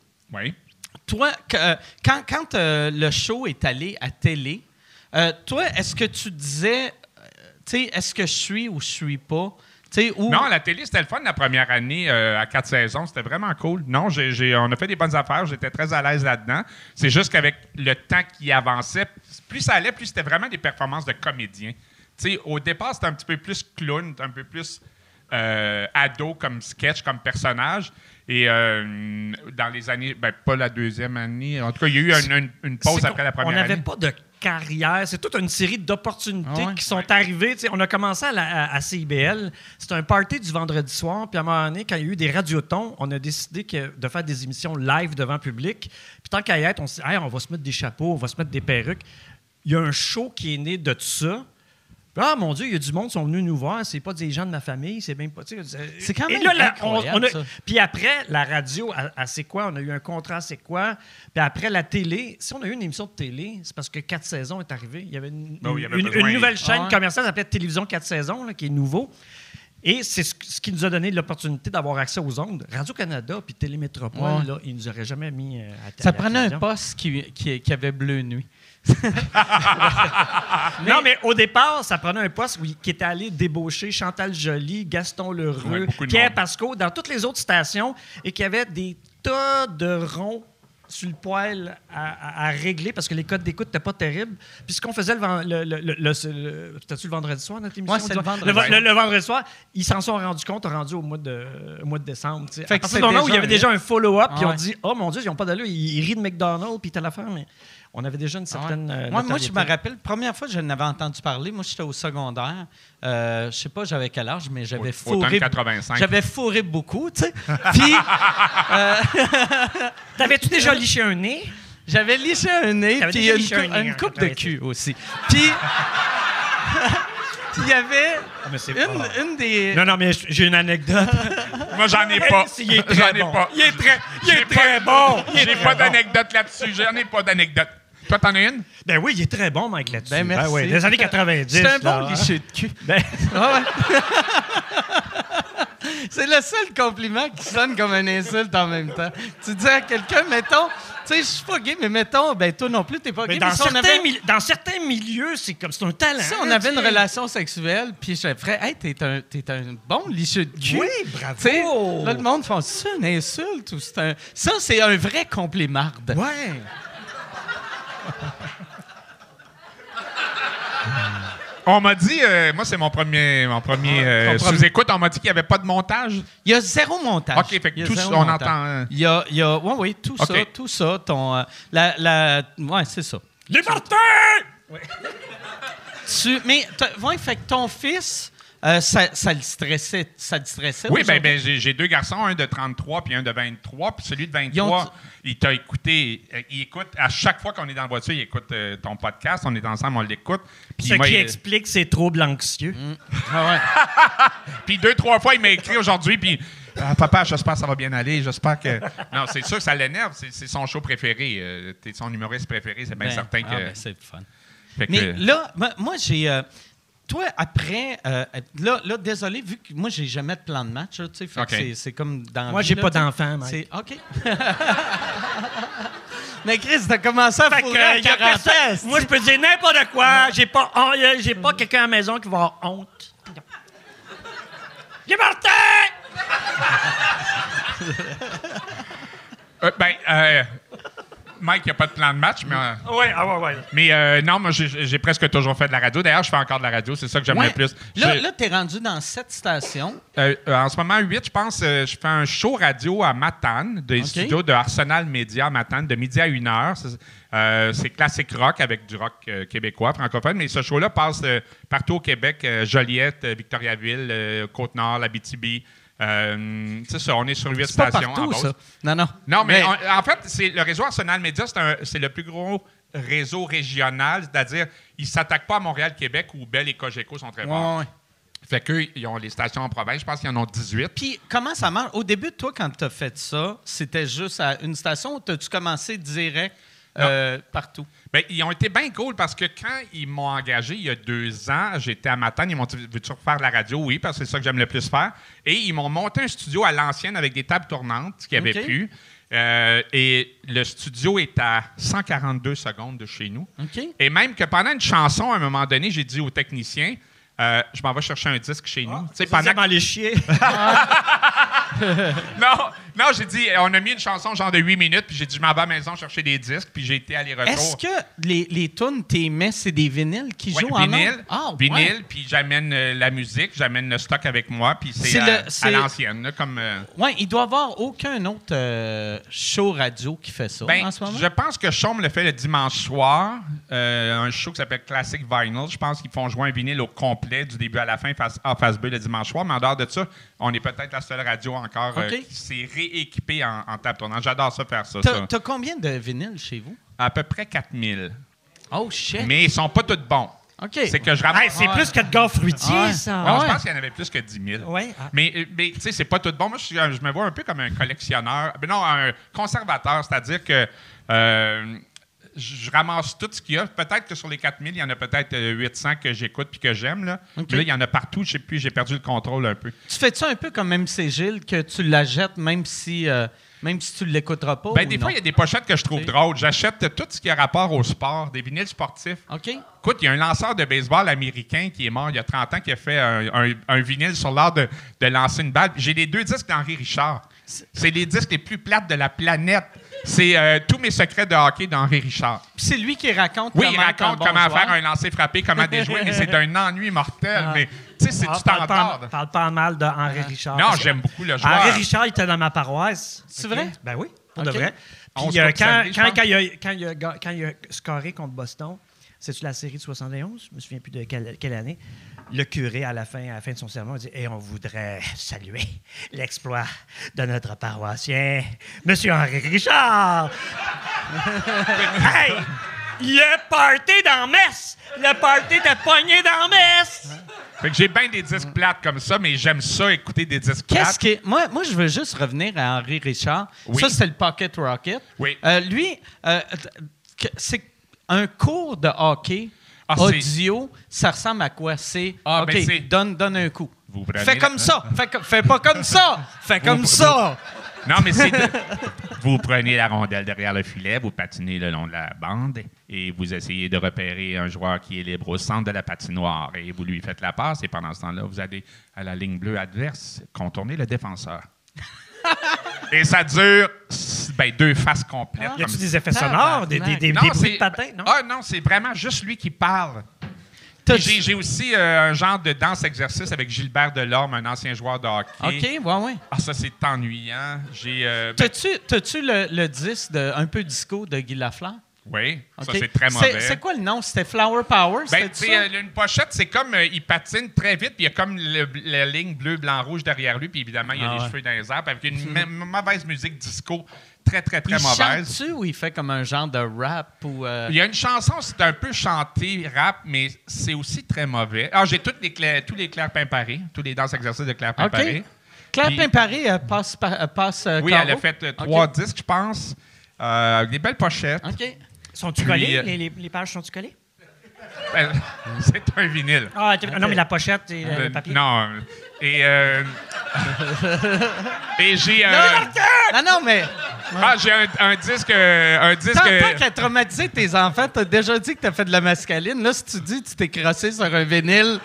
toi, quand, quand le show est allé à télé, toi, est-ce que tu disais, tu sais, est-ce que je suis ou je suis pas? Non, la télé, c'était le fun la première année euh, à quatre saisons. C'était vraiment cool. Non, j'ai- on a fait des bonnes affaires. J'étais très à l'aise là-dedans. C'est juste qu'avec le temps qui avançait, plus ça allait, plus c'était vraiment des performances de comédiens. Tu sais, au départ, c'était un petit peu plus clown, un peu plus euh, ado comme sketch, comme personnage. Et euh, dans les années, ben, pas la deuxième année. En tout cas, il y a eu une, une- une pause après la première On n'avait année. pas de carrière. C'est toute une série d'opportunités Ah ouais? qui sont arrivées. On a commencé à, la- à- à CIBL. C'était un party du vendredi soir. Puis à un moment donné, quand il y a eu des radiotons, on a décidé que- de faire des émissions live devant public. Puis tant qu'à y être, on s'est dit, Hey, on va se mettre des chapeaux, on va se mettre des perruques. Il y a un show qui est né de tout ça. Ah mon Dieu, il y a du monde qui sont venus nous voir. C'est pas des gens de ma famille, c'est même pas. sais, C'est quand Et même là, la- on- incroyable, on a- ça. Puis après, la radio, à, à C'est quoi? On a eu un contrat à C'est quoi? Puis après, la télé, si on a eu une émission de télé, c'est parce que quatre saisons est arrivé. Il y avait une, Ben oui, il y avait une- besoin. une nouvelle chaîne Ah ouais. commerciale qui s'appelait Télévision 4 saisons, là, qui est nouveau. Et c'est ce, ce qui nous a donné l'opportunité d'avoir accès aux ondes. Radio-Canada puis Télémétropole, Ouais. là, ils nous auraient jamais mis euh, à Ça à prenait un poste qui, qui, qui avait bleu nuit. Non, mais au départ, ça prenait un poste où qui était allé débaucher Chantal Joly, Gaston Ouais, Leroux, beaucoup de Pierre. Pasco, dans toutes les autres stations, et qu'il y avait des tas de ronds sur le poil à, à- à régler parce que les codes d'écoute n'étaient pas terribles. Puis ce qu'on faisait le, le, le, le- le- le- C'était-tu le vendredi soir, notre émission? Ouais, c'est le vendredi le, soir. le vendredi soir, ils s'en sont rendus compte, rendu au mois de, au mois de décembre. Fait À partir c'est du moment où il y avait déjà un follow-up, Ah puis on ouais. dit Oh mon Dieu, ils n'ont pas d'allure, ils, ils rient de McDonald's, puis telle affaire, mais on avait déjà une certaine. euh, moi, moi, je me rappelle, la première fois que je n'avais entendu parler, moi, j'étais au secondaire. Euh, je sais pas j'avais quel âge, mais j'avais de fourré. 85. J'avais fourré beaucoup, tu sais. Puis, T'avais-tu déjà liché un nez? J'avais liché un nez, puis une, liché un nez une en coupe de 88. cul aussi. Puis. Il y avait Ah, mais c'est une, une des. Non, non, mais j'ai une anecdote. Moi, j'en ai pas. Il est très J'en ai bon? pas. Il est très, il est très bon. J'ai pas d'anecdote là-dessus. J'en ai pas d'anecdote. Toi, t'en as une? Ben oui, il est très bon, Mike, là-dessus. Ben, merci. oui, des années 90. C'est un bon hein. liché de cul. Ben, Ah ouais. C'est le seul compliment qui sonne comme une insulte en même temps. Tu dis à quelqu'un, mettons, tu sais, je suis pas gay, mais mettons, ben toi non plus, t'es pas mais gay. dans, mais si on certains avait, dans certains milieux, c'est comme c'est un talent. si on avait une relation sexuelle, puis je ferais, hey, t'es un, t'es un bon licheux de cul. Oui, bravo. Tu sais, là, le monde fait, c'est une insulte ou c'est un. Ça, c'est un vrai compliment. Ouais. On m'a dit, euh, moi, c'est mon premier, mon premier euh, ton premier- sous-écoute, on m'a dit qu'il n'y avait pas de montage. Il y a zéro montage. OK, fait que tout ça, on montage. entend, euh, Il y a, il y a, ouais, oui, tout ça, tout ça, ton, euh, la, la, ouais, c'est ça. Liberté! Tu, mais, ouais, fait que ton fils, euh, ça, ça le stressait, ça le stressait. Oui, ben, ben, j'ai deux garçons, un de 33 puis un de 23. Puis celui de Ils ont- 23, il t'a écouté. euh, Il écoute, à chaque fois qu'on est dans la voiture, il écoute euh, ton podcast. On est ensemble, on l'écoute. Ce moi, qui il- explique ses troubles anxieux. Ah ouais. Puis deux, trois fois, il m'a écrit aujourd'hui, puis Ah, papa, j'espère que ça va bien aller, j'espère que... Non, c'est sûr que ça l'énerve, c'est son show préféré. euh, T'es son humoriste préféré, c'est bien Ben, certain que... ah, ben, c'est fun. fait que- Mais là, moi, moi, j'ai. Toi, après, euh, là, là, désolé, vu que moi, j'ai jamais de plan de match, tu sais, que c'est- c'est comme dans. Moi, vie, j'ai là, pas d'enfant. C'est OK. Mais Chris, t'as commencé à Fait que, fourrer à y a 40 personne- ans, Moi, je peux dire n'importe quoi. J'ai pas, a- j'ai pas quelqu'un à la maison qui va avoir honte. Liberté! Euh, ben, euh, Mike, il n'y a pas de plan de match, mais... euh, Ouais, ah ouais, ouais. Mais euh, non, moi, j'ai presque toujours fait de la radio. D'ailleurs, je fais encore de la radio, c'est ça que j'aime Ouais. le plus. Là, là t'es rendu dans cette station. Euh, euh, en ce moment, 8, je pense, euh, je fais un show radio à Matane, des studios de Arsenal Média à Matane, de midi à 1 heure. C'est euh, c'est classique rock avec du rock euh, québécois, francophone. Mais ce show-là passe euh, partout au Québec, euh, Joliette, euh, Victoriaville, euh, Côte-Nord, l'Abitibi. Euh, c'est ça, on est sur 8 C'est pas stations en partout, ça. Non, non. Non, mais, on- en fait, c'est le réseau Arsenal Média, c'est le plus gros réseau régional, c'est-à-dire ils ne s'attaquent pas à Montréal, Québec, où Bell et Cogeco sont très forts. Ouais, ouais. Fait qu'eux, ils ont les stations en province, je pense qu'ils en ont 18. Puis, comment ça marche? Au début, toi, quand tu as fait ça, c'était juste à une station ou as-tu commencé direct euh, partout? Ben, ils ont été bien cool parce que quand ils m'ont engagé il y a deux ans, j'étais à Matane, ils m'ont dit Veux-tu refaire la radio? Oui, parce que c'est ça que j'aime le plus faire. Et ils m'ont monté un studio à l'ancienne avec des tables tournantes, ce qu'il n'y avait OK. plus. Euh, et le studio est à 142 secondes de chez nous. Et même que pendant une chanson, à un moment donné, j'ai dit au technicien euh, Je m'en vais chercher un disque chez nous. Tu sais, pendant les chier. non, non, j'ai dit, on a mis une chanson genre de 8 minutes, puis j'ai dit, je m'en vais à la maison chercher des disques, puis j'ai été aller-retour. Est-ce que les, les tunes t'aimais, c'est des vinyles qui Ouais, jouent en vinyle, ondes? Ah, ouais. vinyle, puis j'amène euh, la musique, j'amène le stock avec moi, puis C'est c'est le- à, c'est- l'ancienne, là, comme... euh, Ouais, il doit y avoir aucun autre euh, show radio qui fait ça ben, en ce moment? je pense que Chaume le fait le dimanche soir, euh, un show qui s'appelle Classic Vinyl. Je pense qu'ils font jouer un vinyle au complet, du début à la fin, face A, face B, le dimanche soir. Mais en dehors de ça, on est peut-être la seule radio encore euh, OK. qui s'est rééquipée en, en table tournante. J'adore ça, faire ça. T'as t'as combien de vinyles chez vous? À peu près 4000. Oh, shit. Mais ils sont pas tous bons. OK. C'est que je ramasse. Hey, c'est Ouais. plus que de gars fruitiers, Ouais. ça. Non, ouais. je pense qu'il y en avait plus que 10 000. Ouais. Ah. Mais, euh, mais tu sais, c'est pas tout bon. Moi, je, me vois un peu comme un collectionneur. Ben non, un conservateur, c'est-à-dire que euh, je ramasse tout ce qu'il y a. Peut-être que sur les 4000, il y en a peut-être euh, 800 que j'écoute puis que j'aime. Là. Là, il y en a partout. Je sais plus, j'ai perdu le contrôle un peu. Tu fais ça un peu comme MC Gilles, que tu la jettes même si, euh, même si tu ne l'écouteras pas? Ben, des non? fois, il y a des pochettes que je trouve drôles. J'achète tout ce qui a rapport au sport, des vinyles sportifs. OK. Écoute, il y a un lanceur de baseball américain qui est mort il y a 30 ans qui a fait un, un- un vinyle sur l'art de, de lancer une balle. J'ai les deux disques d'Henri Richard. C'est les disques les plus plates de la planète. C'est euh, tous mes secrets de hockey d'Henri Richard. Puis c'est lui qui raconte Oui, comment il un raconte bon comment joueur. faire un lancer frappé, comment déjouer, mais c'est d'un ennui mortel. Ah. Mais tu sais, c'est Ah, du parle, pas, parle pas mal de Henri Richard. Non, j'aime beaucoup le joueur. Henri Richard, il était dans ma paroisse. C'est vrai? Ben oui, pour de vrai. Puis euh, quand, il a, quand, il a, ga- quand il a scoré contre Boston, c'est-tu la série de 71? Je me souviens plus de quelle, quelle année. Le curé, à la fin, à la fin de son sermon, dit Et on voudrait saluer l'exploit de notre paroissien, Monsieur Henri Richard. Hey! Le party dans messe! Le party t'es pogné dans messe! Fait que j'ai bien des disques plates comme ça, mais j'aime ça écouter des disques Qu'est-ce plates. qui est- Moi, moi, je veux juste revenir à Henri Richard. Oui. Ça, c'est le Pocket Rocket. Oui. Euh, lui, euh, c'est un cours de hockey Ah, audio. Ça ressemble à quoi? C'est, Ah, OK, ben, c'est- donne, donne un coup. Vous prenez Fais comme ça. Fais, pas comme ça. Fais comme Vous- ça. Non, mais c'est. vous prenez la rondelle derrière le filet, vous patinez le long de la bande et vous essayez de repérer un joueur qui est libre au centre de la patinoire et vous lui faites la passe et pendant ce temps-là, vous allez à la ligne bleue adverse contourner le défenseur. Et ça dure ben, deux faces complètes. Y a-tu des effets sonores, des, des, des, Non, des bruits de non? Ah non, c'est vraiment juste lui qui parle. J'ai aussi euh, un genre de danse-exercice avec Gilbert Delorme, un ancien joueur de hockey. OK, ouais, ouais. Ah, ça, c'est ennuyant. J'ai. euh, ben, T'as-tu, t'as-tu le, le disque de un peu disco de Guy Lafleur? Oui, ça, c'est très mauvais. C'est quoi le nom? C'était Flower Power? Ben, euh, une pochette, c'est comme euh, il patine très vite, puis il y a comme le- la ligne bleu, blanc, rouge derrière lui, puis évidemment, il y a Ah les cheveux dans les airs, puis avec une ma- mauvaise musique disco, très, très, très il mauvaise. chante-tu ou il fait comme un genre de rap? Ou, euh, Il y a une chanson, c'est un peu chanté, rap, mais c'est aussi très mauvais. Ah, j'ai toutes les tous les Claire Pimparé, tous les danses exercices de Claire. Pimparé. Claire Puis- Pimparé passe, passe euh, Oui, elle a fait trois disques, je pense. Des belles pochettes. OK. Sont-tu Puis, collés? euh, Les, les- les pages sont-tu collées? Ben, c'est un vinyle. Ah, t'es- non, mais la pochette et Euh, le papier. non. Et, euh, et j'ai un, Non, non, mais ah, j'ai un, un disque, euh, un disque. tant, tant qu'à traumatiser tes enfants, t'as déjà dit que t'as fait de la mascaline. Là, si tu dis que tu t'es crossé sur un vinyle,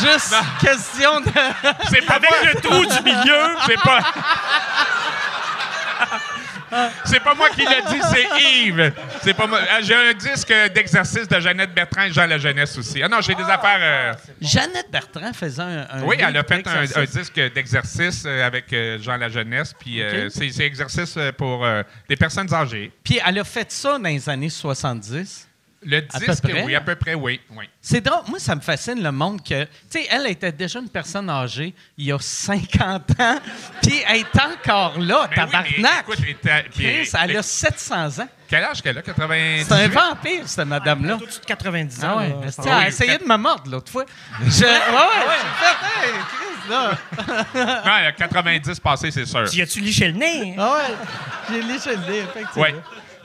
juste question de... C'est pas Avec moi. le trou du milieu! C'est pas. C'est pas moi qui l'ai dit, c'est Yves. C'est pas moi. Ah, J'ai un disque d'exercice de Jeannette Bertrand et Jean La Jeunesse aussi. Ah non, j'ai des affaires. euh, Jeannette Bertrand faisait un, un Oui, elle a fait un, disque d'exercice euh, avec euh, Jean La Jeunesse. Puis euh, c'est c'est exercice pour euh, des personnes âgées. Puis elle a fait ça dans les années 70. Le disque, près? oui, à peu près, oui. oui. C'est drôle. Moi, ça me fascine le monde que. Tu sais, elle était déjà une personne âgée il y a 50 ans, puis elle est encore là, Ben oui, mais tabarnak. écoute, elle était- puis- Chris, elle a 700 ans. Quel âge qu'elle a? 80. C'est un vampire, cette madame-là. Au-dessus de 90 ans. Ah ouais. Elle a oui, essayé de me mordre l'autre fois. Je... Ouais, ouais, j'ai fait, hey, Chris, là. Non, elle a 90 passé, c'est sûr. Tu as-tu liché le nez? Ah ouais, j'ai léché le nez, effectivement. Oui.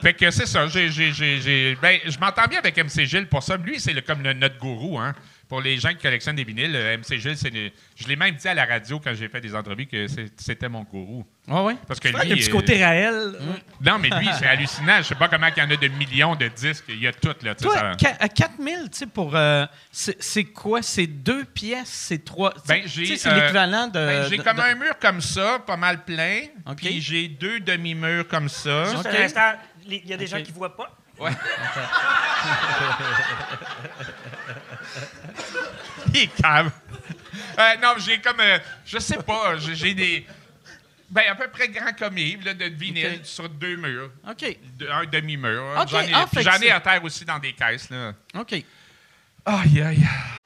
Fait que c'est ça. J'ai, j'ai- ben, je m'entends bien avec MC Gilles pour ça. Lui, c'est le- comme le- notre gourou. Hein. Pour les gens qui collectionnent des vinyles, euh, MC Gilles, c'est le- je l'ai même dit à la radio quand j'ai fait des entrevues que c'était mon gourou. Ouais, ouais? Parce que Il y a lui. un petit euh, côté Raël. non, mais lui, c'est hallucinant. Je sais pas comment il y en a de millions de disques. Il y a tout, là. Toi, ça- qua- à 4000, tu sais, pour. euh, c'est quoi? C'est deux pièces, c'est trois? tu sais- Ben, c'est euh, l'équivalent de. Ben, j'ai comme de- un mur comme ça, pas mal plein. OK. Puis j'ai deux demi-murs comme ça. Juste OK. un instant, il y a des gens qui ne voient pas. Ouais. Il est calme. Euh, non, j'ai comme. euh, je sais pas, j'ai des. Ben, à peu près grand comme Yves, là, de vinyle sur deux murs. OK. De- un demi-mur. OK, J'en ai, ah, ai à terre aussi dans des caisses, là. OK. Aïe, aïe.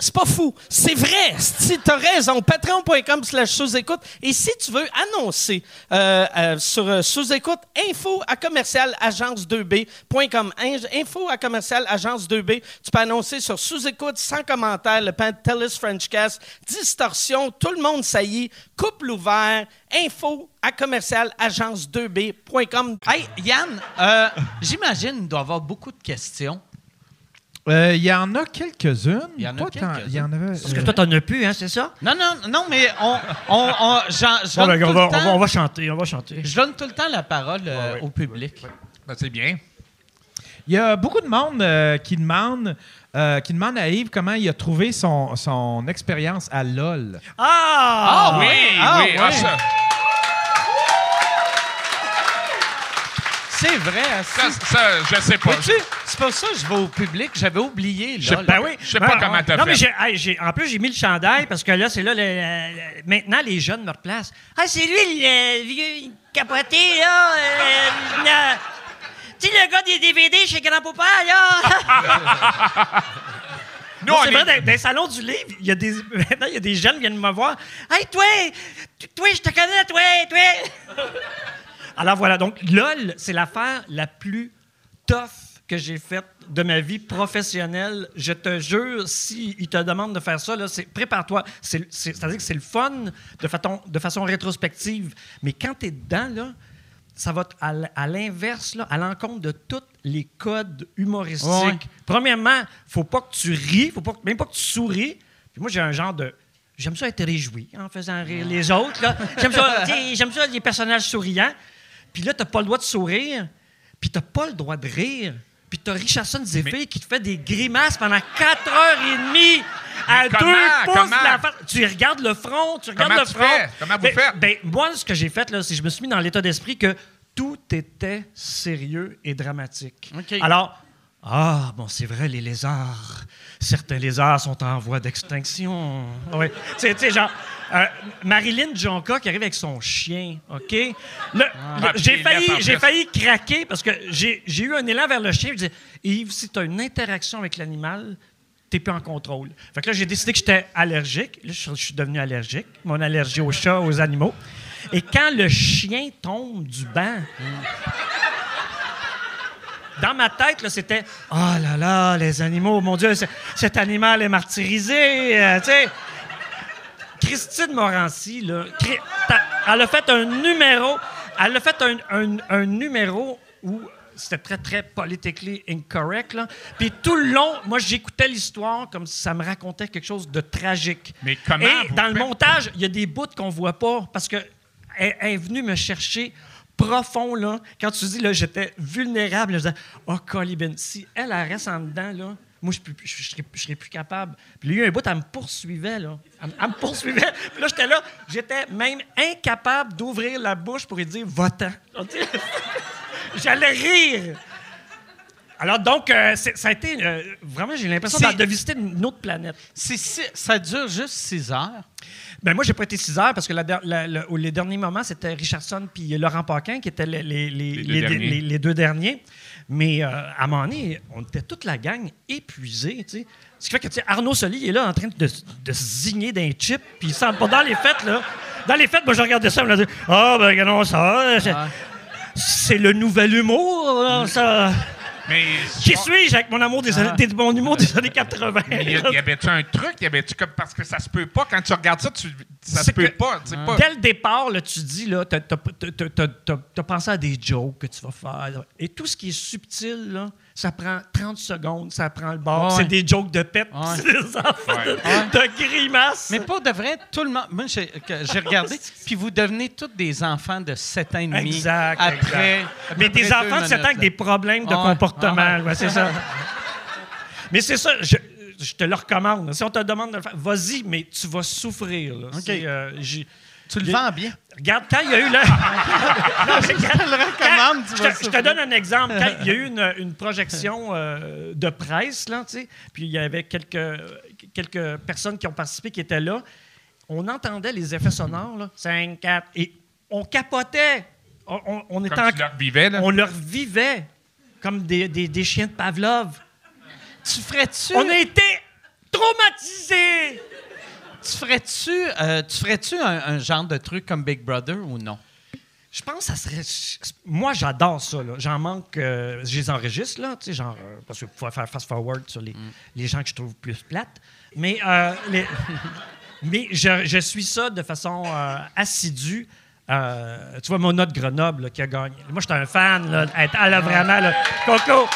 C'est pas fou. C'est vrai. Si t'as raison. Patreon.com slash sous-écoute. Et si tu veux annoncer euh, euh, sur euh, sous-écoute, info à commercial agence2b.com. In- Info à commercial agence2b. Tu peux annoncer sur sous-écoute, sans commentaire, le Pantelis Frenchcast, distorsion, tout le monde saillit, couple ouvert, info à commercial agence2b.com. Hey, Yann, j'imagine qu'il doit y avoir beaucoup de questions. Euh, Il y en a quelques-unes. Il y en a Pas tant- quelques-unes. Il y en avait. Parce que euh, toi, t'en as plus, hein, c'est ça? Non, non, non, mais on, on, on, ben, tout on, va, le on, va, temps- on va chanter, on va chanter. je donne tout le temps la parole euh, au public. Ben, c'est bien. Il y a beaucoup de monde euh, qui demande. euh, qui demande à Yves comment il a trouvé son, son expérience à LOL. Ah! oui, ah, oui. ah, ça. C'est vrai, hein, Ça, ça, je sais pas. C'est pour ça que je vais au public. J'avais oublié. Je sais Là, pas. là. Ben oui. Je sais pas comment t'as non, fait. Mais hey, j'ai- en plus, j'ai mis le chandail parce que là, c'est là, le- maintenant, les jeunes me replacent. Ah, c'est lui, le vieux capoté, là. euh, le- tu sais, le gars des DVD chez Grand-Papa, là. Nous, Non, c'est est- vrai, dans, dans le salon du livre, il y a des, maintenant, il y a des jeunes qui viennent me voir. Hey, toi, toi, je te connais, toi, toi. Alors voilà, donc LOL, c'est l'affaire la plus tough que j'ai faite de ma vie professionnelle. Je te jure, si ils te demandent de faire ça, prépare-toi. C'est, c'est- c'est-à-dire que c'est le fun de, façon- de façon rétrospective. Mais quand tu es dedans, là, ça va à, l'inverse, à l'encontre de tous les codes humoristiques. Ouais. Premièrement, faut pas que tu ris, faut pas, que- même pas que tu souris. Puis moi, j'ai un genre de. J'aime ça être réjoui en faisant rire les autres. J'aime ça, j'aime ça les personnages souriants. Puis là, t'as pas le droit de sourire, puis t'as pas le droit de rire. Puis t'as Richardson Zephyr qui te fait des grimaces pendant 4 heures et demie à Mais deux comment? pouces Comment? de la face. Tu regardes le front, tu regardes Comment le tu front. fais? Comment vous Ben- faites? ben, moi, ce que j'ai fait, là, c'est que je me suis mis dans l'état d'esprit que tout était sérieux et dramatique. Alors, ah, bon, c'est vrai, les lézards. Certains lézards sont en voie d'extinction. Oui. Tu sais, tu sais, genre, euh, Marilyn Jonka qui arrive avec son chien, OK? Ah, j'ai failli, j'ai failli craquer parce que j'ai eu un élan vers le chien. Je disais, Yves, si tu as une interaction avec l'animal, t'es plus en contrôle. Fait que là, j'ai décidé que j'étais allergique. Là, je je suis devenu allergique. Mon allergie aux chats, aux animaux. Et quand le chien tombe du banc, dans ma tête, c'était Oh là là, les animaux, mon Dieu, cet animal est martyrisé. euh, tu sais. Christine Morancy, là, elle a fait un numéro. Elle a fait un, un- un numéro où c'était très, très politically incorrect. Là. Puis tout le long, moi, j'écoutais l'histoire comme si ça me racontait quelque chose de tragique. Mais comment Et dans le faites? montage, il y a des bouts qu'on voit pas parce que elle, est venue me chercher profond, là. Quand tu dis, là, j'étais vulnérable, je disais, oh, Colibin, si elle, elle reste en dedans, là, moi, je, je serais, plus capable. Puis il y a eu un bout, elle me poursuivait, là. Elle, elle me poursuivait. Puis là, j'étais là, j'étais même incapable d'ouvrir la bouche pour lui dire, va-t'en. J'allais rire. Alors, donc, euh, ça a été. euh, vraiment, j'ai l'impression de, visiter une autre planète. Si- ça dure juste six heures? Ben moi, j'ai pas été 6 heures parce que la der- la- la- au- les derniers moments, c'était Richardson puis Laurent Paquin qui étaient les, les- les- Les deux les- derniers. Mais euh, à un moment donné, on était toute la gang épuisés. tu sais. Ce qui fait que Arnaud Soli est là en train de, de se zigner d'un chip, puis il sent pas dans les fêtes. là. Dans les fêtes, moi, je regardais ça, je me disais Ah, ben, regardons ça. c'est- C'est le nouvel humour, là, ça. Mais Qui suis-je avec mon amour des années, des- mon humour des années 80? Mais y, a- y avait-tu un truc? Y avait-tu comme parce que ça se peut pas quand tu regardes ça, tu, ça se peut pas. tu sais pas. Dès le départ, là, tu dis, là, t'as, t'as pensé à des jokes que tu vas faire. Et tout ce qui est subtil, là, ça prend 30 secondes, ça prend le bord. Ouais. C'est des jokes de pète, Ouais. c'est des enfants de, Ouais. de grimaces. Mais pas de vrai, tout le monde. Moi, j'ai regardé, puis vous devenez tous des enfants de 7 ans et demi. Exact, Après. exact. Mais des enfants de 7 ans avec des problèmes de comportement. C'est ça. Mais c'est ça, je, je te le recommande. Si on te demande de le faire, vas-y, mais tu vas souffrir. là. Euh, Tu le vends bien. Regarde, quand il y a eu. Non, quand- le recommande, quand- tu je, te, je te souffrir. donne un exemple. Quand il y a eu une, une projection euh, de presse, là, tu sais, puis il y avait quelques, quelques personnes qui ont participé qui étaient là, on entendait les effets sonores, là, 5, 4, et on capotait. On, on- on était Comme en- tu leur vivais, là? on leur vivait comme des, des- des chiens de Pavlov. Tu ferais-tu? On a été traumatisés. Tu ferais-tu, euh, tu ferais-tu un, un genre de truc comme Big Brother ou non? Je pense que ça serait. Moi, j'adore ça. J'en manque. euh, je les enregistre, là, tu sais, genre. euh, parce que faut faire fast-forward sur les, les gens que je trouve plus plates. Mais, les- mais je, je suis ça de façon assidue. Tu vois, mon autre Grenoble là, qui a gagné. Moi, j'étais un fan. Là, elle, elle a vraiment. là, Coco.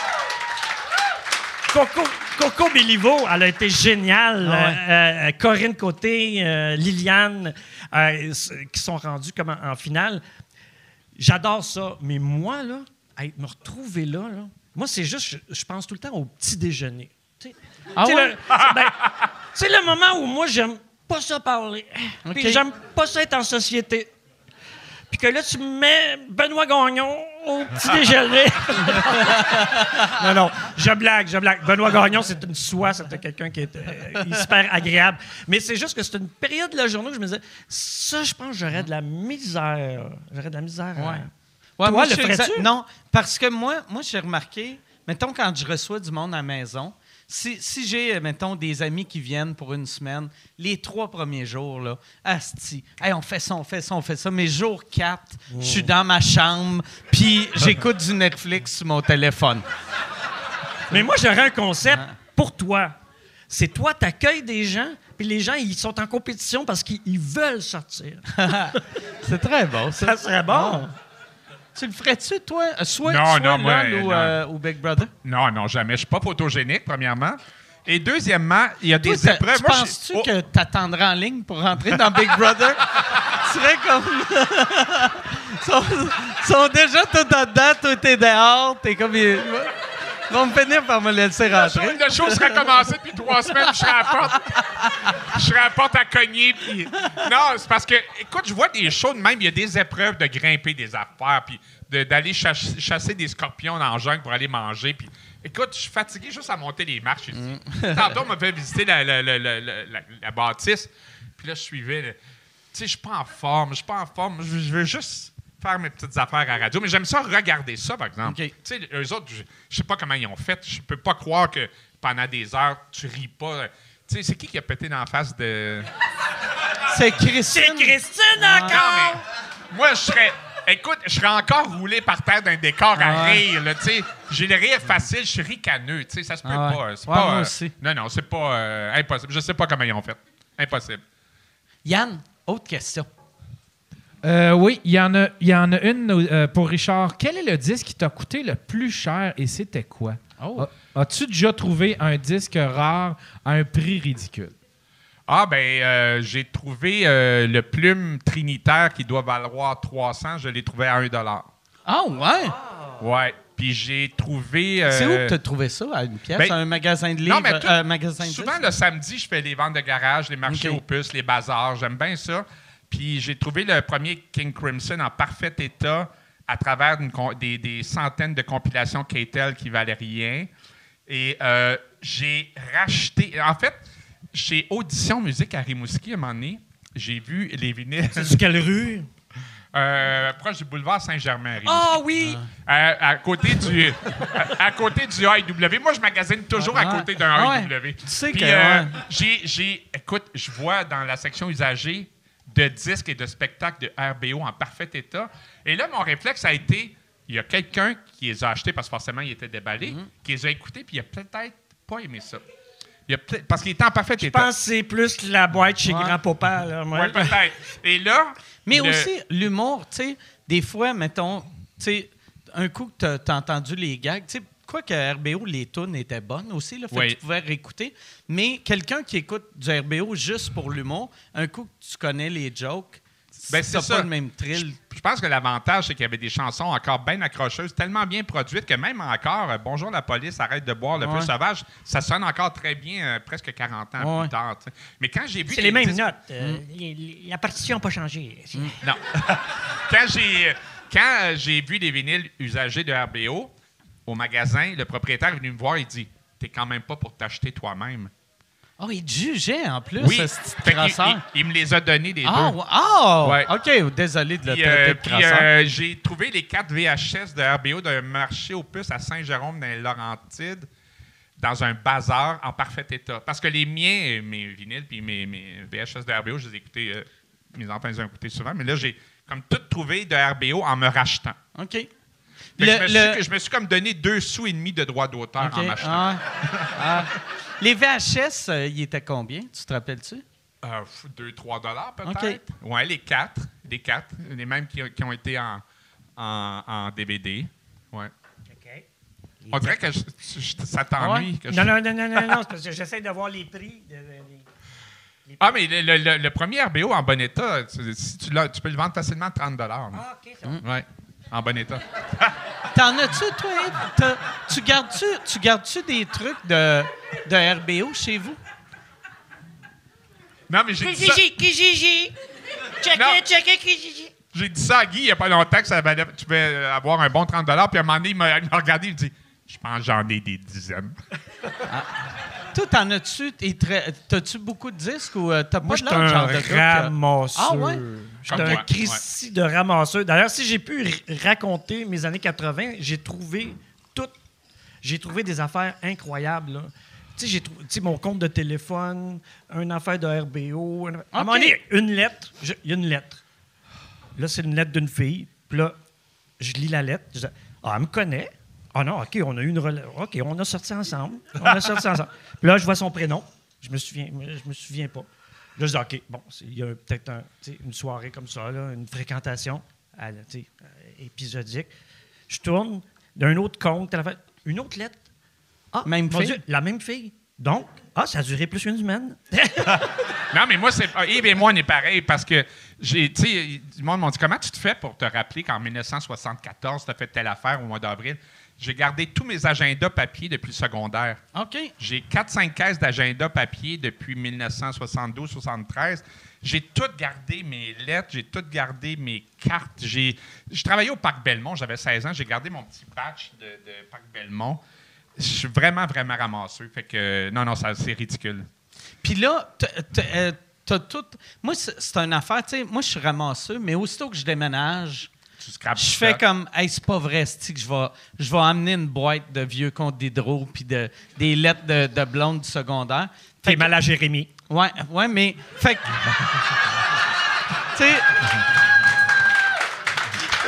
Coco, Coco Béliveau, elle a été géniale. Ah ouais. Euh, euh, Corinne Côté, euh, Liliane, qui sont rendus comme en, en finale. J'adore ça. Mais moi, là, me retrouver là, là, moi, c'est juste, je, je pense tout le temps au petit déjeuner. Ah ouais? le- c'est ben, le moment où moi, j'aime pas ça parler. Puis j'aime pas ça être en société. Puis que là, tu me mets Benoît Gagnon au petit déjeuner. non, non, je blague, je blague. Benoît Gagnon, c'est une soie, c'était quelqu'un qui est euh, super agréable. Mais c'est juste que c'est une période de la journée où je me disais, ça, je pense que j'aurais de la misère. J'aurais de la misère. à- Ouais, Toi, moi, le ferais-tu? Non, parce que moi, moi j'ai remarqué, mettons, quand je reçois du monde à la maison, si, si j'ai, euh, mettons, des amis qui viennent pour une semaine, les trois premiers jours, là, asti, hey, on fait ça, on fait ça, on fait ça. Mais jour 4, je suis dans ma chambre, puis j'écoute du Netflix sur mon téléphone. Mais moi, j'aurais un concept pour toi. C'est toi, t'accueilles des gens, puis les gens, ils sont en compétition parce qu'ils ils veulent sortir. C'est très bon, ça. Ça serait bon. Tu le ferais-tu, toi? Euh, Soit, Non, soit non, moi, LOL ou, non. euh, ou Big Brother? Non, non, jamais. Je suis pas photogénique, premièrement. Et deuxièmement, il y a Toi, des épreuves. tu penses-tu Oh, que t'attendrais en ligne pour rentrer dans Big Brother? tu serais comme... ils, sont, déjà tout en dedans, toi t'es dehors, t'es comme... Ils vont me finir par me laisser Le rentrer. show, le show serait commencé depuis trois semaines, je serais à la porte. Je serais à la porte à cogner. Puis... Non, c'est parce que, écoute, je vois des shows de même, il y a des épreuves de grimper des affaires, puis de- d'aller chasser, chasser des scorpions dans le jungle pour aller manger. Puis, écoute, je suis fatigué juste à monter les marches ici. Tantôt, on m'a fait visiter la, la- la- la- la- la- la bâtisse, puis là, je suivais. Tu sais, je suis pas en forme, je suis pas en forme. Je veux juste faire mes petites affaires à radio. Mais j'aime ça regarder ça, par exemple. Tu sais, eux autres, je, je sais pas comment ils ont fait. Je peux pas croire que pendant des heures, tu ris pas. Tu sais, c'est qui qui a pété dans la face de. C'est Christine. C'est Christine Non, encore! mais moi, je serais. Écoute, je serais encore roulé par terre d'un décor à Ah rire, tu sais. J'ai le rire facile, je suis ricaneux, tu sais, ça se peut Ah pas. C'est Ouais, pas, moi euh, aussi. Non, non, c'est pas euh, impossible. Je sais pas comment ils ont fait. Impossible. Yann, autre question. Euh, oui, il y, en a- il y en a une euh, pour Richard. Quel est le disque qui t'a coûté le plus cher et c'était quoi? Oh. As-tu déjà trouvé un disque rare à un prix ridicule? Ah, ben, euh, j'ai trouvé euh, le plume trinitaire qui doit valoir 300. Je l'ai trouvé à 1 Ah ouais? Ouais. Puis j'ai trouvé. euh, C'est où que t'as trouvé ça, à une pièce? ben, un magasin de livres? Non, mais tout- euh, magasin de souvent disques? le samedi, je fais les ventes de garage, les marchés aux puces, les bazars. J'aime bien ça. Puis j'ai trouvé le premier King Crimson en parfait état à travers une des, des centaines de compilations K-Tel qui valaient rien. Et euh, j'ai racheté. En fait, chez Audition Musique à Rimouski, à un moment donné, j'ai vu les vinyles C'est sur quelle rue? euh, proche du boulevard Saint-Germain. Ah oui! À, à côté du à, à côté du AEW. Moi, je magasine toujours à Ah, côté d'un ah ouais. AEW. Tu sais Puis, que, euh, ouais. j'ai, j'ai- écoute, je vois dans la section usagée de disques et de spectacles de RBO en parfait état. Et là, mon réflexe a été, il y a quelqu'un qui les a achetés parce que forcément, ils étaient déballés, Mhm. qui les a écoutés, puis il a peut-être pas aimé ça. Il a peut-être- parce qu'il était en parfait Je état. pense que c'est plus la boîte chez Ouais. grand-papa. Ouais, peut-être. Et là. Mais le- aussi, l'humour, tu sais, des fois, mettons, tu sais, un coup que t'as- t'as entendu les gags, tu sais, quoi que RBO, les tunes étaient bonnes aussi, là, fait Oui. que tu pouvais réécouter. Mais quelqu'un qui écoute du RBO juste pour l'humour, un coup que tu connais les jokes, Ben, c'est pas ça. le même thrill. Je pense que l'avantage, c'est qu'il y avait des chansons encore bien accrocheuses, tellement bien produites que même encore, euh, Bonjour la police, arrête de boire le Ouais. feu sauvage, ça sonne encore très bien euh, presque 40 ans Ouais. plus tard. Mais quand j'ai vu. C'est les mêmes disques- notes. euh, les- les- la partition n'a pas changé. Non. quand j'ai quand j'ai vu les vinyles usagés de RBO au magasin, le propriétaire est venu me voir et dit T'es quand même pas pour t'acheter toi-même. Oh, il te jugeait en plus, Oui. ce petit il, il me les a donnés les Ah, deux. Ouais. OK, désolé de le Puis, euh, puis, euh, j'ai trouvé les quatre VHS de RBO d'un marché aux puces à Saint-Jérôme dans les Laurentides dans un bazar en parfait état. Parce que les miens, mes vinyles puis mes, mes VHS de RBO, je les ai écoutés, euh, mes enfants les ont écoutés souvent, mais là, j'ai comme tout trouvé de RBO en me rachetant. OK. Le- je, me suis, le- je me suis comme donné deux sous et demi de droits d'auteur en m'achetant. Ah. Ah. Les VHS, euh, ils étaient combien? Tu te rappelles-tu? Euh, 2-3 dollars peut-être. Ouais, les quatre. Les quatre. Les mêmes qui, qui ont été en, en, en DVD. Ouais. On dirait que je- je- ça t'ennuie. je- Non, non, non, non, non, non, c'est parce que j'essaie de voir les prix. de- de- les- Ah, mais le, le- le- le premier RBO en bon état, tu- si tu, l'as- tu peux le vendre facilement 30 dollars. Ah, OK, c'est bon. Ouais, en bon état. T'en as-tu, toi, Yves? Tu gardes-tu, tu gardes-tu des trucs de, de RBO chez vous? Non, mais j'ai dit ça. Kijiji. J'ai dit ça à Guy il n'y a pas longtemps que ça valait- tu pouvais avoir un bon 30 Puis à un moment donné, il m'a il m'a regardé, il me dit Je pense que j'en ai des dizaines. Toi, t'en as-tu? T'as-tu beaucoup de disques ou euh, t'as pas Moi, de l'autre genre un de ramasseur. Ah ouais? J'étais un Christy de ramasseur. D'ailleurs, si j'ai pu raconter mes années 80, j'ai trouvé tout. J'ai trouvé des affaires incroyables. là. Tu sais, j'ai mon compte de téléphone, une affaire de RBO. un- À un moment donné, une lettre. Il y a une lettre. Là, c'est une lettre d'une fille. Puis là, je lis la lettre. Je dis, ah, elle me connaît. Ah non, OK, on a eu une relation. OK, on a sorti ensemble. On a sorti ensemble. Puis là, je vois son prénom. Je me souviens, je me souviens pas. Là, je dis, OK, bon, il y a peut-être un- une soirée comme ça, là, une fréquentation à- euh, épisodique. Je tourne d'un autre compte, une autre lettre. Ah, Même mon fille? Dieu, la même fille. Donc, ah, ça a duré plus qu'une semaine. Non, mais moi, c'est. Yves et moi, on est pareil parce que, j'ai, tu sais, du monde m'a dit comment tu te fais pour te rappeler qu'en 1974, tu as fait telle affaire au mois d'avril? J'ai gardé tous mes agendas papier depuis le secondaire. OK. J'ai 4-5 caisses d'agenda papier depuis 1972-73. J'ai tout gardé mes lettres, j'ai tout gardé mes cartes. J'ai, je travaillais au Parc Belmont, j'avais 16 ans, j'ai gardé mon petit patch de, de Parc Belmont. Je suis vraiment, vraiment ramasseux. Fait que, non, non, ça, c'est ridicule. Puis là, euh, t'as tout. Moi, c'est c'est une affaire, tu sais, moi, je suis ramasseux, mais aussitôt que je déménage, Tu scrapes je fais comme, hey, c'est pas vrai, que je vais, je vais amener une boîte de vieux comptes d'hydro puis de, des lettres de, de blonde du secondaire. T'es mal à Jérémy. Ouais, ouais, mais. Fait que. tu sais.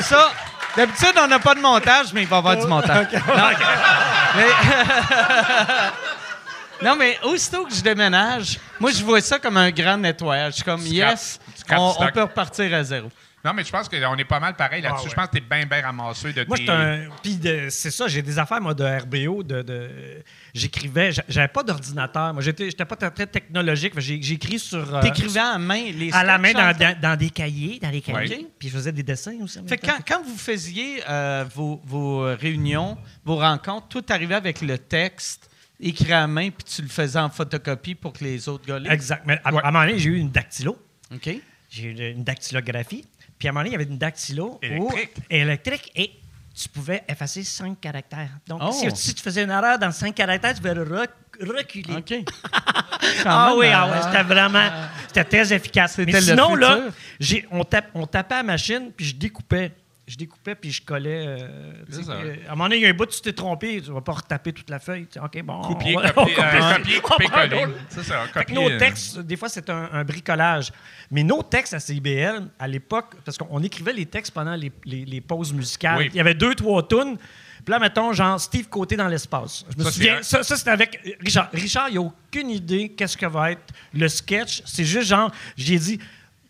Ça, d'habitude, on n'a pas de montage, mais il va y avoir du montage. Non, mais, non, mais aussitôt que je déménage, moi, je vois ça comme un grand nettoyage. Je suis comme, yes, on peut repartir à zéro. Non, mais je pense qu'on est pas mal pareil là-dessus. Ah ouais. Je pense que tu es bien, bien ramasseux de Moi, tes... un. Puis de- c'est ça, j'ai des affaires, moi, de RBO. De, de- J'écrivais. j'a- J'avais pas d'ordinateur. Moi, j'étais j'étais pas très, très technologique. Écrit sur. euh, T'écrivais à main les À la main dans, dans- dans des cahiers. Dans les Ouais. cahiers. Puis je faisais des dessins aussi. Fait quand, quand vous faisiez euh, vos, vos réunions, vos rencontres, tout arrivait avec le texte écrit à main, puis tu le faisais en photocopie pour que les autres gars? Exact. Mais à, à un moment donné, j'ai eu une dactylo. OK. J'ai eu une dactylographie. Puis à un moment donné, il y avait une dactylo. où- Électrique. électrique. Et tu pouvais effacer cinq caractères. Donc, Oh. si, si tu faisais une erreur dans cinq caractères, tu pouvais rec- reculer. OK. Ah oui, même, ah ouais, c'était vraiment, c'était très efficace. Mais sinon, là, on, tape, on tapait à la machine, puis je découpais. Je découpais, puis je collais. euh, ça. euh, à un moment donné, il y a un bout, tu t'es trompé, tu vas pas retaper toute la feuille. Tu sais, OK, bon. Copier, on va- copier, euh, copier, couper, prend coller. C'est ça, copier. nos euh, textes, des fois, c'est un, un bricolage. Mais nos textes à CIBL, à l'époque, parce qu'on écrivait les textes pendant les, les- les pauses musicales, Oui. il y avait deux, trois tunes. Puis là, mettons, genre Steve Côté dans l'espace. Je me Ça, souviens, ça, ça c'était avec Richard. Richard, il n'a aucune idée qu'est-ce que va être le sketch. C'est juste genre, j'ai dit,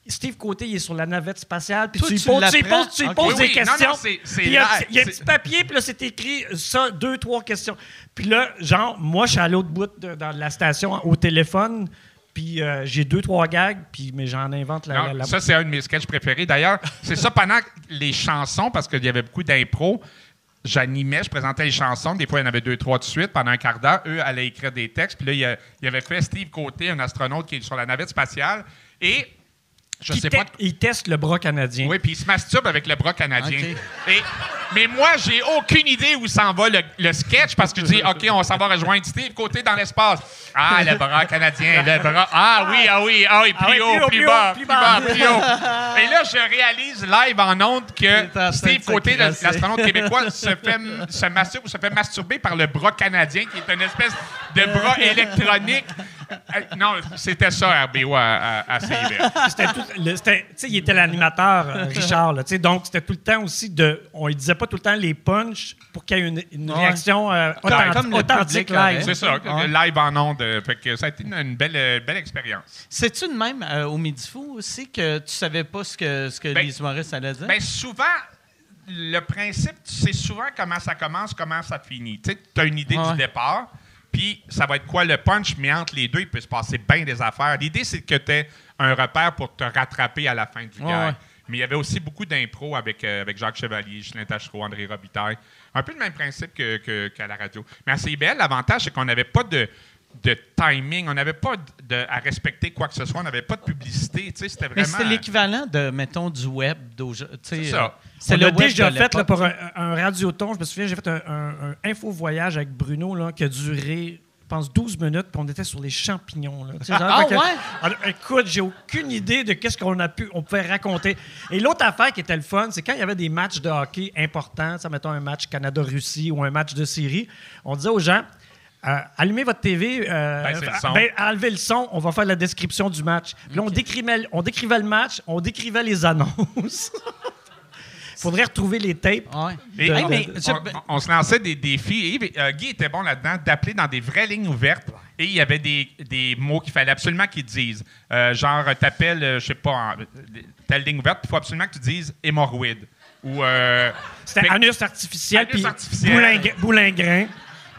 Steve Côté, il est sur la navette spatiale, puis Toi, tu lui tu poses, tu lui l'apprends? poses- tu lui Ok. poses Oui, des oui. Questions. il y a, y un petit papier, puis là, c'est écrit ça, deux, trois questions. Puis là, genre, moi, je suis à l'autre bout de, dans la station au téléphone, puis euh, j'ai deux, trois gags, puis, mais j'en invente la. Non, la- la- ça, c'est un de mes sketchs préférés. D'ailleurs, c'est ça pendant les chansons, parce qu'il y avait beaucoup d'impro. J'animais, je présentais les chansons. Des fois, il y en avait deux, trois de suite. Pendant un quart d'heure, eux allaient écrire des textes. Puis là, il y y avait fait Steve Côté, un astronaute qui est sur la navette spatiale. Et je Puis sais te- pas. Il teste le bras canadien. Oui, puis il se masturbe avec le bras canadien. Et, mais moi, j'ai aucune idée où s'en va le, le sketch parce que je dis, OK, on s'en va rejoindre Steve côté dans l'espace. Ah, le bras canadien, le bras. Ah oui, ah oui, ah oui, plus Ah oui, haut, plus haut, plus plus bas, haut, plus plus bas, bas. plus haut. Et là, je réalise live en ondes Il que Steve de côté, crasser. l'astronaute québécois, se fait, se, masturbe, se fait masturber par le bras canadien qui est une espèce de bras électronique. Non, c'était ça, RBO, à, à, à CIBL. C'était tout- le- c'était- tu sais, il était l'animateur, euh, Richard. là, tu sais, donc, c'était tout le temps aussi de. On ne disait pas tout le temps les punchs pour qu'il y ait une, une Ouais. réaction euh, Comme- authentique, comme le authentique public l'aurait. live. C'est ça, Ouais. live en ondes. euh, Fait que ça a été une, une belle, euh, belle expérience. C'est-tu de même euh, au Midi Fou aussi que tu savais pas ce que, ce que Ben, les humoristes allaient dire? Bien, souvent, le principe, tu sais souvent comment ça commence, comment ça finit. Tu as une idée Ouais. du départ, puis ça va être quoi le punch, mais entre les deux, il peut se passer bien des affaires. L'idée, c'est que tu aies un repère pour te rattraper à la fin du Ouais. Mais il y avait aussi beaucoup d'impro avec, euh, avec Jacques Chevalier, Ghislain Tachereau, André Robitaille. Un peu le même principe que- que- qu'à la radio. Mais à CIBL, l'avantage, c'est qu'on n'avait pas de. De timing. On n'avait pas de, à respecter quoi que ce soit. On n'avait pas de publicité. Tu sais, c'était Mais vraiment. c'était l'équivalent de, mettons, du web d'aujourd'hui. C'est ça. C'est On le l'a web déjà de fait là, pour un, un radioton. Je me souviens, j'ai fait un, un- un info-voyage avec Bruno là, qui a duré, je pense, 12 minutes, puis on était sur les champignons. là. Tu sais, genre, Ah, que- ouais? Alors, écoute, j'ai aucune idée de qu'est-ce qu'on a pu, on pouvait raconter. Et l'autre affaire qui était le fun, c'est quand il y avait des matchs de hockey importants, ça, mettons un match Canada-Russie ou un match de série, on disait aux gens. Euh, allumez votre TV, euh, le son. ben, enlevez le son, on va faire la description du match. Puis là, on, décrivait, on décrivait le match, on décrivait les annonces. Faudrait retrouver les tapes. Ouais. Et- Hey, on- mais je- on, on se lançait des défis. Et, euh, Guy était bon là-dedans d'appeler dans des vraies lignes ouvertes. Et il y avait des, des mots qu'il fallait absolument qu'ils disent. Euh, genre, t'appelles, euh, je sais pas, telle ligne ouverte, il faut absolument que tu dises hémorroïde. Ou euh, C'était anus artificiel puis artificiel. boulingrin.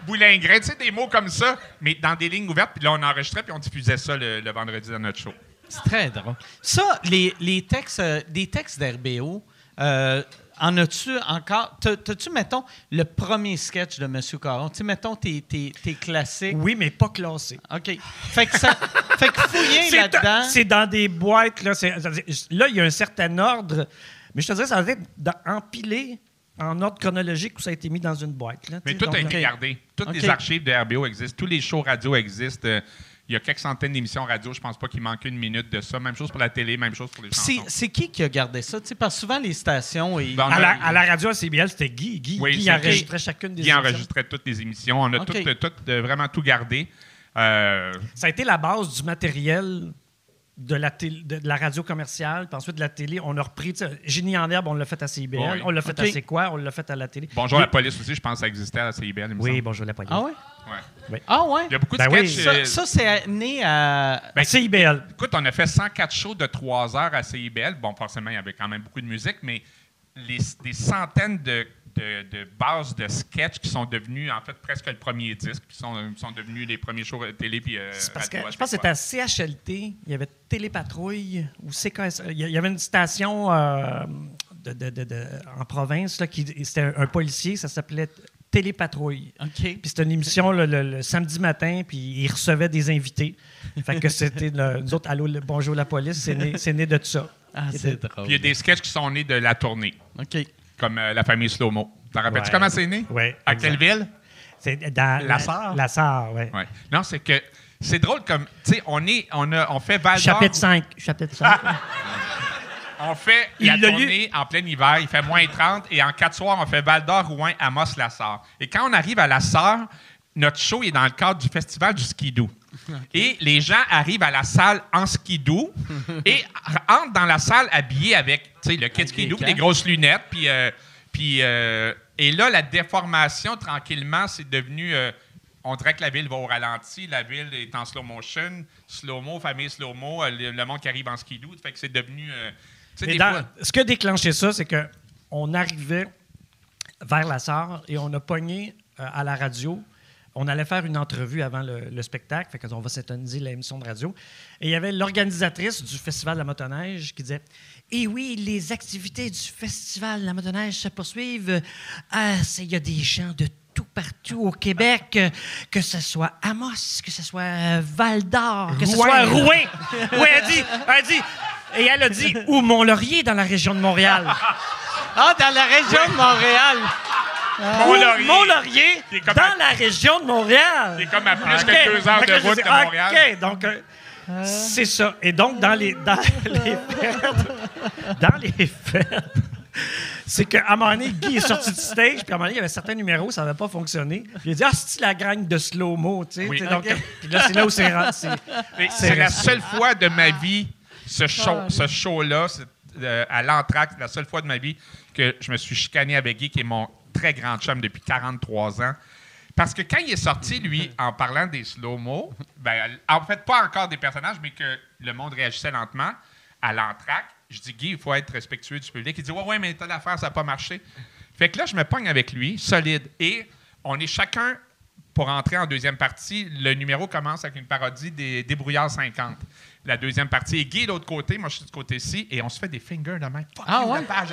Boulingrin. tu sais, des mots comme ça, mais dans des lignes ouvertes. Puis là, on enregistrait, puis on diffusait ça le, le vendredi dans notre show. C'est très drôle. Ça, les, les textes, euh, des textes d'RBO, euh, en as-tu encore. t'as- T'as-tu, mettons, le premier sketch de M. Caron? Tu sais, mettons tes, tes, tes classiques. Oui, mais pas classé. OK. Fait que, ça, fait que fouiller C'est là-dedans. c'est dans des boîtes. Là, c'est- là, il y a un certain ordre. Mais je te dirais, ça va être empilé en ordre chronologique où ça a été mis dans une boîte. là, Mais tout donc, a été gardé. Toutes les archives de RBO existent. Tous les shows radio existent. Euh, Il y a quelques centaines d'émissions radio. Je pense pas qu'il manque une minute de ça. Même chose pour la télé, même chose pour les C'est chansons. c'est qui qui a gardé ça? Tu sais, parce que souvent, les stations. Ils... Ben, À la, à la radio à CBL, c'était Guy. Guy, Oui, Guy c'est enregistrait chacune des Guy émissions. enregistrait toutes les émissions. On a tout, tout, euh, vraiment tout gardé. Euh, Ça a été la base du matériel de la, télé- de, de la radio commerciale. Puis ensuite, de la télé, on a repris. tu sais, Génie en herbe, on l'a fait à. Oui. On l'a fait à C'est quoi? On l'a fait à la télé. bonjour Oui. la police aussi, je pense que ça existait à la CIBL. il me Oui, semble. bonjour la police. Ah ouais? Ouais. Ah ouais? Il y a beaucoup de Ben oui. sketchs. euh, Ça, ça, c'est né à. ben, CIBL. Écoute, on a fait 104 shows de 3 heures à CIBL. Bon, forcément, il y avait quand même beaucoup de musique, mais les, des centaines de, de- de bases de sketchs qui sont devenus, en fait, presque le premier disque, puis sont, sont devenus les premiers shows télé puis euh, C'est parce que radio à je pense que c'était à CHLT, il y avait Télépatrouille ou CKS. Il y il y avait une station euh, de- de- de- de- en province, là, qui c'était un, un policier, ça s'appelait Télépatrouille. OK. Puis c'était une émission le, le- le samedi matin, puis il recevait des invités. Fait que c'était, le- nous autres, Allô, le- bonjour la police, c'est né, c'est né de ça. Ah, c'est drôle. Puis il y a des sketchs qui sont nés de la tournée, OK. Comme euh, la famille Slow-Mo. T'en rappelles-tu Ouais. comment c'est né? Oui. À quelle ville? C'est dans La Sarre? La Sarre, oui. Ouais. Non, c'est que c'est drôle comme, tu sais, on, est, on, a, on fait Val d'Or. Chapitre 5. Chapitre 5. On fait Il la tournée en plein hiver, il fait moins 30, et en quatre soirs, on fait Val d'Or, Rouen, Amos, La Sarre. Et quand on arrive à La Sarre, notre show est dans le cadre du festival du skidoo. Et les gens arrivent à la salle en skidoo et entrent dans la salle habillés avec le kit skidoo, des grosses lunettes. Puis, euh, puis, euh, et là, la déformation, tranquillement, c'est devenu... euh, on dirait que la ville va au ralenti, la ville est en slow motion, slow-mo, famille slow-mo, le, le monde qui arrive en skidoo. Fait que c'est devenu... des dans- fois- ce qui a déclenché ça, c'est que on arrivait vers la Sarre et on a pogné à la radio. On allait faire une entrevue avant le, le spectacle, fait qu'on va s'étoniser l'émission de radio. Et il y avait l'organisatrice du Festival de la motoneige qui disait Et oui, les activités du Festival de la motoneige se poursuivent. Ah, Il y a des gens de tout partout au Québec, que ce soit Amos, que ce soit euh, Val d'Or, que ce soit Rouen. Oui, elle dit, elle dit, et elle a dit, ou Mont-Laurier dans la région de Montréal. Ah, dans la région de Montréal. Mont-Laurier. Ou Mont-Laurier dans à- la région de Montréal. C'est comme à plus OK. que deux heures de route de Montréal. OK, donc euh, c'est ça. Et donc, dans les, dans les fêtes, dans les fêtes, c'est qu'à un moment donné, Guy est sorti du stage, puis à un moment donné, il y avait certains numéros, ça n'avait pas fonctionné. Puis il a dit, ah, c'est la gang de slow-mo, tu sais? Oui. Tu sais, donc, puis là, c'est là où c'est rentré. c'est- la seule fois de ma vie, ce show, ce show-là, c'est, euh, à l'entraque, c'est la seule fois de ma vie que je me suis chicané avec Guy, qui est mon très grand chum depuis 43 ans. Parce que quand il est sorti, lui, en parlant des slow-mo, ben, en fait, pas encore des personnages, mais que le monde réagissait lentement, à l'entraque, je dis, Guy, il faut être respectueux du public. Il dit, ouais, ouais, mais telle affaire, ça n'a pas marché. Fait que là, je me pogne avec lui, solide. Et on est chacun pour entrer en deuxième partie, le numéro commence avec une parodie des Débrouillards 50. La deuxième partie est Guy de l'autre côté, moi je suis du côté-ci, et on se fait des fingers de même. Fuck Ah you, ouais? la page,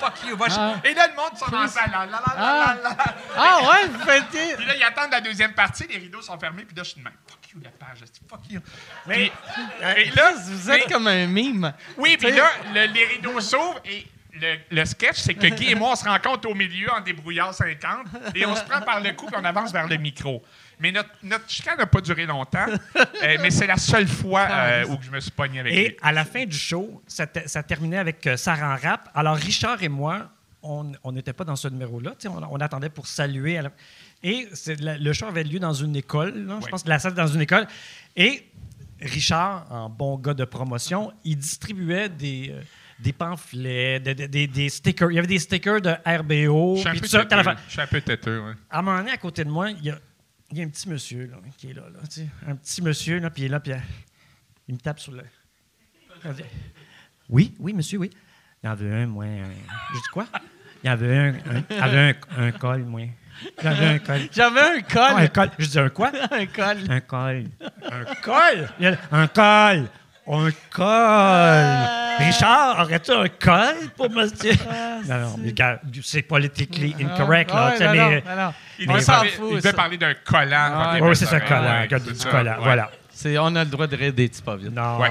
fuck you, va Ah. Et là, le monde dans la salle. là, Ah. Ah ouais, vous faites... Puis là, ils attendent la deuxième partie, les rideaux sont fermés, puis là, je suis de même. Fuck you, la page, fuck you. Puis- et là, Vous êtes mais- comme un mime. oui, puis là, le- les rideaux s'ouvrent et le, le sketch, c'est que Guy et moi, on se rencontre au milieu en débrouillard 50 et on se prend par le cou puis on avance vers le micro. Mais notre, notre chicane n'a pas duré longtemps, euh, mais c'est la seule fois euh, où je me suis pogné avec Et lui. à la fin du show, ça, te- ça terminait avec euh, Sarah en rap. Alors, Richard et moi, on n'était pas dans ce numéro-là. On, on attendait pour saluer. la- Et la- le show avait lieu dans une école. là. Je pense que la salle dans une école. Et Richard, en bon gars de promotion, il distribuait des, des pamphlets, des, des- des- des stickers. Il y avait des stickers de RBO. Je suis un peu têteux. ouais. À un moment donné, à côté de moi, il y a, il y a un petit monsieur là, qui est là. là, tu sais. un petit monsieur, là, puis il est là, puis il me tape sur le. Il dit, Oui, oui, monsieur, oui. Il y en veut un, moi. un- Je dis quoi? Il y en veut un, un, il y en veut un, un col, moi. Il y en veut un col. J'avais un col. Un col. Je dis un quoi? un col. Un col. Un col? Un col. Un col. Richard, aurais-tu un col pour monsieur? non, non, mais regarde, c'est politically incorrect, là. Ah, tu sais, ouais, non, mais- non, non. Il, s'en parler, fout, il devait ça. parler d'un collant. Ah, Oui, c'est ça, collant. ouais, regarde, du ça, collant. ouais. Voilà. C'est, on a le droit de rire des petits pas vite. Non. Ouais.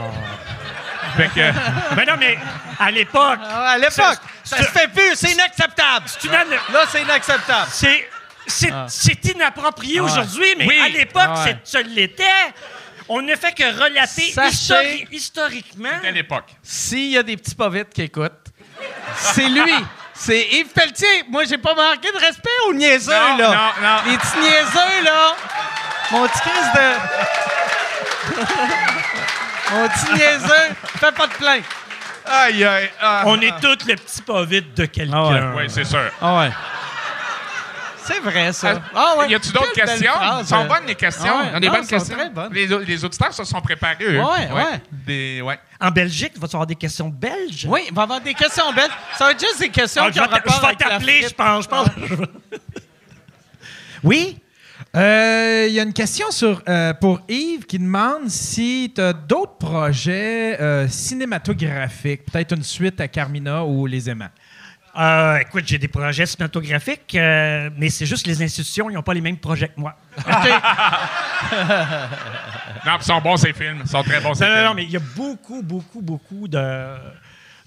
Fait que, Mais non, mais à l'époque, Ah, à l'époque, ça se fait plus, c'est inacceptable. tu Là, c'est inacceptable. c'est c'est Ah. c'est inapproprié aujourd'hui, mais Oui. à l'époque, Ah ça l'était. On ne fait que relater Sachez- histori- historiquement. à l'époque. S'il y a des petits pas vite qui écoutent, c'est lui. C'est Yves Pelletier. Moi, j'ai pas manqué de respect aux niaiseux, Non, là. non, non. Les petits niaiseux, là. Mon petit Chris de... Mon petit niaiseux, fais pas de plainte. Aïe, aïe, ah. On est tous le petit pas vite de quelqu'un. Ah Oui, c'est sûr. Ah ouais. C'est vrai, ça. Ah ouais. Y a-tu d'autres Quelle belle questions? phrase, sont euh. bonnes, les questions. Ah ouais. On a des Non, bonnes sont questions. très bonnes. Les, au- les auditeurs se sont préparés, eux. Ouais, ouais. Des, ouais. En Belgique, vas-tu avoir des questions belges? Oui, il va y avoir des questions belles. Ça va être juste des questions Ah, qui je ont vais t'a- rapport je vais avec la t'appeler, je pense. Je pense. oui? Euh, Il y a une question sur, euh, pour Yves qui demande si tu as d'autres projets euh, cinématographiques, peut-être une suite à Carmina ou Les Aimants. Euh, écoute, j'ai des projets cinématographiques, euh, mais c'est juste les institutions, ils n'ont pas les mêmes projets que moi. Non, ils sont bons, ces films. Ils sont très bons, ces Non, non, films. non, mais il y a beaucoup, beaucoup, beaucoup de,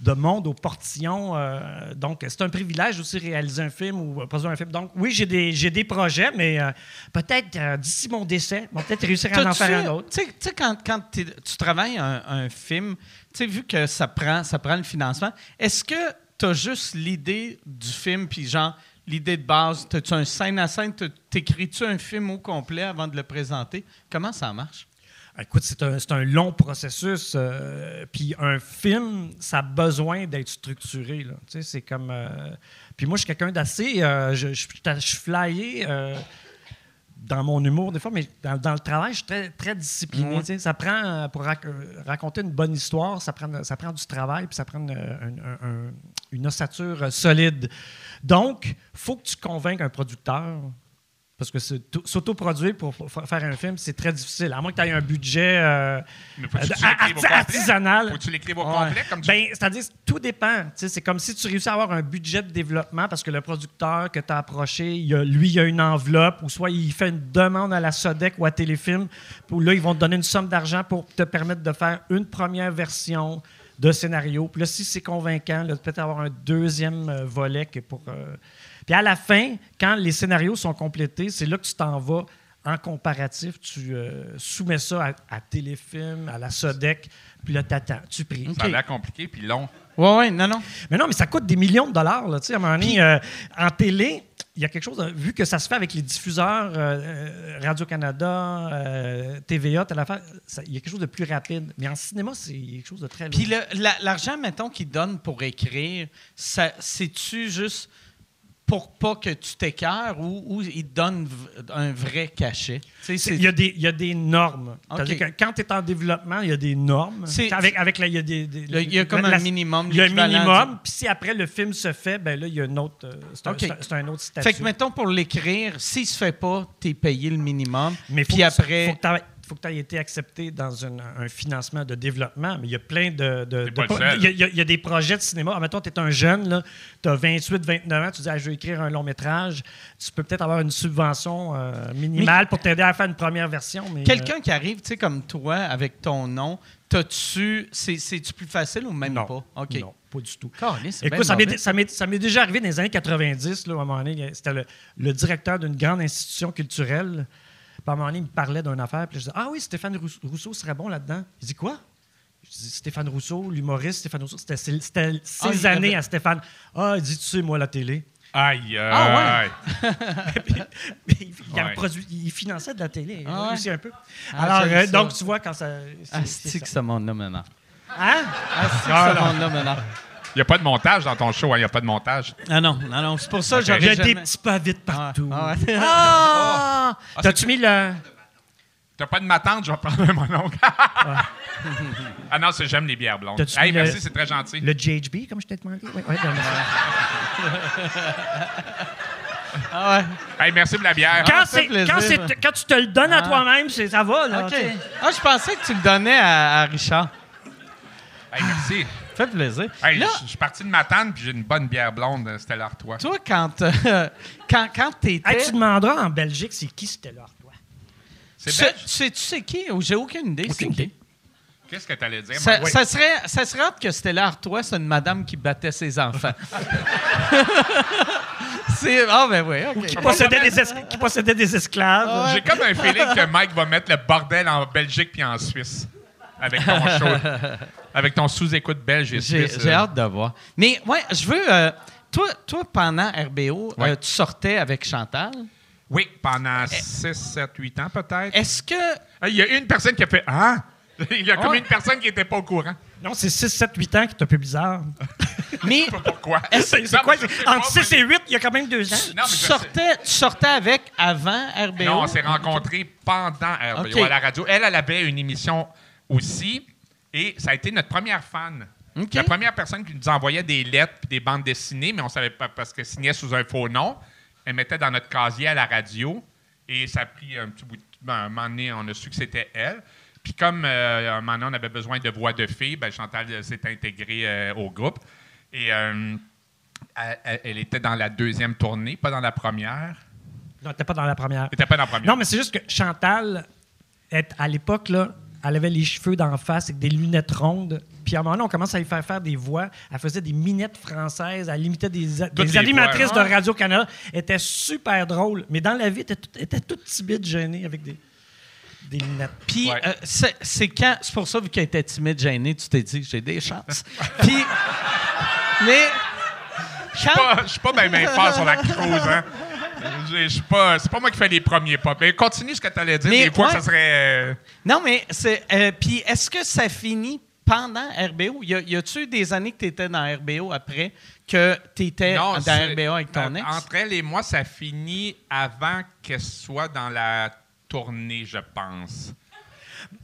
de monde au portillon. euh, donc, c'est un privilège aussi réaliser un film ou produire un film. Donc, oui, j'ai des, j'ai des projets, mais euh, peut-être euh, d'ici mon décès, on va peut-être réussir à en faire un autre. Tu sais- quand, quand tu travailles un, un film, tu sais, vu que ça prend, ça prend le financement, est-ce que tu as juste l'idée du film, puis genre, l'idée de base, as-tu un scène à scène, t'as- t'écris-tu un film au complet avant de le présenter? Comment ça marche? Écoute, c'est un, c'est un long processus. euh, puis un film, ça a besoin d'être structuré. là. Tu sais, c'est comme. euh, puis moi, je suis quelqu'un d'assez. euh, je, je, je suis flyé dans mon humour, des fois, mais dans, dans le travail, je suis très, très discipliné. Ça prend, pour rac- raconter une bonne histoire, ça prend, ça prend du travail, puis ça prend une, un- un- une ossature euh, solide. Donc, faut que tu convainques un producteur. Parce que s'autoproduire pour faire un film, c'est très difficile. À moins que tu aies un budget euh, euh, artisanal. Faut-tu l'écrire au complet? Comme tu... Ben, c'est-à-dire, tout dépend. C'est comme si tu réussis à avoir un budget de développement parce que le producteur que tu as approché, il a- lui, il a une enveloppe ou soit il fait une demande à la Sodec ou à Téléfilm. Puis là, ils vont te donner une somme d'argent pour te permettre de faire une première version de scénario. Puis là, si c'est convaincant, là, peut-être avoir un deuxième euh, volet que pour. euh, Puis à la fin, quand les scénarios sont complétés, c'est là que tu t'en vas en comparatif. Tu euh, soumets ça à, à Téléfilm, à la Sodec, puis là, t'attends, tu pries. Ça a l'air compliqué puis long. Oui, oui, non, non. Mais non, mais ça coûte des millions de dollars. Là, tu sais, à un moment donné, euh, en télé, il y a quelque chose, vu que ça se fait avec les diffuseurs euh, euh, Radio-Canada, euh, TVA, telle affaire, ça- il y a quelque chose de plus rapide. Mais en cinéma, c'est quelque chose de très Puis l'argent, mettons, qu'ils donnent pour écrire, c'est-tu juste pour pas que tu t'écœures ou, ou ils te donnent un vrai cachet? Tu Il y, a des, il y a des normes. Que Quand tu es en développement, il y a des normes. Avec, avec la, il y a des, des- Le- il y a comme un minimum, Il y a un minimum. Puis si après le film se fait, ben là, il y a une autre. euh, C'est un, autre statut. Fait que, mettons, pour l'écrire, s'il se fait pas, t'es payé le minimum. Mais puis après. faut que faut que tu aies été accepté dans une- un financement de développement. Mais il y a plein de. il y, a- il y des projets de cinéma. Mettons, tu es un jeune, tu as 28, 29 ans, tu dis ah, je veux écrire un long métrage. Tu peux peut-être avoir une subvention euh, minimale pour t'aider à faire une première version. Mais, euh, Quelqu'un qui arrive, tu sais, comme toi, avec ton nom, t'as-tu. c'est- C'est-tu plus facile ou même non, pas? Non, pas du tout. Écoute, ça m'est, mauvais. ça, m'est, ça m'est déjà arrivé dans les années 90, là, à un moment donné. C'était le, le directeur d'une grande institution culturelle. Puis à un moment donné, il me parlait d'une affaire. Puis je disais Ah oui, Stéphane Rous- Rousseau serait bon là-dedans. Il dit Quoi? Je dis Stéphane Rousseau, l'humoriste Stéphane Rousseau. C'était, c'était- c'était Ah, années avait- à Stéphane. Ah, il dit Tu sais, moi, la télé. Aïe, aïe. Ah Puis il, il Ouais. produit- il finançait de la télé Ah ouais? aussi un peu. Ah, Alors, euh, donc, tu vois, quand ça. c'est- Ah, c'est c'est que ça. ça mon nom maintenant. Hein? Ah, c'est que ça mon nom maintenant. Il n'y a pas de montage dans ton show, hein, il n'y a pas de montage. Ah non, non, non. C'est pour ça que Ok. j'aurais Il y a jamais... des petits pas vite partout. Ah, ouais. Ah! Ah, T'as-tu mis le. T'as pas de ma tante, je vais prendre mon oncle. ah non, c'est j'aime les bières blondes. Hey, mis le- merci, c'est très gentil. Le GHB, comme je t'ai demandé? Oui, oui, Ah ouais. Hey, merci pour la bière. quand, quand, c'est- quand tu te le donnes à Ah. toi-même, c'est- ça va. Là. Ah, je pensais que tu le donnais à, à Richard. Hey, merci. Fait plaisir. Hey, Là, je je suis parti de ma tante, puis j'ai une bonne bière blonde, euh, Stella Artois. toi, quand, euh, quand, quand t'étais... Hey, tu demanderas en Belgique, c'est qui c'était là, toi? C'est Tu sais- tu sais, tu sais qui? J'ai aucune idée. c'est qui. Qu'est-ce que t'allais dire? Ça, serait, ça serait hâte que Stella Artois, c'est une madame qui battait ses enfants. c'est... Ah, ben oui, OK. Qui possédait, des, es- qui possédait des esclaves. Ah J'ai comme un feeling que Mike va mettre le bordel en Belgique puis en Suisse. Avec ton show. avec ton sous-écoute belge et J'ai suisse. j'ai euh. hâte de voir. Mais, ouais, je veux... euh, toi, toi, pendant RBO, Ouais. euh, tu sortais avec Chantal? Oui, pendant 6, 7, 8 ans peut-être. Est-ce que... Il y a une personne qui a fait Ah! Il y a comme Ouais. une personne qui n'était pas au courant. Non, c'est 6, 7, 8 ans qui est un peu bizarre. Mais Je sais pas pourquoi. C'est quoi? Entre pas, 6 et 8, il y a quand même 2 ans. Non, mais tu, sortais, tu sortais avec avant RBO? Non, on s'est rencontrés pendant RBO à la radio. Elle, elle avait une émission aussi et ça a été notre première fan. La première personne qui nous envoyait des lettres puis des bandes dessinées, mais on savait pas parce qu'elle signait sous un faux nom. Elle mettait dans notre casier à la radio et ça a pris un petit bout de ben, un moment donné, on a su que c'était elle. Puis comme euh, un moment donné, on avait besoin de voix de fille, ben, Chantal euh, s'est intégrée euh, au groupe. Et euh, elle, elle- elle était dans la deuxième tournée, pas dans la première. Non, t'es pas dans la première. Elle n'était pas dans la première. Non, mais c'est juste que Chantal, est- à l'époque, là, elle avait les cheveux d'en face avec des lunettes rondes. Puis à un moment donné, on commence à lui faire faire des voix. Elle faisait des minettes françaises. Elle imitait des, des animatrices voix, de Radio-Canada. Elle était super drôle. Mais dans la vie, elle était, toute- elle était toute timide, gênée avec des, des lunettes. Puis, Ouais. euh, c'est c'est quand... C'est pour ça, vu qu'elle était timide, gênée, tu t'es dit, j'ai des chances. Puis... Mais... Quand... pas- je suis pas bien bien fort sur la cruise, hein. Je suis pas. C'est pas moi qui fais les premiers pas. Mais continue ce que tu allais dire. Mais, des fois, ouais. ça serait. euh, Non, mais c'est. euh, Puis, est-ce que ça finit pendant RBO? Y, a, y a-tu eu des années que tu étais dans RBO après que tu étais dans RBO avec ton ex? Entre elle et moi, ça finit avant qu'elle soit dans la tournée, je pense.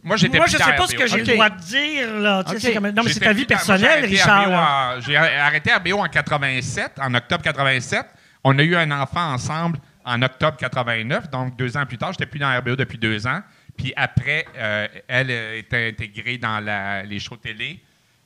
Moi, j'étais Moi, je sais pas ce que j'ai le droit de dire. Là. Tu sais, OK. c'est comme- Non, mais c'est ta vie personnelle, Richard. J'ai arrêté RBO en 87, en octobre 87. On a eu un enfant ensemble en octobre 89, donc deux ans plus tard. J'étais plus dans RBO depuis deux ans. Puis après, euh, elle euh, était intégrée dans la- les shows télé,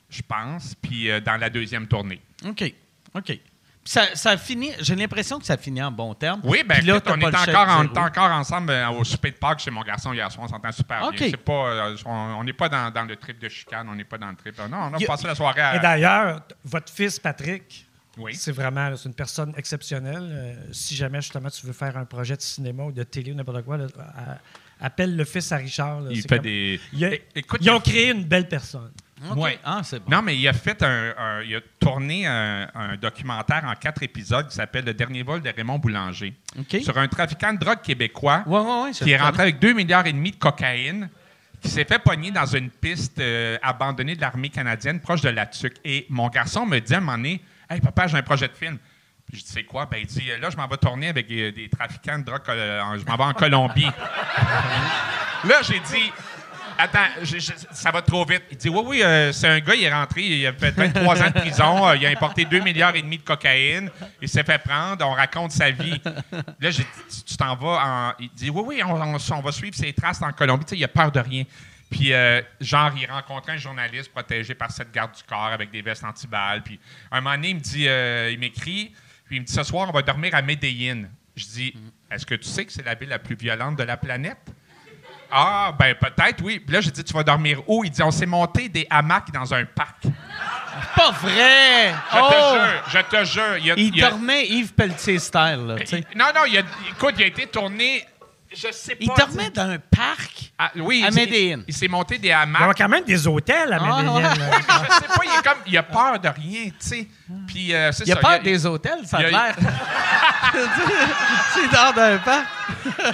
je pense, puis euh, dans la deuxième tournée. OK. OK. Ça, ça a fini, j'ai l'impression que ça finit en bon terme. Oui, Puis là, on, est encore, on zéro. est encore ensemble euh, au souper de Pâques chez mon garçon hier soir. On s'entend super bien. Pas, euh, on n'est pas dans, dans le trip de chicane, on n'est pas dans le trip. euh, Non, on a a- passé la soirée à. Et d'ailleurs, votre fils, Patrick, Oui. c'est vraiment c'est une personne exceptionnelle. Euh, si jamais, justement, tu veux faire un projet de cinéma ou de télé ou n'importe quoi, là, à- appelle le fils à Richard. là. Il fait comme- des. Il a- écoute, ils ont créé une belle personne. OK. Ouais. Ah, c'est bon. Non, mais il a fait un, un- il a tourné un, un documentaire en quatre épisodes qui s'appelle Le dernier vol de Raymond Boulanger sur un trafiquant de drogue québécois Ouais, ouais, ouais. je qui est rentré avec 2 milliards et demi de cocaïne, qui s'est fait pogner dans une piste euh, abandonnée de l'armée canadienne proche de la TUC. Et mon garçon me dit à un moment donné Hey, papa, j'ai un projet de film. Puis je dis, c'est quoi? Ben, il dit, là, je m'en vais tourner avec des, des trafiquants de drogue, euh, je m'en vais en Colombie. là, j'ai dit, attends, ça va trop vite. Il dit, oui, oui, euh, c'est un gars, il est rentré, il a fait 23 ans de prison, euh, il a importé 2 milliards et demi de cocaïne, il s'est fait prendre, on raconte sa vie. Là, j'ai dit, tu- t'en vas en. Il dit, oui, oui, on, on- on va suivre ses traces en Colombie. Tu sais, il a peur de rien. Puis, euh, genre, il rencontrait un journaliste protégé par cette garde du corps avec des vestes antiballes. Puis, un moment donné, il me dit, euh, il m'écrit, puis il me dit, ce soir, on va dormir à Medellín. Je dis, est-ce que tu sais que c'est la ville la plus violente de la planète? Ah, ben peut-être, oui. Puis là, j'ai dit, tu vas dormir où? Il dit, on s'est monté des hamacs dans un parc. Pas vrai! Je oh! te jure, je te jure. Il, a- Il il a- dormait Yves Pelletier style, là, il- non, non, il a, écoute, il a été tourné, je sais pas. Il dormait dans un parc. Ah, oui, à il- Medellín. Il, il s'est monté des Il y a hamacs. quand même des hôtels à Ah, là. je sais pas, il, est comme, il a peur de rien, tu sais. Puis, euh, c'est Il a ça, peur a- des hôtels, ça a l'air. C'est dans un parc.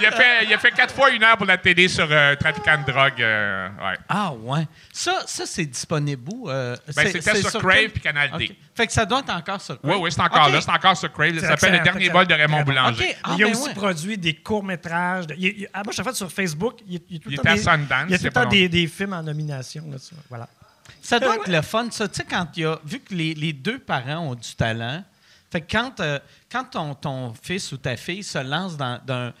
il, a fait, il a fait quatre fois une heure pour la télé sur euh, trafiquant de drogue. euh, ouais. Ah, ouais. Ça, ça c'est disponible où? Euh, Ben, c'était sur Crave puis Canal D. Fait que ça doit être encore sur Crave. Oui, oui, c'est encore OK. là. C'est encore sur Crave. Ça s'appelle Le Dernier bol de. Raymond. Boulanger. OK. Ah, il a ben aussi ouais. produit des courts-métrages. de- il- il- ah, moi, je fait sur Facebook. Il, il y a tout le Il temps était à des- Sundance, Il y a tout a le pas temps des, des films en nomination. Là. Voilà. Ça doit être le fun, ça. Tu sais, quand il y a. Vu que les, les deux parents ont du talent, fait que quand, euh, quand ton, ton fils ou ta fille se lance dans, dans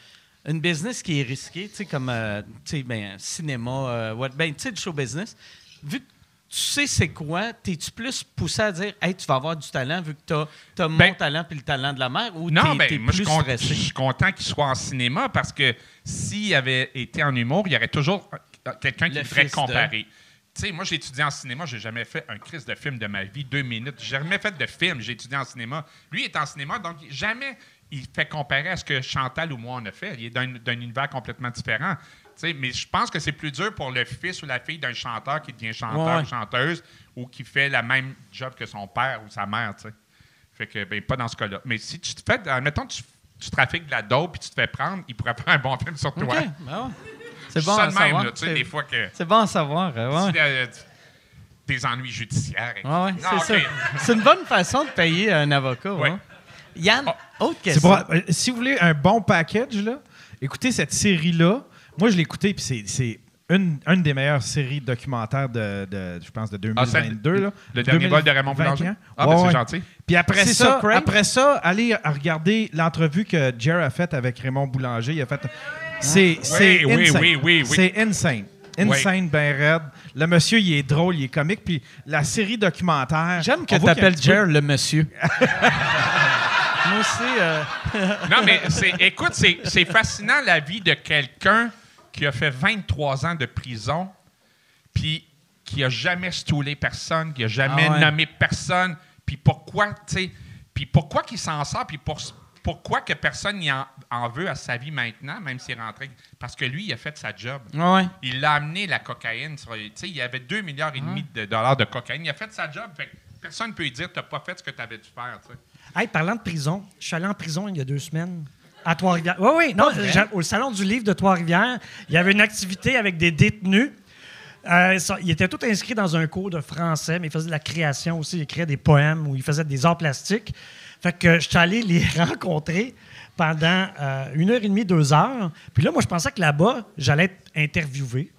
une business qui est risquée, tu sais, comme euh, tu sais, ben, cinéma, euh, what- ben, tu sais, le show business, vu que tu sais c'est quoi, t'es-tu plus poussé à dire, hey, tu vas avoir du talent vu que t'as as mon Ben- talent puis le talent de la mère ou Non, t'es ben, t'es moi, je plus suis, con- stressé? je suis content qu'il soit en cinéma parce que s'il avait été en humour, il y aurait toujours euh, quelqu'un qui Le voudrait de. comparer. Tu sais, moi, j'ai étudié en cinéma, j'ai jamais fait un crise de film de ma vie, deux minutes. J'ai jamais fait de film, j'ai étudié en cinéma. Lui il est en cinéma, donc jamais il fait comparer à ce que Chantal ou moi on a fait. Il est d'un d'un univers complètement différent. Mais je pense que c'est plus dur pour le fils ou la fille d'un chanteur qui devient chanteur Ouais, ouais. ou chanteuse ou qui fait la même job que son père ou sa mère. tu sais. Fait que, ben, pas dans ce cas-là. Mais si tu te fais, admettons, tu, tu trafiques de la dope puis tu te fais prendre, il pourrait faire un bon film sur toi. Ben ouais. C'est bon à même, savoir. là, C'est- des fois que. C'est bon à savoir, euh, si, euh, des ennuis judiciaires. et- ouais, Ah, c'est OK. ça. C'est une bonne façon de payer un avocat. Hein. Yann, Oh. Autre C'est question. pour- euh, si vous voulez un bon package, là, écoutez cette série-là. Moi, je l'ai écoutée, puis c'est- c'est une, une des meilleures séries documentaires de, de- je pense, de Ah, celle- 2022. là. Le dernier vol de Raymond 2021. Boulanger. Ah, Ouais, ben, c'est ouais. gentil. Puis après ça, après ça, allez regarder l'entrevue que Jer a faite avec Raymond Boulanger. Il a fait. C'est c'est oui, insane. oui, oui, oui. C'est insane. Insane, ben raide. Le monsieur, il est drôle, il est comique. Puis la série documentaire. J'aime que tu appelles Jer le monsieur. Moi aussi. euh, Non, mais c'est, écoute, c'est, c'est fascinant la vie de quelqu'un qui a fait 23 ans de prison, puis qui a jamais stoulé personne, qui a jamais Ah ouais. nommé personne, puis pourquoi, tu sais, puis pourquoi qu'il s'en sort, puis pour- pourquoi que personne n'y en, en veut à sa vie maintenant, même s'il est rentré? Parce que lui, il a fait sa job. ouais. Il a amené la cocaïne. tu sais, il y avait 2 milliards et demi de dollars de cocaïne. Il a fait sa job. Fait que personne ne peut lui dire tu n'as pas fait ce que tu avais dû faire. tu sais. Hey, parlant de prison, je suis allé en prison il y a deux semaines. À Trois-Rivières. Oui, oui, non, au Salon du Livre de Trois-Rivières, il y avait une activité avec des détenus. Euh, ça- ils étaient tous inscrits dans un cours de français, mais ils faisaient de la création aussi. Ils écrivaient des poèmes ou ils faisaient des arts plastiques. Fait que je suis allé les rencontrer pendant euh, une heure et demie, deux heures. Puis là, moi, je pensais que là-bas, j'allais être interviewé.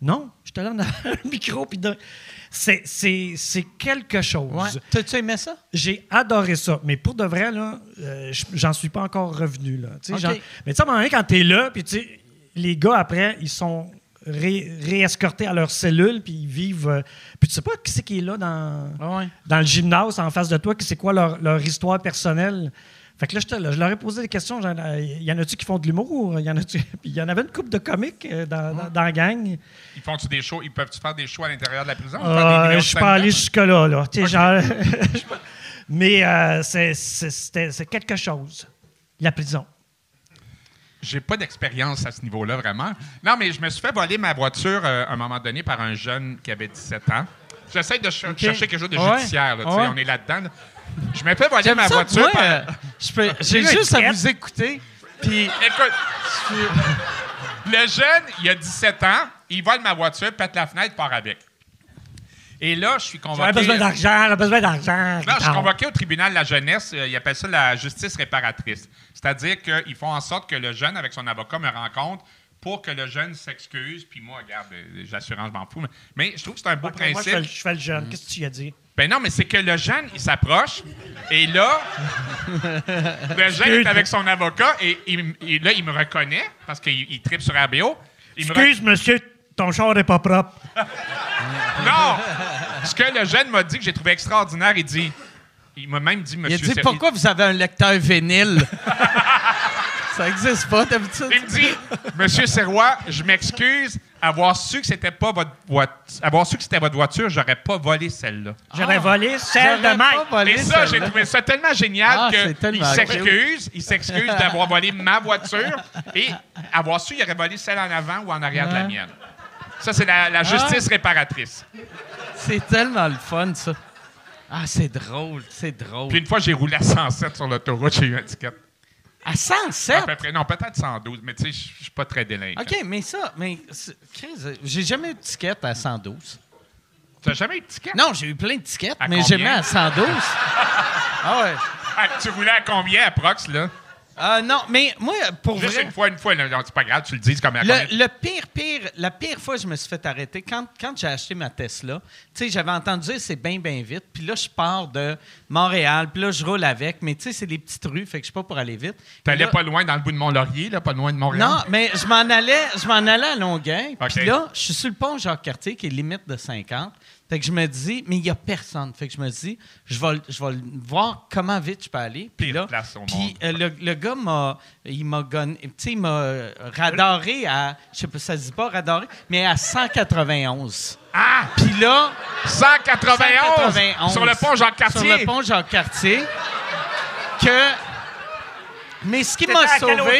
Non, j'étais là dans un micro. Puis de- c'est, c'est, c'est quelque chose. ouais. T'as-tu aimé ça? J'ai adoré ça. Mais pour de vrai, là, euh, j'en suis pas encore revenu. Là. Genre- mais tu sais, à un moment donné, quand t'es là, puis les gars, après, ils sont ré- réescortés à leur cellule, puis ils vivent... euh, puis tu sais pas qui c'est qui est là dans, Ouais. dans le gymnase en face de toi, qui c'est quoi leur, leur histoire personnelle. Fait que là, je leur ai posé des questions. Il y en a-tu qui font de l'humour? Il y en a-tu... Puis il y en avait une couple de comiques euh, dans, dans, dans la gang. Ils font-tu des shows? Ils peuvent-tu faire des shows à l'intérieur de la prison? Euh, je suis pas allé jusque-là. Là. Genre, Mais euh, c'est- quelque chose, la prison. J'ai pas d'expérience à ce niveau-là, vraiment. Non, mais je me suis fait voler ma voiture euh, à un moment donné par un jeune qui avait 17 ans. J'essaie de ch- chercher quelque chose de judiciaire. là, Ouais. On est là-dedans. là. Je me fais voler ma voiture moi, par... euh, je peux- J'ai juste à vous écouter. Puis Écoute, le jeune, il a 17 ans, il vole ma voiture, pète la fenêtre, part avec. Et là, je suis convoqué. J'avais besoin d'argent, j'avais besoin d'argent. Non, je suis convoqué au tribunal de la jeunesse. euh, Ils appellent ça la justice réparatrice. C'est-à-dire qu'ils font en sorte que le jeune, avec son avocat, me rencontre pour que le jeune s'excuse. Puis moi, regarde, euh, l'assurance, je m'en fous. Mais, mais je trouve que c'est un beau Ok, Moi, je principe. fais, le- je fais le jeune. Qu'est-ce que tu as dit? Ben non, mais c'est que le jeune, il s'approche. Et là, le jeune est avec son avocat. Et, il- et là, il me reconnaît parce qu'il il tripe sur RBO. Il me Excuse, monsieur, ton char n'est pas propre. Non! Ce que le jeune m'a dit que j'ai trouvé extraordinaire, il dit. Il m'a même dit, Il monsieur. a dit pourquoi vous avez un lecteur vinyle? Ça existe pas d'habitude. Il me dit, Monsieur Serrois, je m'excuse. Avoir su que c'était pas votre voiture, avoir su que c'était votre voiture, j'aurais pas volé celle-là. J'aurais volé celle de J'aurais Mike. pas volé Et ça, j'ai trouvé ça tellement génial Ah, que c'est tellement il s'excuse, il s'excuse d'avoir volé ma voiture et avoir su, il aurait volé celle en avant ou en arrière de la mienne. Ça, c'est la, la justice réparatrice. C'est tellement le fun, ça. Ah, c'est drôle, c'est drôle. Puis une fois, j'ai roulé à 107 sur l'autoroute, j'ai eu un ticket. À À 107? peu près, non, peut-être 112, mais tu sais, je je suis pas très délinquant. OK, mais ça, mais j'ai jamais eu de ticket à 112. Tu n'as jamais eu de ticket? Non, j'ai eu plein de tickets, mais combien? jamais à 112. ah ouais. Ah, tu roulais à combien, à Prox, là? Ah non, mais moi, pour Juste vrai... une fois, une fois, c'est pas grave, tu le dis, comme à? Le, le pire, pire, la pire fois que je me suis fait arrêter, quand, quand j'ai acheté ma Tesla, tu sais, j'avais entendu dire c'est bien, bien vite. Puis là, je pars de Montréal, puis là, je roule avec. Mais tu sais, c'est des petites rues, fait que je suis pas pour aller vite. Puis T'allais là- pas loin dans le bout de Mont-Laurier, là, pas loin de Montréal? Non, mais je m'en allais, je m'en allais à Longueuil. OK. Puis là, je suis sur le pont Jacques-Cartier, qui est limite de 50. Fait que je me dis, mais il n'y a personne. Fait que je me dis, je vais, je vais voir comment vite je peux aller. Puis là, place au puis monde. euh, le, le gars m'a, il m'a gonné- tu sais, il m'a radaré à, je sais pas, ça se dit pas radaré, mais à 191. Ah! Puis là, 191! 191. Sur le pont Jacques-Cartier! Sur le pont Jacques-Cartier. Que. Mais ce qui m'a sauvé.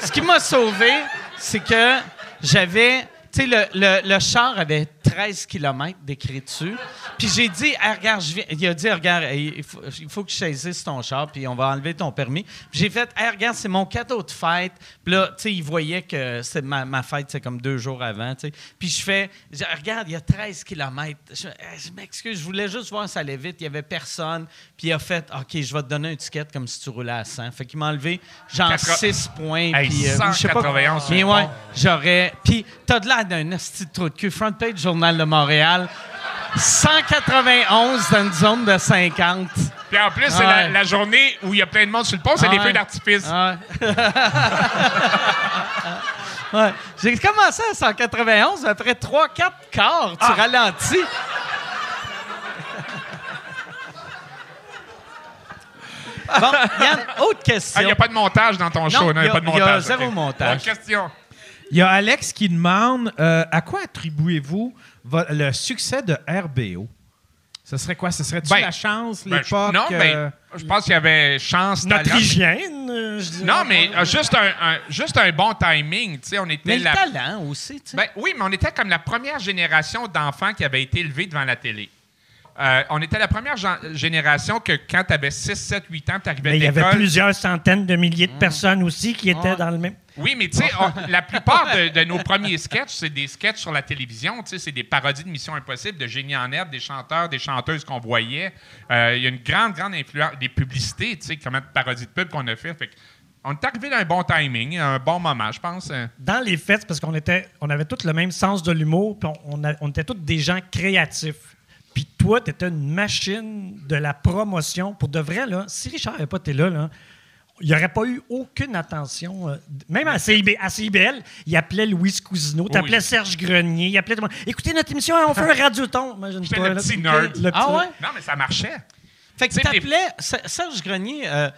Ce qui m'a sauvé, c'est que j'avais. Tu sais, le, le, le char avait 13 km d'écrit dessus. Puis j'ai dit, Ah, regarde, je viens. Il a dit, regarde, il faut, il faut que je saisisse ton char, puis on va enlever ton permis. Puis j'ai fait, Ah, regarde, c'est mon cadeau de fête. Puis là, tu sais, il voyait que c'est ma, ma fête, c'est comme deux jours avant, tu sais. Puis je fais, regarde, il y a 13 km. Je, je m'excuse, je voulais juste voir si ça allait vite. Il y avait personne. Puis il a fait, OK, je vais te donner un ticket comme si tu roulais à 100. Fait qu'il m'a enlevé genre Quatre- 6 points. Hey, puis, euh, je sais pas. 191 sur Mais ouais, j'aurais. Puis, t'as de l'air d'un esti de trou de cul. Front page Journal de Montréal. 191 dans une zone de 50. Puis en plus, c'est Ah la, journée où il y a plein de monde sur le pont, c'est Ah des feux d'artifice. Ah Ouais. J'ai commencé à 191, mais après 3-4 quarts, tu Ah. ralentis. Bon, Yann, autre question. Ah, il n'y a pas de montage dans ton show, non? Il n'y a a- pas de il y a montage. zéro montage. Autre question. Il y a Alex qui demande euh, à quoi attribuez-vous vo- le succès de RBO? Ce serait quoi? Ce serait-tu Ben, la chance, Ben, l'époque? non, euh, ben, je pense qu'il y avait chance, talent. Notre hygiène, euh, je dirais. Non, mais euh, juste, un, un- juste un bon timing. Tu sais, on était Mais le talent aussi, tu sais. Ben, oui, mais on était comme la première génération d'enfants qui avaient été élevés devant la télé. Euh, on était la première génération que quand tu avais 6, 7, 8 ans, tu arrivais Mais il y avait plusieurs centaines de milliers de personnes aussi qui étaient Ouais. dans le même. Oui, mais tu sais, la plupart de, de nos premiers sketchs, c'est des sketchs sur la télévision. Tu sais, c'est des parodies de Mission Impossible, de Génie en herbe, des chanteurs, des chanteuses qu'on voyait. Euh, Il y a une grande, grande influence, des publicités, tu sais, comment de parodies de pub qu'on a fait. on est arrivé dans un bon timing, un bon moment, je pense. Dans les fêtes, parce qu'on était, on avait tous le même sens de l'humour, puis on, on a- on était tous des gens créatifs. Puis toi, tu étais une machine de la promotion. Pour de vrai, là, si Richard n'avait pas été là, là il n'y aurait pas eu aucune attention. euh, même à, CIB, à CIBL, il appelait Louise Cousineau, tu appelais Oui. Serge Grenier, il appelait tout le monde. Écoutez notre émission, on fait un radioton. Imagine-toi, le petit nerd. le petit Ah ouais? Non, mais ça marchait. Fait que Tu t'appelais Ser- Serge Grenier. euh,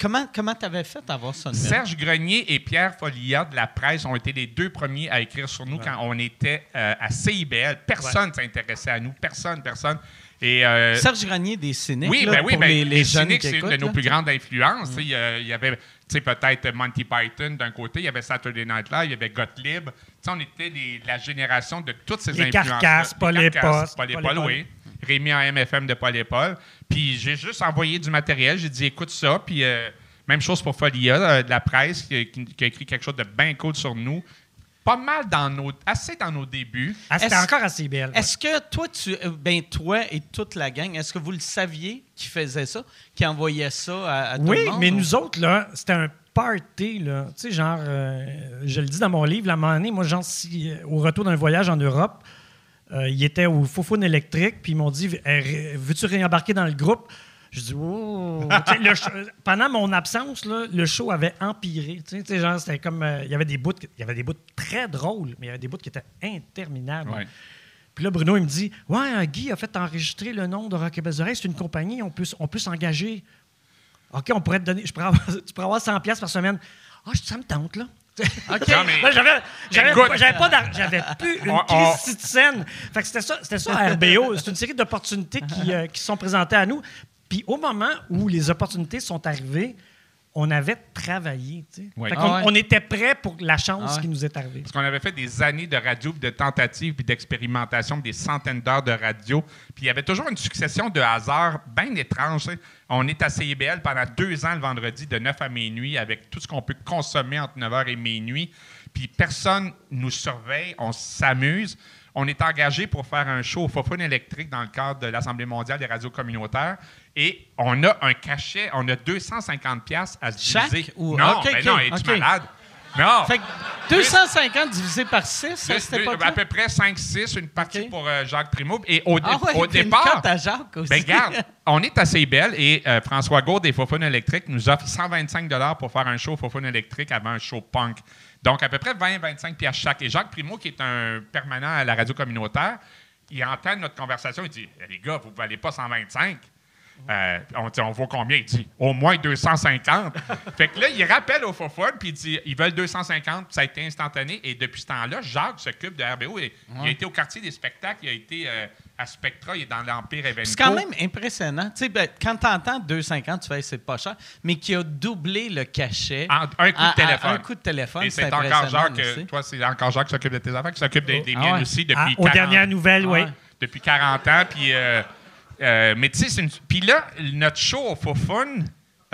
comment comment t'avais fait à avoir son numéro? Serge Grenier et Pierre Follia de la presse ont été les deux premiers à écrire sur nous quand on était euh, à CIBL. Personne ne s'intéressait à nous. Personne, personne. Et, euh, Serge Grenier des cyniques. oui, là, ben oui, pour ben, les, les jeunes Cyniques, qui c'est une de nos là. plus grandes influences. Sais, Il y a- il y avait tu sais, peut-être Monty Python d'un côté, il y avait Saturday Night Live, il y avait Gottlieb. Tu sais, on était les- la génération de toutes ces Les influences. Carcasses, Paul et Paul. Paul et Paul et Paul, Paul. oui. Rémi en MFM de Paul et Paul. Puis j'ai juste envoyé du matériel. J'ai dit, écoute ça. Puis euh, même chose pour Folia, euh, de la presse, qui, a écrit quelque chose de bien cool sur nous. pas mal dans nos, assez dans nos débuts. Ah, C'était encore CBL. ouais. Est-ce que toi, tu, euh, ben toi et toute la gang, est-ce que vous le saviez qui faisait ça, qui envoyait ça à, à tout Oui, le monde? mais ou- nous autres, là, c'était un party, là. Tu sais, genre, euh, je le dis dans mon livre, un moment donné, moi, genre, si, euh, au retour d'un voyage en Europe, euh, il était au Fofone électrique, puis ils m'ont dit Veux-tu réembarquer dans le groupe Je dis Oh le show- Pendant mon absence, là, le show avait empiré. Tu sais, genre, c'était comme. euh, Il y avait des bouts, il y avait des bouts très drôles, mais il y avait des bouts qui étaient interminables. Ouais. Puis là, Bruno, il me dit Ouais, euh, Guy a fait enregistrer le nom de Rock et. C'est une compagnie, on peut, on peut s'engager. OK, on pourrait te donner. Je pourrais avoir, tu pourrais avoir 100$ piastres par semaine. Ah, je- ça me tente, là. OK. Non, mais- Là, j'avais, j'avais, Écoute. pas- j'avais pas d'ar- j'avais plus une On- crise de scène. Fait que c'était ça, c'était ça à RBO. C'est une série d'opportunités qui, euh, qui sont présentées à nous. Puis au moment où les opportunités sont arrivées, on avait travaillé. Ah ouais. on était prêt pour la chance Ah ouais. qui nous est arrivée. Parce qu'on avait fait des années de radio, puis de tentatives, puis d'expérimentation, des centaines d'heures de radio. Puis il y avait toujours une succession de hasards bien étranges. On est à CIBL pendant deux ans le vendredi de 9 à minuit avec tout ce qu'on peut consommer entre 9 h et minuit. Puis personne nous surveille, on s'amuse. On est engagé pour faire un show au Fofone électrique dans le cadre de l'Assemblée mondiale des radios communautaires. Et on a un cachet, on a 250 pièces à se Chaque diviser. ou- Non, mais OK, non, es-tu OK. malade? Non. Fait que 250 divisé par 6 à Deux- cette deux- époque à peu près 5-6, une partie pour euh, Jacques Primo. Et au, Ah ouais, au une départ, à Jacques aussi. ben regarde, on est assez belle et euh, François Gaud des Fofone électriques nous offre 125 pour faire un show Fofone électrique avant un show punk. Donc à peu près 20-25 piastres chaque. Et Jacques Primo, qui est un permanent à la radio communautaire, il entend notre conversation, il dit Eh, Les gars, vous ne valez pas 125 Euh, on dit, on vaut combien? Il dit, au moins 250. fait que là, il rappelle au Fofone, puis il dit, ils veulent 250, puis ça a été instantané. Et depuis ce temps-là, Jacques s'occupe de RBO. Et Il a été au quartier des spectacles, il a été euh, à Spectra, il est dans l'Empire Evenco. C'est quand même impressionnant. Tu sais, ben, quand tu entends 250, tu fais c'est pas cher, mais qui a doublé le cachet. En- un coup de à- à- téléphone. un coup de téléphone. Et c'est encore Jacques, euh, toi, c'est encore Jacques qui s'occupe de tes affaires, qui s'occupe des, des Ah miennes ouais. aussi depuis, Ah, 40, aux dernières nouvelles, Ah oui. depuis 40 ans. Puis, euh, euh, mais tu sais, c'est une- Puis là, notre show au Fofun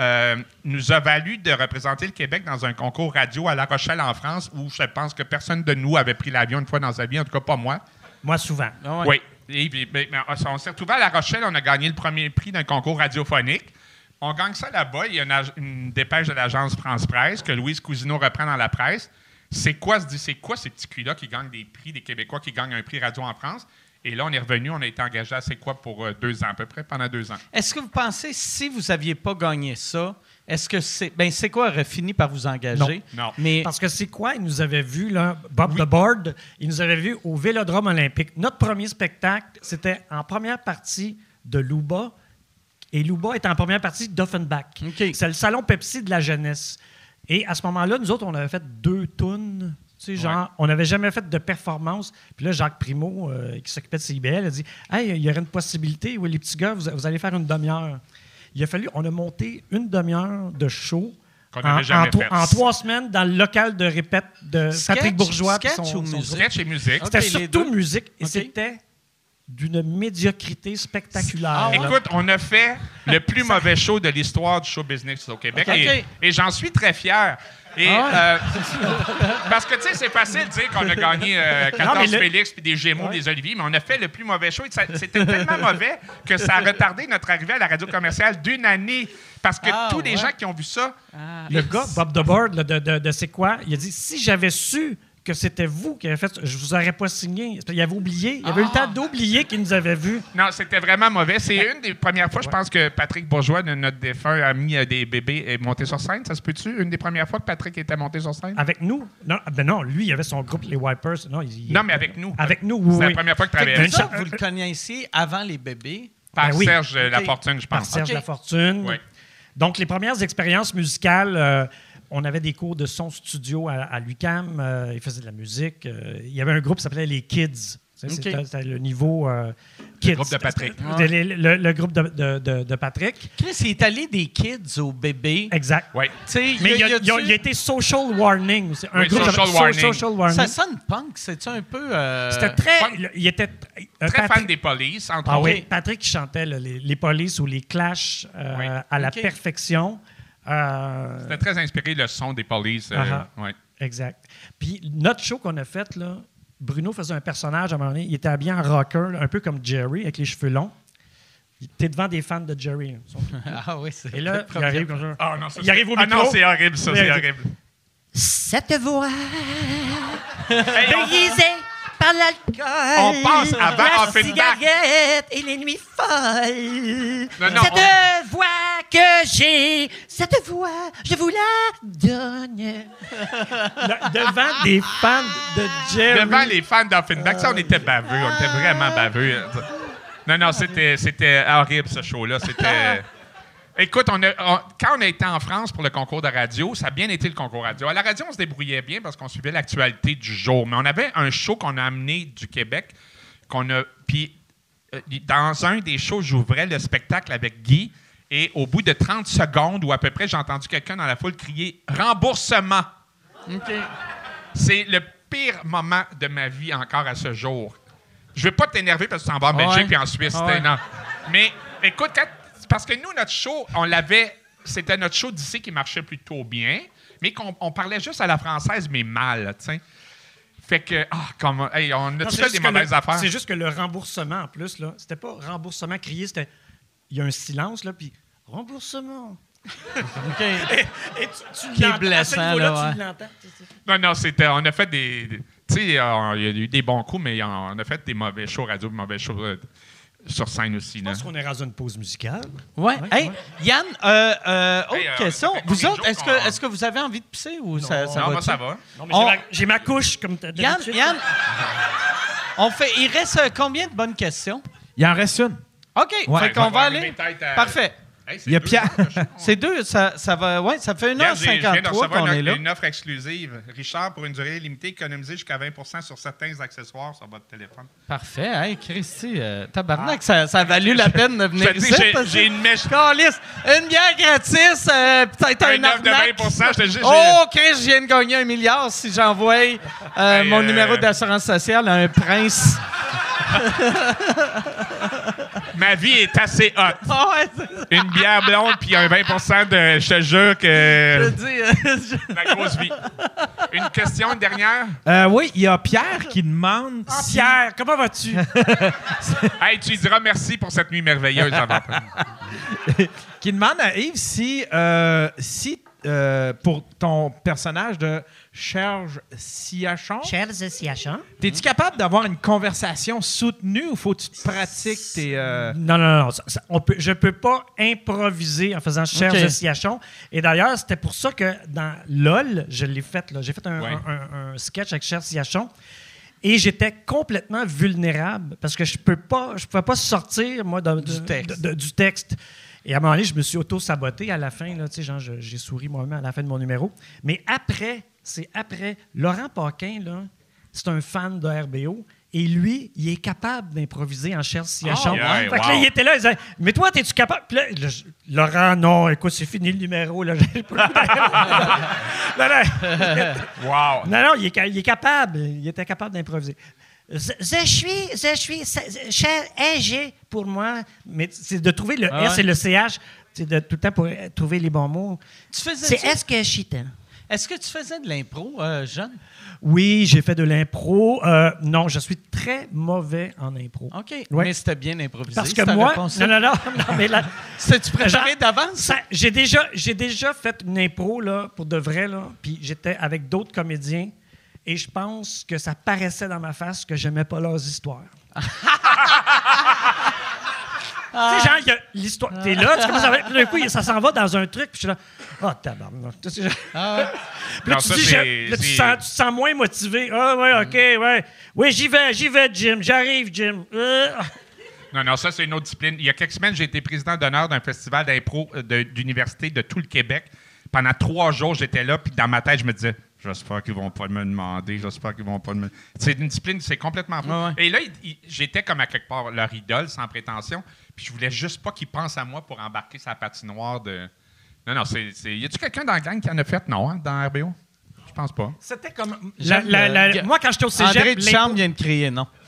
euh, nous a valu de représenter le Québec dans un concours radio à La Rochelle, en France, où je pense que personne de nous avait pris l'avion une fois dans sa vie, en tout cas pas moi. Moi, souvent. Ah. Oui. Et mais- mais on s'est retrouvé à La Rochelle, on a gagné le premier prix d'un concours radiophonique. On gagne ça là-bas. Il y a une, dépêche de l'agence France Presse que Louise Cousineau reprend dans la presse. C'est quoi, se dit, c'est quoi ces petits culs-là qui gagnent des prix, des Québécois qui gagnent un prix radio en France? Et là, on est revenu, on a été engagé à C'est quoi pour euh, deux ans, à peu près, pendant deux ans. Est-ce que vous pensez, si vous n'aviez pas gagné ça, est-ce que c'est. Ben, c'est quoi aurait fini par vous engager? Non. Non. Mais. Parce que c'est quoi? Il nous avait vu, là, Bob the Board, il nous avait vu au Vélodrome olympique. Notre premier spectacle, c'était en première partie de Luba. Et Luba est en première partie d'Offenbach. OK. C'est le salon Pepsi de la jeunesse. Et à ce moment-là, nous autres, on avait fait deux tunes. Tu sais, genre, Ouais. on n'avait jamais fait de performance. Puis là, Jacques Primo, euh, qui s'occupait de CIBL, a dit Hey, il y aurait une possibilité, oui, les petits gars, vous, vous allez faire une demi-heure. Il a fallu, on a monté une demi-heure de show. En, to- trois semaines dans le local de répète de Sketch- Patrick Bourgeois. sketch son- ou son musique? groupe. Sketch et musique. C'était surtout musique et c'était d'une médiocrité spectaculaire. Ah? Écoute, on a fait le plus mauvais show de l'histoire du show business au Québec et j'en suis très fier. Et, Ah euh, parce que, tu sais, c'est facile de dire qu'on a gagné euh, 14 Non, mais le- Félix puis des Gémeaux, des Olivier, mais on a fait le plus mauvais show. C'était tellement mauvais que ça a retardé notre arrivée à la radio commerciale d'une année. Parce que Ah, tous les ouais. gens qui ont vu ça, Le gars, Bob the Board, là, de, de, de C'est quoi, il a dit si j'avais su que c'était vous qui avez fait je vous aurais pas signé. Il avait oublié. Il avait eu le Ah. temps d'oublier qu'il nous avait vus. non, c'était vraiment mauvais. C'est une des premières fois, je pense que Patrick Bourgeois, de notre défunt ami euh, des bébés, est monté sur scène. Ça se peut-tu? Une des premières fois que Patrick était monté sur scène? Avec nous? Non, ben non, lui, il avait son groupe, les Wipers. Non, il- Non, mais avec nous. Avec nous, oui. C'est la première fois que une Ça, vous le connaissiez avant les bébés. Par Ben oui. Serge. Lafortune, je par pense. Serge OK. Lafortune. Oui. Donc, les premières expériences musicales, euh, on avait des cours de son studio à, à l'UCAM. euh, il faisait de la musique. euh, il y avait un groupe qui s'appelait les Kids. Tu sais, OK. C'était le niveau euh, Kids. groupe de Patrick. Le, le- le groupe de, de- de- de Patrick. Chris, il est allé des kids aux bébés. Exact. Sais, Mais il, y a, a- il a- y a-tu- il a été Social Warning. Un Oui, groupe Social de- Warning. Social Warning. Ça sonne punk, c'est un peu. euh, C'était très. Punk? il- Il était euh, Très Patrick- fan des polices, entre Ah oui, Patrick chantait là, les, les polices ou les clashs euh, Oui. à la OK. perfection. Euh, C'était très inspiré le son des polices. euh, Ah ouais. Exact. Puis notre show qu'on a fait, là, Bruno faisait un personnage à un moment donné. Il était habillé en rocker, un peu comme Jerry, avec les cheveux longs. Il était devant des fans de Jerry. là. Ah oui, c'est Et là, il arrive comme ça. Ah non, ça, Il c'est- arrive au Ah micro. non, c'est horrible, ça, c'est horrible. Cette voix brisée par l'alcool. On passe avant la cigarette et les nuits folles. Non, non, cette voix que j'ai, cette voix, je vous la donne. devant des fans de Jerry. Devant les fans d'Offenbach, ça, on était baveux. On était vraiment baveux. Non, non, c'était, c'était horrible, ce show-là. C'était... Écoute, on a- on- quand on a été en France pour le concours de radio, ça a bien été le concours radio. À la radio, on se débrouillait bien parce qu'on suivait l'actualité du jour. Mais on avait un show qu'on a amené du Québec, qu'on a... Puis, euh, dans un des shows, j'ouvrais le spectacle avec Guy, et au bout de 30 secondes, ou à peu près, j'ai entendu quelqu'un dans la foule crier « Remboursement ». C'est le pire moment de ma vie encore à ce jour. Je veux pas t'énerver parce que tu t'en vas en Belgique Ouais. puis en Suisse. Ouais. non. Mais écoute, quand- parce que nous, notre show, on l'avait. C'était notre show d'ici qui marchait plutôt bien, mais qu'on on parlait juste à la française, mais mal, tu sais. Fait que, ah, comme, hey, on a Non, des que mauvaises le- affaires. C'est juste que le remboursement, en plus, là, c'était pas remboursement crié, c'était. Il y a un silence, là, puis remboursement. OK. Et tu, tu Qui est l'entends, à ce blessant, niveau-là, là, tu l'entends. Non, non, c'était. On a fait des. des- tu sais, euh, il y a eu des bons coups, mais on a fait des mauvais shows radio, des mauvais shows euh, sur scène aussi. Je pense qu'on est rendu à une pause musicale. Ouais. Ouais, Hey, ouais. Yann, euh, euh, autre Hey, euh, question. Vous autres, est-ce que, est-ce que vous avez envie de pisser ou ça, ça non, va moi, ça va. Non, mais On- j'ai ma- couche, comme t'as Yann. Yann, on fait, il reste combien de bonnes questions? Il en reste une. OK, Ouais. fait qu'on va aller. Parfait. Hey, c'est Il y a deux Pierre. C'est deux, ça, ça va, ouais, ça fait Regarde, j'ai- je viens de 1h53 recevoir qu'on est une, là. une offre exclusive. Richard, pour une durée limitée, économisez jusqu'à 20 sur certains accessoires sur votre téléphone. Parfait. Hey, Christy, euh, tabarnak, ça, ça a valu la peine de venir ici. j'ai- une mèche. Calisse, une bière gratis, euh, peut-être un, Un offre de arnaque. 20 je te dis, Oh, Chris, je viens de gagner un milliard si j'envoie euh, Hey, mon euh, numéro d'assurance sociale à un prince. Ma vie est assez hot. Ouais, c'est- Une bière blonde puis un 20% de. Je te jure je que. dis, euh, je- La grosse vie. Une question, une dernière? Euh, oui, il y a Pierre qui demande Ah, si- Pierre, comment vas-tu? Hey, tu lui diras merci pour cette nuit merveilleuse. avant. qui demande à Yves si, euh, si euh, pour ton personnage de Serge Siachon, Chers associations. es-tu capable d'avoir une conversation soutenue ou faut que tu te pratiques tes. euh, Non, non, non. ça- ça- on peut, je ne peux pas improviser en faisant chers OK. associations. Et d'ailleurs, c'était pour ça que dans LOL, je l'ai fait. là. J'ai fait un, Ouais. un- un- un sketch avec Cher Siachon. Et j'étais complètement vulnérable parce que je peux pas, je pouvais pas sortir moi de- de- Du texte. de- de- du texte. Et à un moment donné, je me suis auto-saboté à la fin. Là, tu sais, genre, j'ai souri moi-même à la fin de mon numéro. Mais après, c'est après. Laurent Paquin, là, c'est un fan de RBO. Et lui, il est capable d'improviser en chair siachon. Oh, yeah, fait que là, wow. il était là, il disait Mais toi, es-tu capable Puis là, là, je- Laurent, non, écoute, c'est fini le numéro. Là, non, non. Wow. Non, non, il est, il est capable. Il était capable d'improviser. Je, je suis, je suis, c'est- cher EG pour moi, mais c'est de trouver le Ah S ouais? et le CH, c'est de tout le temps pour euh, trouver les bons mots. tu faisais C'est est-ce que tel? Est-ce que tu faisais de l'impro, euh, jeune? Oui, j'ai fait de l'impro. Euh, non, je suis très mauvais en impro. OK. Ouais. Mais c'était bien improvisé. Parce que moi, réponse, non, non, non, non, mais là, C'était-tu préparé Genre, d'avance? j'ai déjà, j'ai déjà fait une impro là, pour de vrai là, puis j'étais avec d'autres comédiens et je pense que ça paraissait dans ma face que j'aimais pas leurs histoires. Tu sais, genre, il y a l'histoire. T'es là, tu commences à. puis D'un coup, ça s'en va dans un truc, puis je suis là. Oh, tabarnak. Tu sais, genre- Ah ouais. Puis là, Non, tu, ça, dis, c'est- je- là, tu, sens, tu te sens moins motivé. Ah, ouais, OK, ouais. Oui, j'y vais, j'y vais, Jim. J'arrive, Jim. Euh, Non, non, ça, c'est une autre discipline. Il y a quelques semaines, j'ai été président d'honneur d'un festival d'impro euh, d'université de tout le Québec. Pendant trois jours, j'étais là, puis dans ma tête, je me disais, j'espère qu'ils vont pas me demander, j'espère qu'ils vont pas me. C'est une discipline, c'est complètement fou. Ouais, ouais. Et là, j'étais comme à quelque part leur idole, sans prétention, puis je voulais juste pas qu'ils pensent à moi pour embarquer sa patinoire de. Non, non, c'est. Y a-tu quelqu'un dans la gang qui en a fait, non, hein, dans RBO? Je pense pas. C'était comme. La- la- la- moi, quand j'étais au cégep. André Ducharme vient de crier non?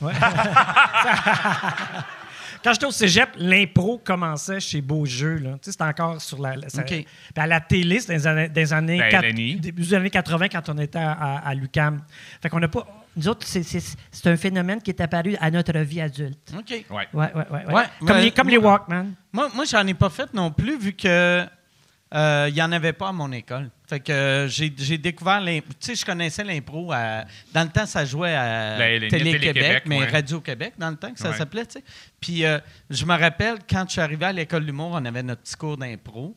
quand j'étais au cégep, l'impro commençait chez Beaujeu. Là. Tu sais, c'était encore sur la. la- ça- OK. Puis à la télé, c'était dans les années, des années Ben, début des années 80 quand on était à, à, à l'UQAM. Fait qu'on n'a pas. Nous autres, c'est, un phénomène qui est apparu à notre vie adulte. OK. Ouais. Ouais, ouais, ouais. ouais. Ouais, comme mais- les, comme les Walkman. Moi, moi j'en ai pas fait non plus, vu que euh, il y en avait pas à mon école. Fait que euh, j'ai découvert l'impro. Tu sais, je connaissais l'impro. à- Dans le temps, ça jouait à LNI, Télé-Québec, mais ouais. Radio-Québec, dans le temps que ça s'appelait. Puis euh, je me rappelle, quand je suis arrivé à l'école d'humour, on avait notre petit cours d'impro.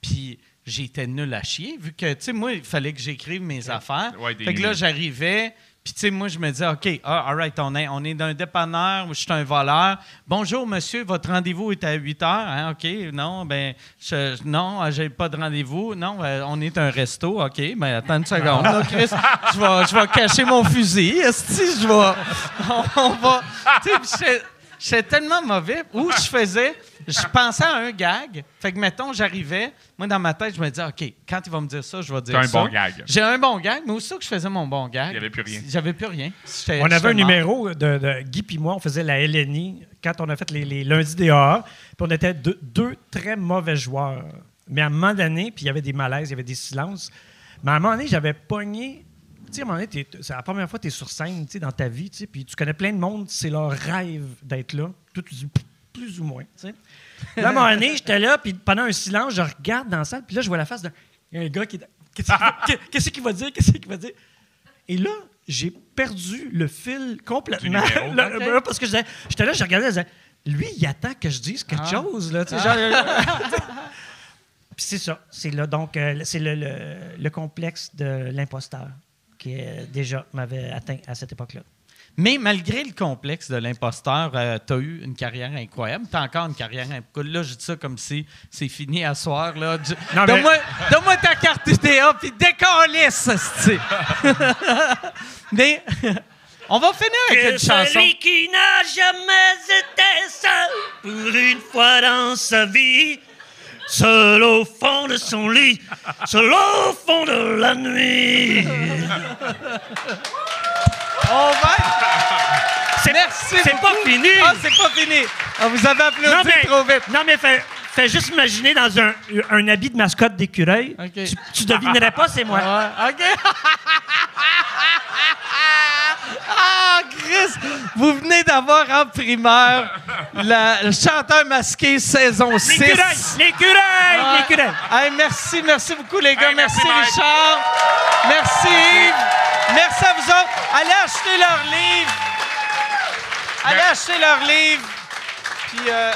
Puis j'étais nul à chier, vu que, tu sais, moi, il fallait que j'écrive mes affaires. Ouais, fait que là, j'arrivais, puis tu sais, moi, je me disais, OK, ah, all right, on est, on est dans un dépanneur, je suis un voleur. Bonjour, monsieur, votre rendez-vous est à 8 heures. Hein? OK, non, ben, je, non, j'ai pas de rendez-vous. Non, euh, on est un resto. OK, ben, attends une seconde. je vais, je vais cacher mon fusil. Esti, je vais. On, va. Tu sais, j'étais- tellement mauvais. Où je faisais. Je pensais à un gag. Fait que, mettons, j'arrivais. Moi, dans ma tête, je me disais, OK, quand il va me dire ça, je vais dire T'as un ça. bon gag. J'ai un bon gag, mais aussitôt que je faisais mon bon gag. Il y avait plus rien. J'avais plus rien. J'étais- On avait un mort. numéro de, de Guy puis moi, on faisait la LNI quand on a fait les, les lundis des AA. Puis on était deux, deux très mauvais joueurs. Mais à un moment donné, puis il y avait des malaises, il y avait des silences. Mais à un moment donné, j'avais pogné. Tu sais, à un moment donné, t'es- c'est la première fois que tu es sur scène tu sais, dans ta vie, tu sais, puis tu connais plein de monde, c'est leur rêve d'être là. Toi, tu dis plus ou moins. tu sais. Là, à un moment donné, j'étais là, puis pendant un silence, je regarde dans la salle, puis là, je vois la face d'un il y a un gars qui est. Qu'est-ce qu'il va- dire? Qu'est-ce qu'il va dire? Et là, j'ai perdu le fil complètement. Là, Ok. ben, Parce que j'étais là, je regardais, je disais, lui, il attend que je dise quelque Ah. chose. Là, tu sais, genre- Puis c'est ça. C'est là, donc, euh, c'est le, le- le complexe de l'imposteur qui euh, déjà m'avait atteint à cette époque-là. Mais malgré le complexe de l'imposteur, tu as eu une carrière incroyable. Tu as encore une carrière incroyable. Là, je dis ça comme si c'est fini à soir. Là. Du- Non, mais- Donne-moi donne-moi ta carte UDA puis décalisse. Mais on va finir avec une chanson. qui n'a jamais été seul pour une fois dans sa vie, seul au fond de son lit, seul au fond de la nuit. On va... Merci c'est beaucoup. pas fini. Ah, c'est pas fini. Ah, vous avez applaudi Non, mais, trop vite. non, mais fais, fais juste imaginer dans un, un habit de mascotte d'écureuil. Tu, tu devinerais pas c'est moi. Ouais, OK. ah, Chris! Vous venez d'avoir en primeur la- le chanteur masqué saison 6. L'écureuil! L'écureuil! Ah. L'écureuil! Hey, merci, merci beaucoup, les gars. Hey, merci. Richard. Merci, Yves. Merci à vous autres. Allez acheter leurs livres. Allez acheter leurs livres. Puis, euh,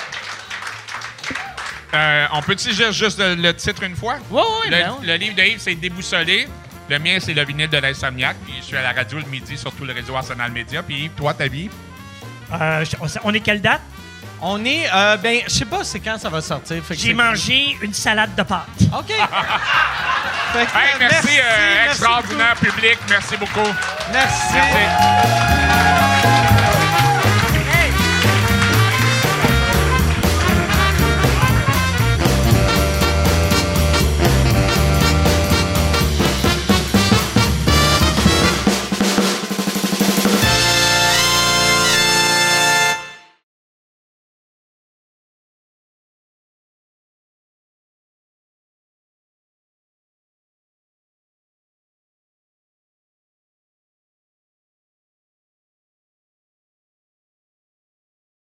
Euh, on peut-tu dire juste le, le titre une fois? Ouais, ouais, le, ben oui. le livre de Yves, c'est Déboussolé. Le mien, c'est Le vinyle de l'insomniaque. Puis je suis à la radio le midi sur tout le réseau Arsenal Média. Puis Yves, toi, ta vie? Euh, on- est quelle date? on est, euh, ben, je sais pas c'est quand ça va sortir. J'ai mangé une salade de pâtes. OK. Que, Hey, merci, euh, merci extraordinaire public. Merci beaucoup. beaucoup. Merci. Merci.